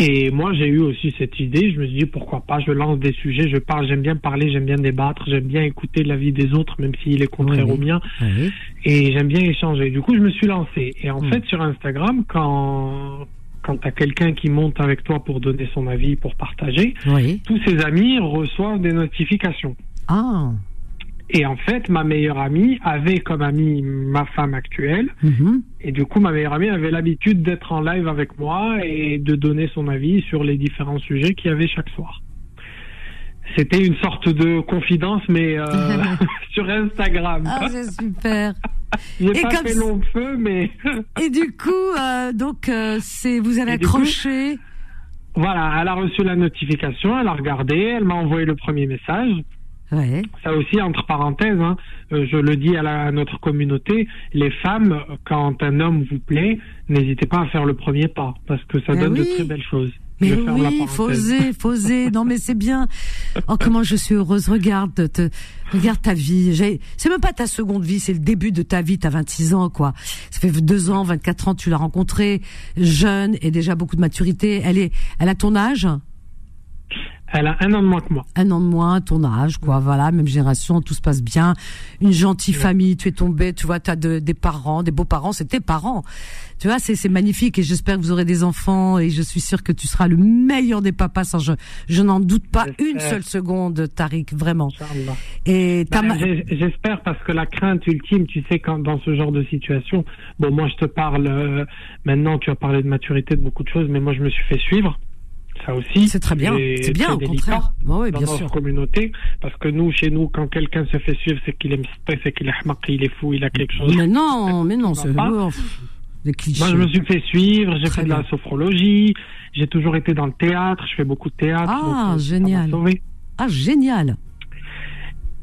Et moi, j'ai eu aussi cette idée. Je me suis dit pourquoi pas. Je lance des sujets, je parle. J'aime bien parler, j'aime bien débattre, j'aime bien écouter l'avis des autres, même s'il est contraire au mien. Oui. Et j'aime bien échanger. Du coup, je me suis lancé. Et en Mm. fait, sur Instagram, quand quand t'as quelqu'un qui monte avec toi pour donner son avis, pour partager, Oui. tous ses amis reçoivent des notifications. Ah. Et en fait, ma meilleure amie avait comme amie ma femme actuelle. Mhm. Et du coup, ma meilleure amie avait l'habitude d'être en live avec moi et de donner son avis sur les différents sujets qu'il y avait chaque soir. C'était une sorte de confidence, mais euh, sur Instagram. Ah c'est super. J'ai pas comme fait long feu, mais Et du coup, euh, donc euh, c'est vous avez Et coup- accroché. voilà, elle a reçu la notification, elle a regardé, elle m'a envoyé le premier message. Ouais. Ça aussi, entre parenthèses, hein, euh, je le dis à, la- à notre communauté, les femmes, quand un homme vous plaît, n'hésitez pas à faire le premier pas, parce que ça donne oui. de très belles choses. Mais je oui, faut oser, faut oser. Non, mais c'est bien. Oh, comment je suis heureuse. Regarde, te, regarde ta vie. C'est même pas ta seconde vie, c'est le début de ta vie. T'as 26 ans, quoi. Ça fait deux ans, 24 ans, tu l'as rencontrée, jeune et déjà beaucoup de maturité. Elle est, elle a ton âge? Elle a un an de moins que moi. Un an de moins, ton âge, quoi. Voilà, même génération, tout se passe bien. Une gentille famille, tu es tombé, tu vois, tu as de, des parents, des beaux-parents, c'est tes parents. Tu vois, c'est magnifique et j'espère que vous aurez des enfants et je suis sûre que tu seras le meilleur des papas. Sans je je n'en doute pas une seule seconde, Tariq, vraiment. Et Ben, j'ai- J'espère parce que la crainte ultime, tu sais, quand dans ce genre de situation, bon, moi je te parle euh, maintenant, tu as parlé de maturité, de beaucoup de choses, mais moi je me suis fait suivre. Ça aussi. C'est très bien, c'est bien, au contraire. Bah oui, dans bien notre sûr. communauté, parce que nous, chez nous, quand quelqu'un se fait suivre, c'est qu'il est msté, c'est qu'il est hmaq, il est fou, il a quelque chose. Mais non, mais non, c'est. Moi, je me suis fait suivre, j'ai fait de la bien. sophrologie, j'ai toujours été dans le théâtre, je fais beaucoup de théâtre. Ah, donc, euh, génial. Ah, génial.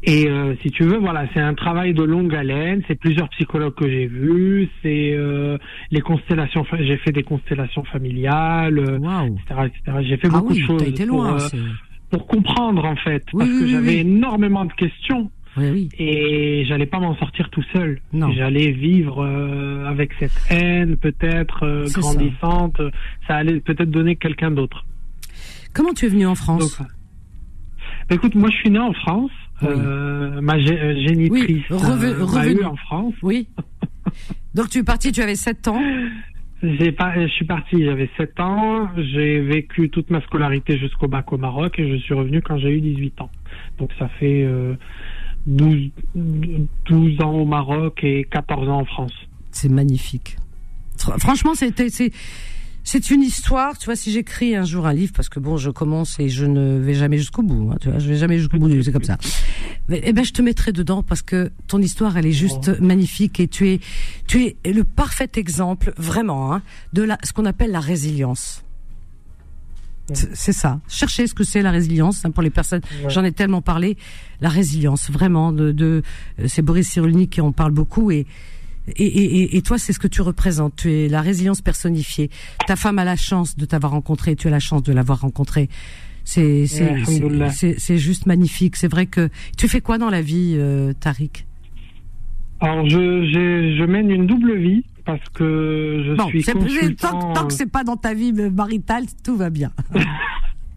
Et euh, si tu veux, voilà, c'est un travail de longue haleine. C'est plusieurs psychologues que j'ai vus. C'est euh, les constellations. J'ai fait des constellations familiales, euh, Waouh. etc., etc. J'ai fait Ah beaucoup oui, de choses été pour, loin. euh, c'est- pour comprendre en fait, Oui, parce oui, que j'avais énormément de questions Oui, oui. et j'allais pas m'en sortir tout seul. Non. J'allais vivre euh, avec cette haine peut-être euh, C'est ça. grandissante. Ça. allait peut-être donner quelqu'un d'autre. Comment tu es venu en France? Donc, bah, écoute, moi je suis né en France. Oui. Euh, ma euh, génitrice Oui, reve- euh, eu en France. Oui. Donc tu es parti, tu avais 7 ans. J'ai pas, je suis parti, j'avais 7 ans, j'ai vécu toute ma scolarité jusqu'au bac au Maroc et je suis revenu quand j'ai eu 18 ans. Donc ça fait euh, 12, 12 ans au Maroc et 14 ans en France. C'est magnifique. Fr- Franchement, c'était c'est une histoire. Tu vois, si j'écris un jour un livre, parce que bon, je commence et je ne vais jamais jusqu'au bout. hein, tu vois, je vais jamais jusqu'au bout. du- C'est comme ça. Mais, eh ben, je te mettrai dedans parce que ton histoire, elle est juste magnifique et tu es tu es le parfait exemple, vraiment, hein, de la ce qu'on appelle la résilience. C'est c'est ça. Cherchez ce que c'est la résilience hein, pour les personnes. J'en ai tellement parlé. La résilience, vraiment. De, de c'est Boris Cyrulnik qui en parle beaucoup et et, et, et- et toi, c'est ce que tu représentes. Tu es la résilience personnifiée. Ta femme a la chance de t'avoir rencontré. Tu as la chance de l'avoir rencontré. C'est juste magnifique. C'est vrai que tu fais quoi dans la vie, euh, Tariq? Alors je, mène une double vie parce que je Bon, suis consultant. tant, tant que c'est pas dans ta vie maritale, tout va bien.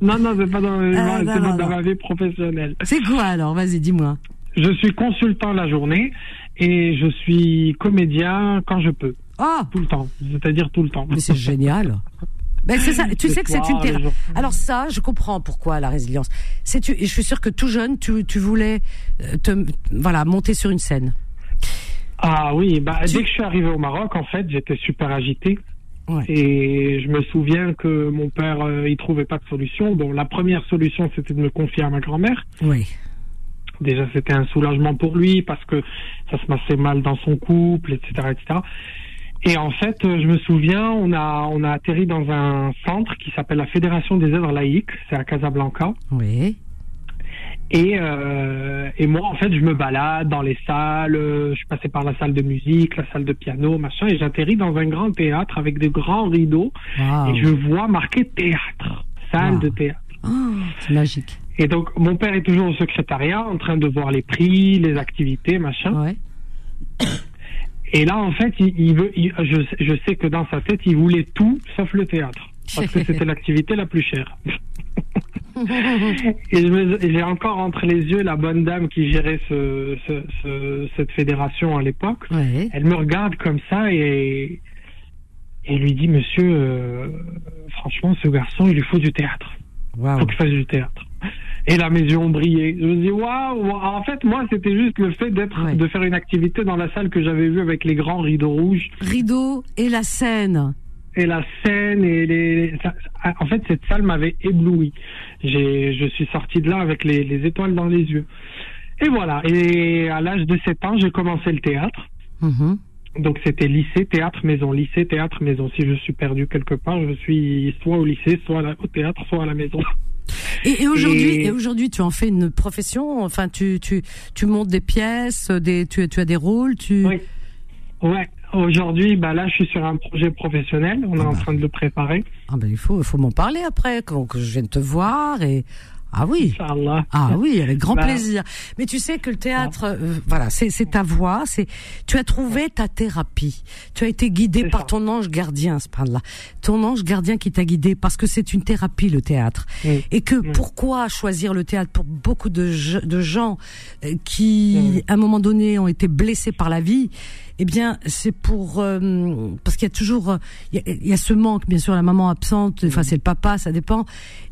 Non, non, c'est pas dans, non, pas non, dans ma vie professionnelle. C'est quoi alors? Vas-y, dis-moi. Je suis consultant la journée et je suis comédien quand je peux, Oh, tout le temps, c'est-à-dire tout le temps. mais c'est génial. Ben c'est ça. Tu sais que c'est une thérapie. Alors ça, je comprends pourquoi la résilience. C'est tu. et Je suis sûre que tout jeune, tu, tu voulais euh, te voilà monter sur une scène. Ah oui, bah, Tu- dès que je suis arrivé au Maroc, en fait, j'étais super agité. Ouais. Et je me souviens que mon père, euh, il trouvait pas de solution. Bon, la première solution, c'était de me confier à ma grand-mère. Oui. Déjà, c'était un soulagement pour lui parce que ça se passait mal dans son couple, etc., etc. Et en fait, euh, je me souviens, on a, on a atterri dans un centre qui s'appelle la Fédération des œuvres laïques. C'est à Casablanca. Oui. Et, euh, et moi, en fait, je me balade dans les salles. euh, Je suis passé par la salle de musique, la salle de piano, machin, et j'atterris dans un grand théâtre avec de grands rideaux. Waouh. Et je vois marqué théâtre, salle Wow. de théâtre. Oh, c'est magique. Et donc, mon père est toujours au secrétariat, en train de voir les prix, les activités, machin. Ouais. Et là, en fait, il, il veut, il- je, je sais que dans sa tête, il voulait tout sauf le théâtre. Parce que c'était l'activité la plus chère. Et j'ai encore entre les yeux la bonne dame qui gérait ce, ce- ce- cette fédération à l'époque. Ouais. Elle me regarde comme ça et, et lui dit, monsieur, euh, franchement, ce garçon, il lui faut du théâtre. Il Waouh. faut qu'il fasse du théâtre. Et yeux ont brillé. Je me dis, waouh! En fait, moi, c'était juste le fait d'être, Ouais. de faire une activité dans la salle que j'avais vue avec les grands rideaux rouges Rideau et la scène. et la scène et les. en fait, cette salle m'avait ébloui. J'ai, je suis sorti de là avec les, les étoiles dans les yeux. Et voilà. Et à l'âge de 7 ans, j'ai commencé le théâtre. Mhm. Donc c'était lycée, théâtre, maison, lycée, théâtre, maison. Si je suis perdu quelque part, je suis soit au lycée, soit la- au théâtre, soit à la maison. Et, aujourd'hui, Et- et aujourd'hui, tu en fais une profession. Enfin, tu tu tu montes des pièces, des tu tu as des rôles. Tu. Oui. Ouais. Aujourd'hui, bah là, je suis sur un projet professionnel. On est Ah en bah. train de le préparer. Ah ben il faut il faut m'en parler après quand que je vienne te voir et Ah oui. Inch'Allah. Ah oui, avec grand Bah. plaisir. Mais tu sais que le théâtre, euh, voilà, c'est c'est ta voix, c'est tu as trouvé ta thérapie. Tu as été guidé par ça. ton ange gardien, ce là Ton ange gardien qui t'a guidé parce que c'est une thérapie le théâtre. Oui. Et que Oui. pourquoi choisir le théâtre pour beaucoup de, de gens euh, qui Oui. à un moment donné ont été blessés par la vie eh bien, c'est pour euh, parce qu'il y a toujours il y a, il y a ce manque, bien sûr, la maman absente, enfin c'est le papa, ça dépend.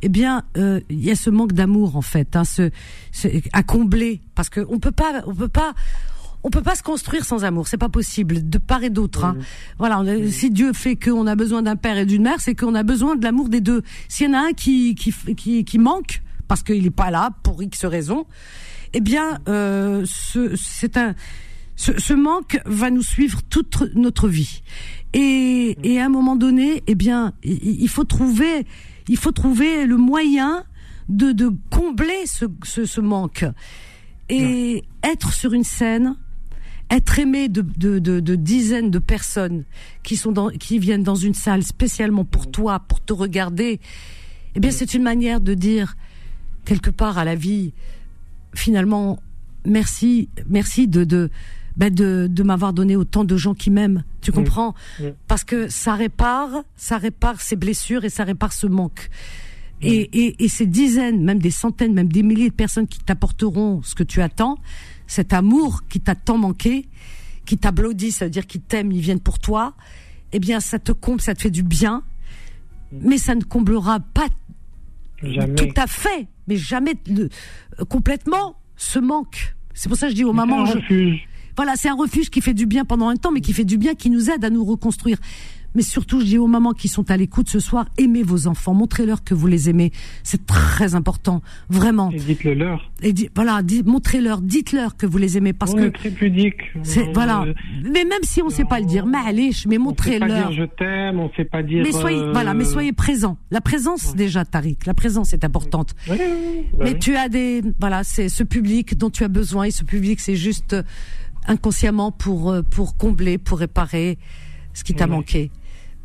Eh bien, euh, il y a ce manque d'amour en fait, hein, ce, ce- à combler, parce que on peut pas, on peut pas. On peut pas se construire sans amour, c'est pas possible de part et d'autre. Hein. Voilà, on a- si Dieu fait qu'on a besoin d'un père et d'une mère, c'est qu'on a besoin de l'amour des deux. S'il y en a un qui qui qui, qui manque parce qu'il est pas là pour X raison, eh bien, euh, ce- c'est un ce, ce manque va nous suivre toute notre vie. Et, et à un moment donné, eh bien, il, il faut trouver, il faut trouver le moyen de, de combler ce, ce, ce manque. Et être sur une scène, être aimé de, de, de, de dizaines de personnes qui sont dans, qui viennent dans une salle spécialement pour toi, pour te regarder, eh bien, c'est une manière de dire quelque part à la vie, finalement, merci, merci de de ben de, de m'avoir donné autant de gens qui m'aiment. Tu comprends Oui. Parce que ça répare, ça répare ces blessures et ça répare ce manque. Et, et, et ces dizaines, même des centaines, même des milliers de personnes qui t'apporteront ce que tu attends, cet amour qui t'a tant manqué, qui t'applaudit, ça veut dire qu'ils t'aiment, ils viennent pour toi, eh bien, ça te comble, ça te fait du bien, mais ça ne comblera pas Jamais. tout à fait, mais jamais le- complètement ce manque. C'est pour ça que je dis aux mamans, je-. Voilà, c'est un refuge qui fait du bien pendant un temps, mais qui fait du bien, qui nous aide à nous reconstruire. Mais surtout, je dis aux mamans qui sont à l'écoute ce soir, aimez vos enfants, montrez-leur que vous les aimez. C'est très important, vraiment. Et dites-le leur. Et di- voilà, di- montrez-leur, dites-leur que vous les aimez, parce on que est très pudique. c'est On- voilà. euh, Mais même si on sait pas le dire, mais allez, mais On sait pas montrez-leur. dire je t'aime, on sait pas dire. Mais soyez, euh, voilà, mais soyez présents. La présence déjà, Tariq, la présence est importante. Bah Mais oui. tu as des, voilà, c'est ce public dont tu as besoin et ce public, c'est juste euh, inconsciemment pour euh, pour combler, pour réparer ce qui t'a manqué.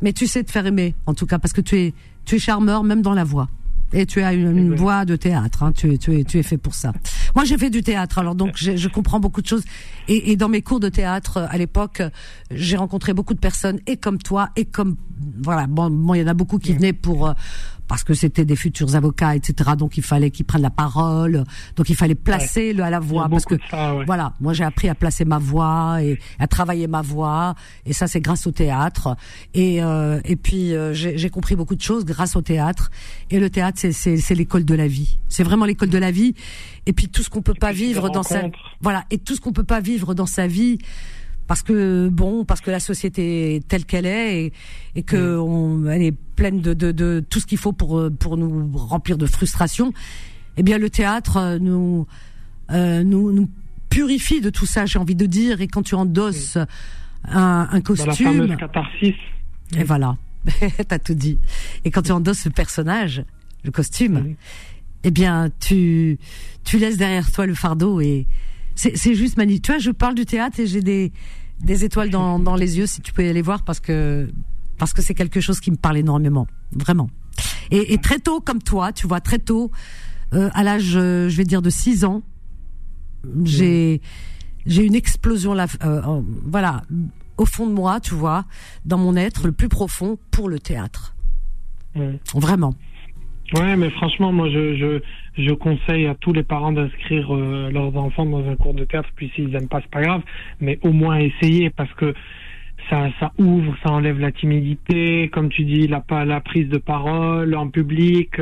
Mais tu sais te faire aimer, en tout cas, parce que tu es tu es charmeur même dans la voix. Et tu as une, une voix de théâtre, hein, tu, es, tu, es, tu es fait pour ça. Moi, j'ai fait du théâtre, alors donc je, je comprends beaucoup de choses. Et, et dans mes cours de théâtre, euh, à l'époque, j'ai rencontré beaucoup de personnes, et comme toi, et comme voilà, bon, bon, il y en a beaucoup qui venaient pour euh, parce que c'était des futurs avocats, etc. Donc il fallait qu'ils prennent la parole, donc il fallait placer le à la voix, parce que ça, ouais. voilà, moi j'ai appris à placer ma voix et à travailler ma voix, et ça c'est grâce au théâtre. Et euh, et puis euh, j'ai compris beaucoup de choses grâce au théâtre. Et le théâtre c'est c'est l'école de la vie. C'est vraiment l'école de la vie. Et puis tout ce qu'on peut pas vivre dans sa voilà et tout ce qu'on peut pas vivre dans sa vie parce que bon parce que la société est telle qu'elle est et, et que on, elle est pleine de, de, de tout ce qu'il faut pour euh, pour nous remplir de frustration. Eh bien le théâtre euh, nous euh, nous nous purifie de tout ça j'ai envie de dire. Et quand tu endosses un, un Dans la costume catharsis. et voilà. T'as tout dit. Et quand tu endosses ce personnage le costume eh bien tu tu laisses derrière toi le fardeau et c'est c'est juste magnifique tu vois je parle du théâtre et j'ai des des étoiles dans dans les yeux si tu peux y aller voir parce que parce que c'est quelque chose qui me parle énormément vraiment. Et, et très tôt comme toi tu vois très tôt euh, à l'âge euh, je vais dire de 6 ans j'ai j'ai une explosion là euh, voilà au fond de moi tu vois dans mon être le plus profond pour le théâtre. Ouais. vraiment Ouais, mais franchement, moi, je, je, je conseille à tous les parents d'inscrire euh, leurs enfants dans un cours de théâtre. Puis s'ils aiment pas, c'est pas grave, mais au moins essayer parce que ça, ça ouvre, ça enlève la timidité, comme tu dis, la, la prise de parole en public.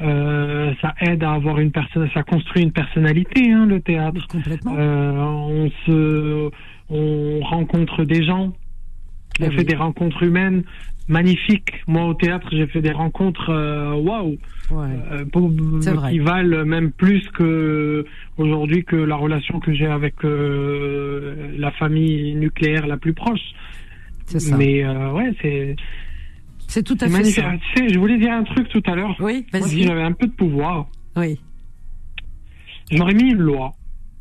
Euh, ça aide à avoir une personne, ça construit une personnalité, hein, le théâtre. complètement Euh, on se, on rencontre des gens, on Eh fait oui. des rencontres humaines magnifiques. Moi, au théâtre, j'ai fait des rencontres, euh, waouh, ouais euh, qui valent même plus que aujourd'hui que la relation que j'ai avec euh, la famille nucléaire la plus proche. c'est ça Mais euh, ouais, c'est c'est tout à fait magnifique. ça Tu sais, je voulais dire un truc tout à l'heure. oui Moi, si vas-y j'avais un peu de pouvoir, oui j'aurais mis une loi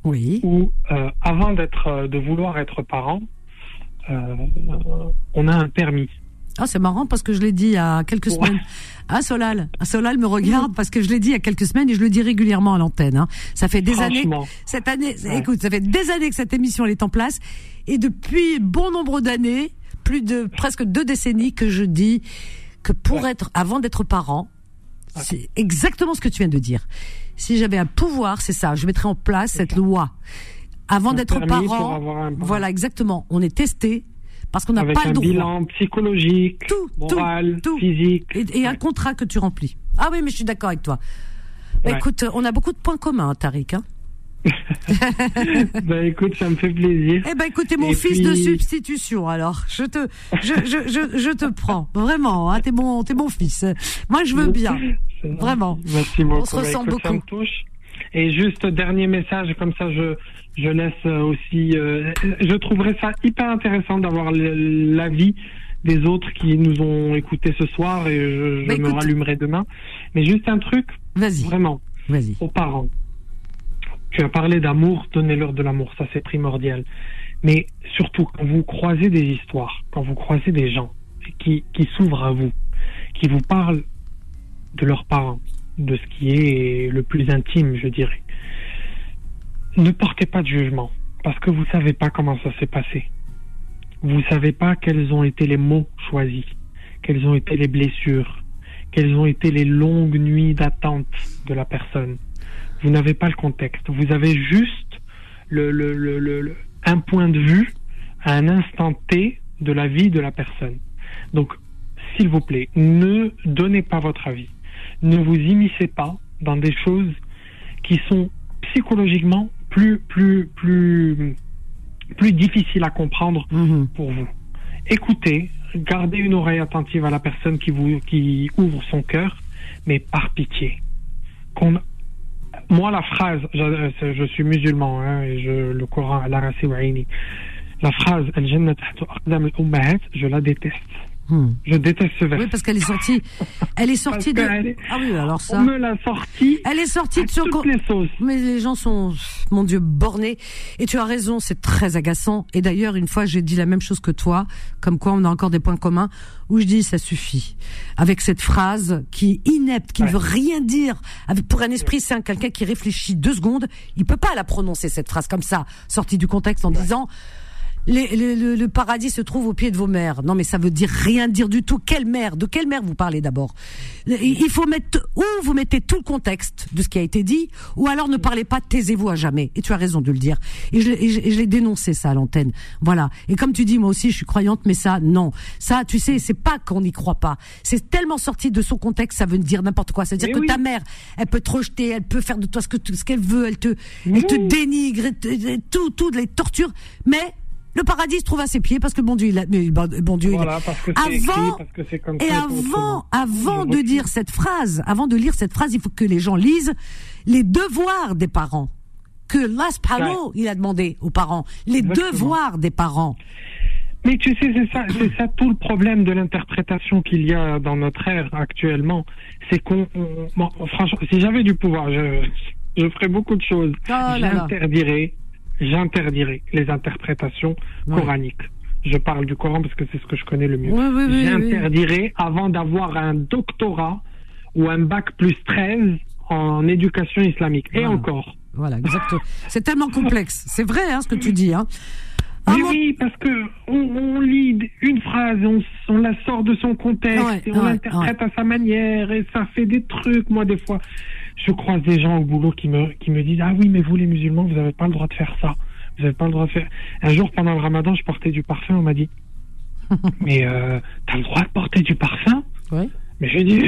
oui où, euh, avant d'être, euh, de vouloir être parent, euh, on a un permis. Ah, c'est marrant parce que je l'ai dit il y a quelques semaines. Ah, Solal. Ah, Solal me regarde parce que je l'ai dit il y a quelques semaines et je le dis régulièrement à l'antenne. Hein. Ça fait des années. Cette année, Ouais. écoute, ça fait des années que cette émission elle est en place et depuis bon nombre d'années, plus de presque deux décennies que je dis que pour être, avant d'être parent, c'est exactement ce que tu viens de dire. Si j'avais un pouvoir, c'est ça, je mettrais en place cette loi. Avant d'être parent. voilà, exactement. On est testé parce qu'on n'a pas un le droit. bilan psychologique, Tout, moral, tout, tout. physique. Et, et un contrat que tu remplis. Ah oui, mais je suis d'accord avec toi. Bah, Ouais. Écoute, on a beaucoup de points communs, hein, Tariq. Hein. bah écoute, ça me fait plaisir. Eh ben, écoute, t'es mon Et fils de substitution, alors. Je te, je, je, je, je te prends. Vraiment, hein, t'es mon, t'es mon fils. Moi, je veux bien. Vraiment. Merci beaucoup. On se Bah, ressemble écoute, Ça beaucoup. me touche. Et juste dernier message, comme ça je, je laisse euh, aussi. euh, je trouverais ça hyper intéressant d'avoir l'avis des autres qui nous ont écoutés ce soir et je, je Bah, me écoute. rallumerai demain. Mais juste un truc, Vas-y, vraiment, vas-y. aux parents. Tu as parlé d'amour, donnez-leur de l'amour, ça c'est primordial. Mais surtout, quand vous croisez des histoires, quand vous croisez des gens qui, qui s'ouvrent à vous, qui vous parlent de leurs parents, de ce qui est le plus intime, je dirais, ne portez pas de jugement, parce que vous savez pas comment ça s'est passé. Vous savez pas quels ont été les mots choisis, quelles ont été les blessures, quelles ont été les longues nuits d'attente de la personne. Vous n'avez pas le contexte. Vous avez juste un point de vue à un instant T de la vie de la personne. Donc, s'il vous plaît, ne donnez pas votre avis. Ne vous immiscez pas dans des choses qui sont psychologiquement plus, plus, plus, plus difficiles à comprendre Mhm. pour vous. Écoutez, gardez une oreille attentive à la personne qui vous qui ouvre son cœur, mais par pitié. Qu'on- moi, la phrase, je, je suis musulman hein, et je, le Coran, al la phrase je la déteste. Hmm. Je déteste ce verset. Oui, parce qu'elle est sortie. Elle est sortie de. Est- Ah oui, alors On ça. me l'a sorti Elle est sortie de son. toutes les sauces. Mais les gens sont, mon Dieu, bornés. Et tu as raison, c'est très agaçant. Et d'ailleurs, une fois, j'ai dit la même chose que toi, comme quoi on a encore des points communs, où je dis ça suffit. Avec cette phrase qui est inepte, qui ne veut rien dire. Avec, pour un esprit sain, quelqu'un qui réfléchit deux secondes, il peut pas la prononcer, cette phrase comme ça, sortie du contexte en disant, les- les- le, le paradis se trouve au pied de vos mères. Non, mais ça veut dire rien dire du tout. Quelle mère De quelle mère vous parlez d'abord? Il faut mettre ou vous mettez tout le contexte de ce qui a été dit, ou alors ne parlez pas, taisez-vous à jamais. Et tu as raison de le dire. Et je, l'ai- et je, et je l'ai dénoncé ça à l'antenne. Voilà. Et comme tu dis, moi aussi, je suis croyante, mais ça, non. Ça, tu sais, c'est pas qu'on n'y croit pas. C'est tellement sorti de son contexte, ça veut dire n'importe quoi. C'est-à-dire que oui. ta mère, elle peut te rejeter, elle peut faire de toi ce que ce qu'elle veut, elle te, elle te dénigre, tout, tout, les tortures. Mais le paradis se trouve à ses pieds parce que bon Dieu, il a, mais bon Dieu, Voilà, parce que c'est écrit, avant, parce que comme et avant, avant de dire cette phrase, avant de lire cette phrase, il faut que les gens lisent les devoirs des parents. Que Allah subhanahu, il a demandé aux parents. Les Exactement. devoirs des parents. Mais tu sais, c'est ça, c'est ça tout le problème de l'interprétation qu'il y a dans notre ère actuellement. C'est qu'on, bon, franchement, si j'avais du pouvoir, je, je ferais beaucoup de choses. Oh j'interdirais, j'interdirais les interprétations Ouais. coraniques. Je parle du Coran parce que c'est ce que je connais le mieux. Oui. j'interdirais avant d'avoir un doctorat ou un bac plus 13 en éducation islamique. Et encore. Voilà, exactement. C'est tellement complexe. C'est vrai, hein, ce que tu dis, hein. Ah, Mais oui, parce que on, on lit une phrase, on, on la sort de son contexte Ouais, et on ouais, l'interprète à sa manière et ça fait des trucs. Moi, des fois, je croise des gens au boulot qui me qui me disent ah oui, mais vous les musulmans, vous n'avez pas le droit de faire ça. Vous n'avez pas le droit de faire. Un jour pendant le Ramadan, je portais du parfum. On m'a dit mais euh, t'as le droit de porter du parfum? Ouais. Mais j'ai dit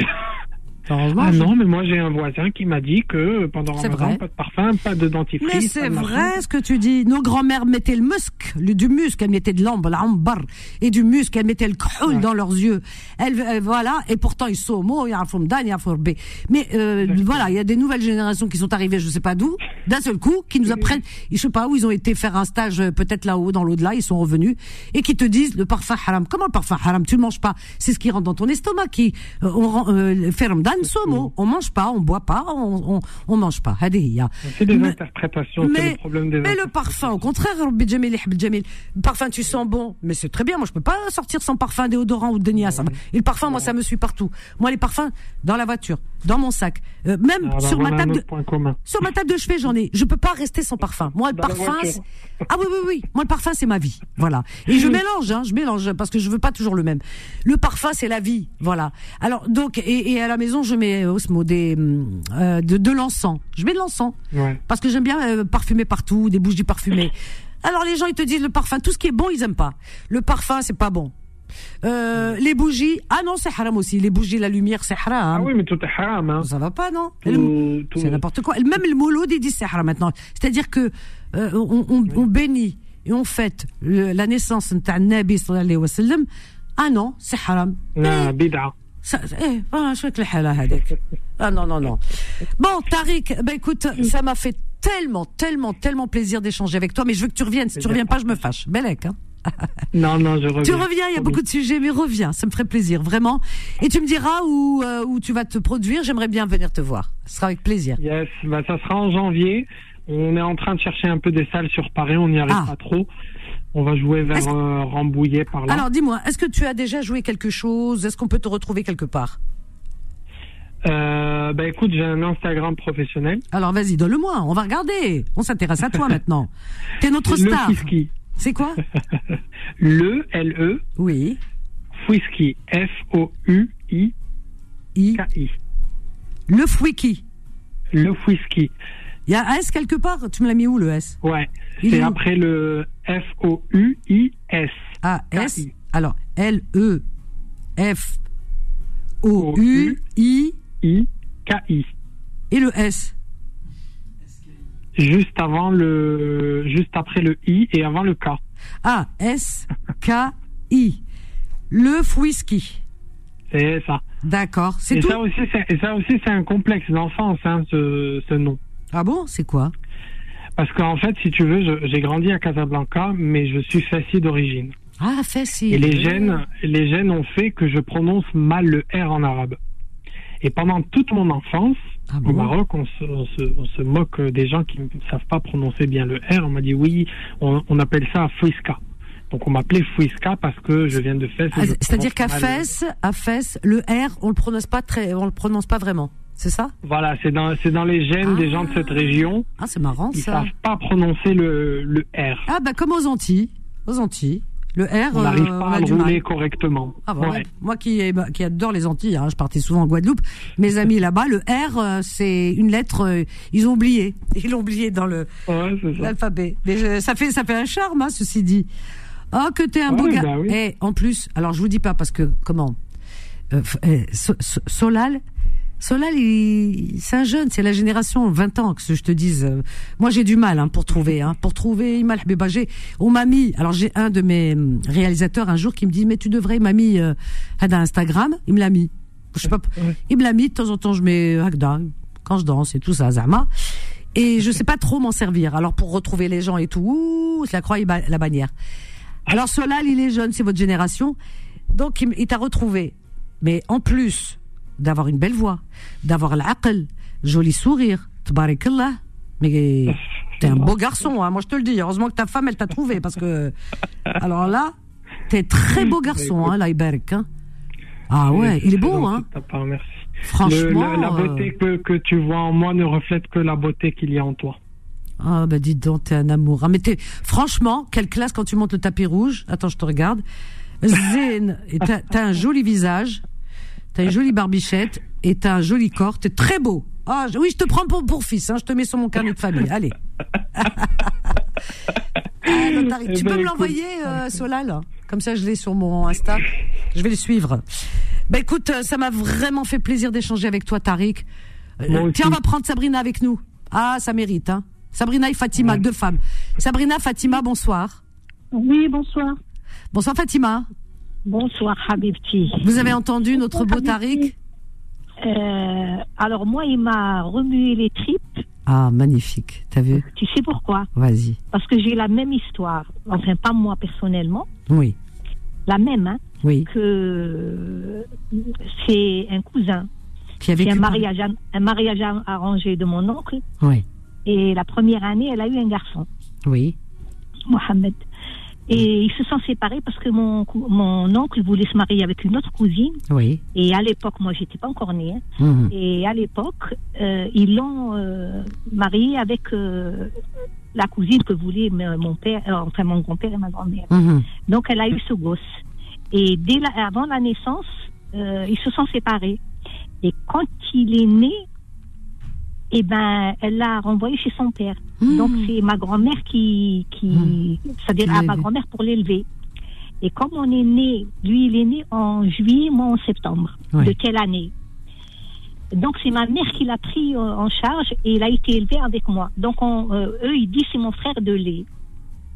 Heureusement, ah non, mais moi j'ai un voisin qui m'a dit que pendant Ramadan, vrai. pas de parfum, pas de dentifrice. Mais c'est de vrai ce que tu dis. Nos grands-mères mettaient le musc, le, du musc, elles mettaient de l'ambre, l'ambar, et du musc, elles mettaient le khul Ouais. dans leurs yeux. Elles, elles- voilà, et pourtant ils sont homo, il y a un fomdan, il y a un forbé. Mais euh, voilà, il y a des nouvelles générations qui sont arrivées, je sais pas d'où, d'un seul coup, qui nous apprennent, je sais pas où ils ont été faire un stage, euh, peut-être là-haut, dans l'au-delà, ils sont revenus, et qui te disent le parfum haram. Comment le parfum haram? Tu le manges pas. C'est ce qui rentre dans ton estomac, qui, euh, on euh, fait Ramadan, Amsomo, on mange pas, on boit pas, on, on, mange pas. C'est des interprétations, c'est le problème Mais le parfum, au contraire, parfum, tu sens bon, mais c'est très bien. Moi, je peux pas sortir sans parfum, déodorant ou denia. Et le parfum, moi, ça me suit partout. Moi, les parfums, dans la voiture, dans mon sac, euh, même sur ma table de, sur ma table de chevet, j'en ai. Je peux pas rester sans parfum. Moi, le parfum, ah oui, oui, oui. Moi, le parfum, c'est ma vie. Voilà. Et je mélange, hein, je mélange parce que je veux pas toujours le même. Le parfum, c'est la vie. Voilà. Alors, donc, et à la maison, je mets euh, Osmo des, hum, euh, de, de l'encens. Je mets de l'encens. Ouais. Parce que j'aime bien euh, parfumer partout, des bougies parfumées. Alors les gens ils te disent le parfum, tout ce qui est bon ils aiment pas. Le parfum c'est pas bon. Euh, les bougies, ah non c'est haram aussi. Les bougies, la lumière c'est haram. Ah oui, mais tout est haram, hein. Ça va pas non? C'est n'importe quoi. Même le mouloud il dit c'est haram maintenant. C'est-à-dire que euh, on, on, on bénit et on fête le- la naissance de Nabi sallallahu alayhi wa sallam. Ah non c'est haram. Ah, bid'a. Ça, eh, voilà, je Ah non, non, non. Bon, Tariq, ben écoute, ça m'a fait tellement, tellement, tellement plaisir d'échanger avec toi, mais je veux que tu reviennes. Si tu reviens pas, je me fâche. Belek, hein non, non, je reviens. Tu reviens, il y a beaucoup de sujets, mais reviens, ça me ferait plaisir, vraiment. Et tu me diras où, euh, où tu vas te produire, j'aimerais bien venir te voir. Ce sera avec plaisir. Yes, bah, ça sera en janvier. On est en train de chercher un peu des salles sur Paris, on n'y arrive ah. pas trop. On va jouer vers que- euh, Rambouillet par là. Alors dis-moi, est-ce que tu as déjà joué quelque chose? Est-ce qu'on peut te retrouver quelque part? Euh, bah écoute, j'ai un Instagram professionnel. Alors vas-y, donne-le-moi, on va regarder. On s'intéresse à toi maintenant. T'es notre Le star. Fouiski. C'est quoi? Le L-E Oui. Fouiski. F-O-U-I-K-I. I. Le Fouiki. Le Fouiski. Il y a un S quelque part Tu me l'as mis où le S? Ouais. C'est après le F-O-U-I-S. A S? Alors L E F O U I I-K-I. et le S? Juste avant le, juste après le I et avant le K. A S K I. Le Fouiski. C'est ça. D'accord. C'est Et tout? ça aussi, c'est, et ça aussi, c'est un complexe d'enfance, hein, ce, ce nom. Ah bon? C'est quoi? Parce qu'en fait, si tu veux, j'ai grandi à Casablanca, mais je suis fassi d'origine. Ah, facile. Et les gènes, les gènes ont fait que je prononce mal le R en arabe. Et pendant toute mon enfance, Ah au Maroc, on se, on, se, on se moque des gens qui ne savent pas prononcer bien le R. On m'a dit oui, on, on appelle ça Fouiska. Donc on m'appelait Fouiska parce que je viens de Fès. Ah, C'est-à-dire qu'à Fès, à Fès, le R, on le prononce pas très, on le prononce pas vraiment? C'est ça? Voilà, c'est dans, c'est dans les gènes des Ah. gens de cette région. Ah, c'est marrant Ils ça. savent pas prononcer le, le R. Ah bah comme aux Antilles, aux Antilles. Le R, on n'arrive euh, pas à le rouler correctement. Ah bah ouais. Ouais. Moi qui, ai- qui adore les Antilles, hein, je partais souvent en Guadeloupe. Mes amis là-bas, le R, euh, c'est une lettre, euh, ils ont oublié. Ils l'ont oublié dans le Ouais, ça. l'alphabet. Ça fait ça fait un charme, hein, ceci dit. Oh que t'es un beau gars. bah oui. Et en plus, alors je vous dis pas parce que comment? Euh, euh, So- Solal. Solal, il- c'est un jeune, c'est la génération 20 ans que je te dise. euh, Moi, j'ai du mal hein, pour trouver, hein, pour trouver Imal Habeba. J'ai- On m'a mis. Alors, j'ai un de mes hum, réalisateurs un jour qui me dit, mais tu devrais, il m'a mis euh, Hada Instagram. Il me l'a mis. Je sais pas. Il me l'a mis. De temps en temps, je mets Hagda quand je danse et tout ça, Zama. Et je sais pas trop m'en servir. Alors, pour retrouver les gens et tout, ouh, c'est la croix et la bannière. Alors, Solal, il est jeune, c'est votre génération. Donc, il t'a retrouvé. Mais en plus d'avoir une belle voix, d'avoir l'aql, joli sourire, tabarakallah, mais t'es un beau garçon, hein, moi je te le dis. Heureusement que ta femme, elle t'a trouvé, parce que... Alors là, t'es très beau garçon, hein, hein. Ah ouais, il est beau, hein. merci. Franchement... Le- la euh, beauté que, que tu vois en moi ne reflète que la beauté qu'il y a en toi. Ah bah dis donc, t'es un amour. Ah, mais t'es, franchement, quelle classe quand tu montes le tapis rouge. Attends, je te regarde. T'as, t'as un joli visage, t'as une jolie barbichette et t'as un joli corps. T'es très beau. Ah je- oui, je te prends pour, pour fils. Hein, je te mets sur mon carnet de famille. Allez. Ah, non, t'arrives. Eh tu ben, peux me l'envoyer, euh, Solal Comme ça, je l'ai sur mon Insta. Je vais le suivre. Bah écoute, euh, ça m'a vraiment fait plaisir d'échanger avec toi, Tariq. Euh, tiens, on va prendre Sabrina avec nous. Ah, ça mérite, hein. Sabrina et Fatima, Ouais. deux femmes. Sabrina, Fatima, bonsoir. Oui, bonsoir. Bonsoir Fatima. Bonsoir, Habibti. Vous avez entendu notre beau Tariq Euh, alors, moi, il m'a remué les tripes. Ah, magnifique. T'as vu Tu sais pourquoi Vas-y. Parce que j'ai la même histoire. Enfin, pas moi personnellement. Oui, La même, hein. oui. Que c'est un cousin Qui a C'est vécu un mariage, un mariage arrangé de mon oncle. Oui, Et la première année, elle a eu un garçon, oui. Mohamed. Et ils se sont séparés parce que mon, mon oncle voulait se marier avec une autre cousine. Oui. Et à l'époque, moi, j'étais pas encore née. hein. Mhm. Et à l'époque, euh, ils l'ont euh, marié avec euh, la cousine que voulait mon père, euh, enfin mon grand-père et ma grand-mère. Mhm. Donc elle a eu ce gosse. Et dès la- avant la naissance, euh, ils se sont séparés. Et quand il est né, eh ben, elle l'a renvoyé chez son père. Mhm. Donc c'est ma grand-mère qui, qui c'est-à-dire Qui à ma grand-mère pour l'élever. Et comme on est né, lui il est né en juillet, moi en septembre. Ouais. De quelle année? Donc c'est ma mère qui l'a pris euh, en charge et il a été élevé avec moi. Donc on, euh, eux ils disent c'est mon frère de lait.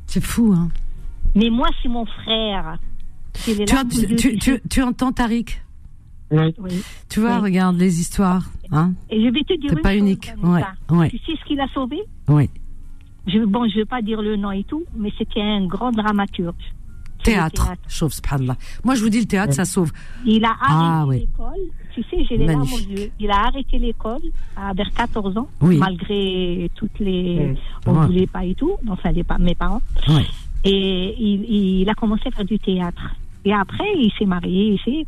C'est fou, hein. Mais moi c'est mon frère. Tu, tu, tu, tu entends Tariq? Oui. Oui. Tu vois, Oui. regarde les histoires. Hein Et je vais te dire T'es une pas chose, unique. Ouais, ouais. Tu sais ce qu'il a sauvé? Oui. je, Bon, je ne veux pas dire le nom et tout, mais c'était un grand dramaturge. C'est le Théâtre. Chauve, subhanallah. Moi, je vous dis, le théâtre, ça sauve. Il a arrêté Ah, l'école. Tu sais, j'ai les larmes aux yeux. Il a arrêté l'école à vers 14 ans, Oui. malgré toutes les. On ne Ouais. voulait pas et tout, enfin, les mes parents. Ouais. Et il, il a commencé à faire du théâtre. Et après, il s'est marié. Il s'est-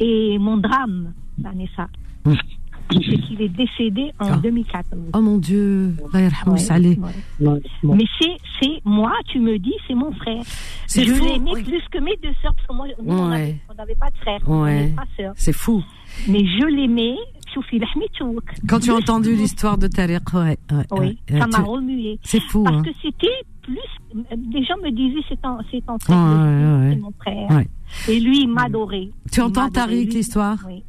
Et mon drame, Vanessa, c'est qu'il est décédé en Ah. 2014. Oh mon Dieu. Ouais, ouais. Mais c'est, c'est moi, tu me dis, c'est mon frère. C'est je l'aimais oui. plus que mes deux sœurs, parce que moi, Ouais. on n'avait pas de frère, on Ouais. n'avait pas de sœurs. C'est fou. Mais je l'aimais. Quand tu as entendu l'histoire de Tariq, ouais. ouais, Oui, ouais. ça m'a remué. C'est fou, Parce hein. que c'était plus. Les gens me disaient, c'est ton, c'est ton frère, ouais, ouais. c'est mon frère. Ouais. Et lui, il m'adorait. Tu Il entends Tariq, l'histoire Oui.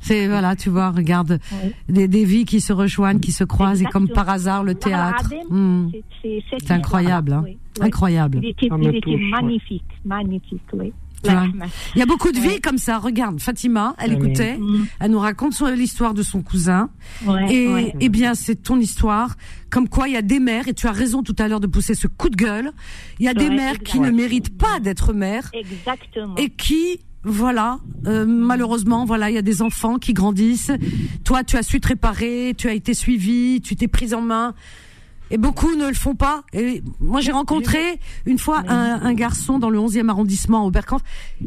C'est, voilà, tu vois, regarde, Oui. des, des vies qui se rejoignent, qui se croisent, et comme par hasard, le théâtre. Adem, Hmm. c'est- c'est cette C'est incroyable, hein. oui. Incroyable. Il était, Ça me il était touche, ouais. magnifique, magnifique, oui. Rahma. Il y a beaucoup de Ouais. vies comme ça. Regarde, Fatima, elle écoutait, Mm. elle nous raconte l'histoire de son cousin. Ouais, Et, ouais. eh bien, c'est ton histoire. Comme quoi, il y a des mères, et tu as raison tout à l'heure de pousser ce coup de gueule. Il y a des mères qui ne méritent pas d'être mères Exactement. et qui, voilà, euh, malheureusement, voilà, il y a des enfants qui grandissent. Toi, tu as su te réparer, tu as été suivi, tu t'es prise en main. Et beaucoup ne le font pas. Et moi, j'ai rencontré une fois un, un garçon dans le 11e arrondissement au Berkamp.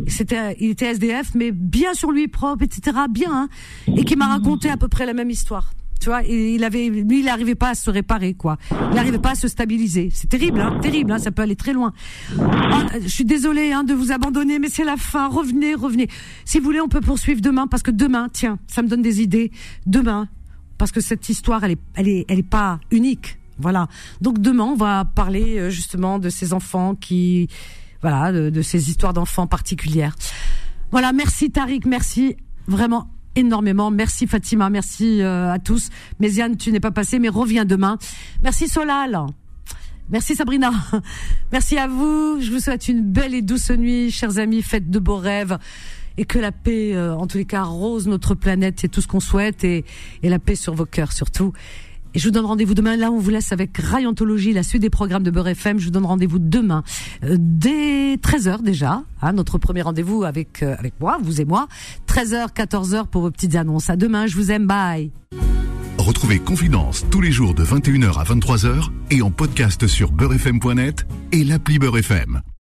C'était, il était SDF, mais bien sur lui, propre, etc., bien, hein, et qui m'a raconté à peu près la même histoire. Tu vois, et il avait, lui, il n'arrivait pas à se réparer, quoi. Il n'arrivait pas à se stabiliser. C'est terrible, hein, terrible, hein, ça peut aller très loin. Ah, je suis désolée hein, de vous abandonner, mais c'est la fin. Revenez, revenez. Si vous voulez, on peut poursuivre demain, parce que demain, tiens, ça me donne des idées. Demain, parce que cette histoire, elle est, elle est, elle est pas unique. Voilà. Donc demain, on va parler euh, justement de ces enfants qui, voilà, de, de ces histoires d'enfants particulières. Voilà. Merci Tariq, merci vraiment énormément. Merci Fatima, merci euh, à tous. Méziane, tu n'es pas passé, mais reviens demain. Merci Solal. Merci Sabrina. Merci à vous. Je vous souhaite une belle et douce nuit, chers amis. Faites de beaux rêves. Et que la paix, euh, en tous les cas, rose notre planète. C'est tout ce qu'on souhaite. Et, et la paix sur vos cœurs, surtout. Je vous donne rendez-vous demain. Là, on vous laisse avec Rayontologie, la suite des programmes de Beurre FM. Je vous donne rendez-vous demain, euh, dès 13h déjà. Hein, notre premier rendez-vous avec, euh, avec moi, vous et moi. 13h, 14h pour vos petites annonces. À demain. Je vous aime. Bye. Retrouvez Confidence tous les jours de 21h à 23h et en podcast sur beurrefm.net et l'appli Beurre FM.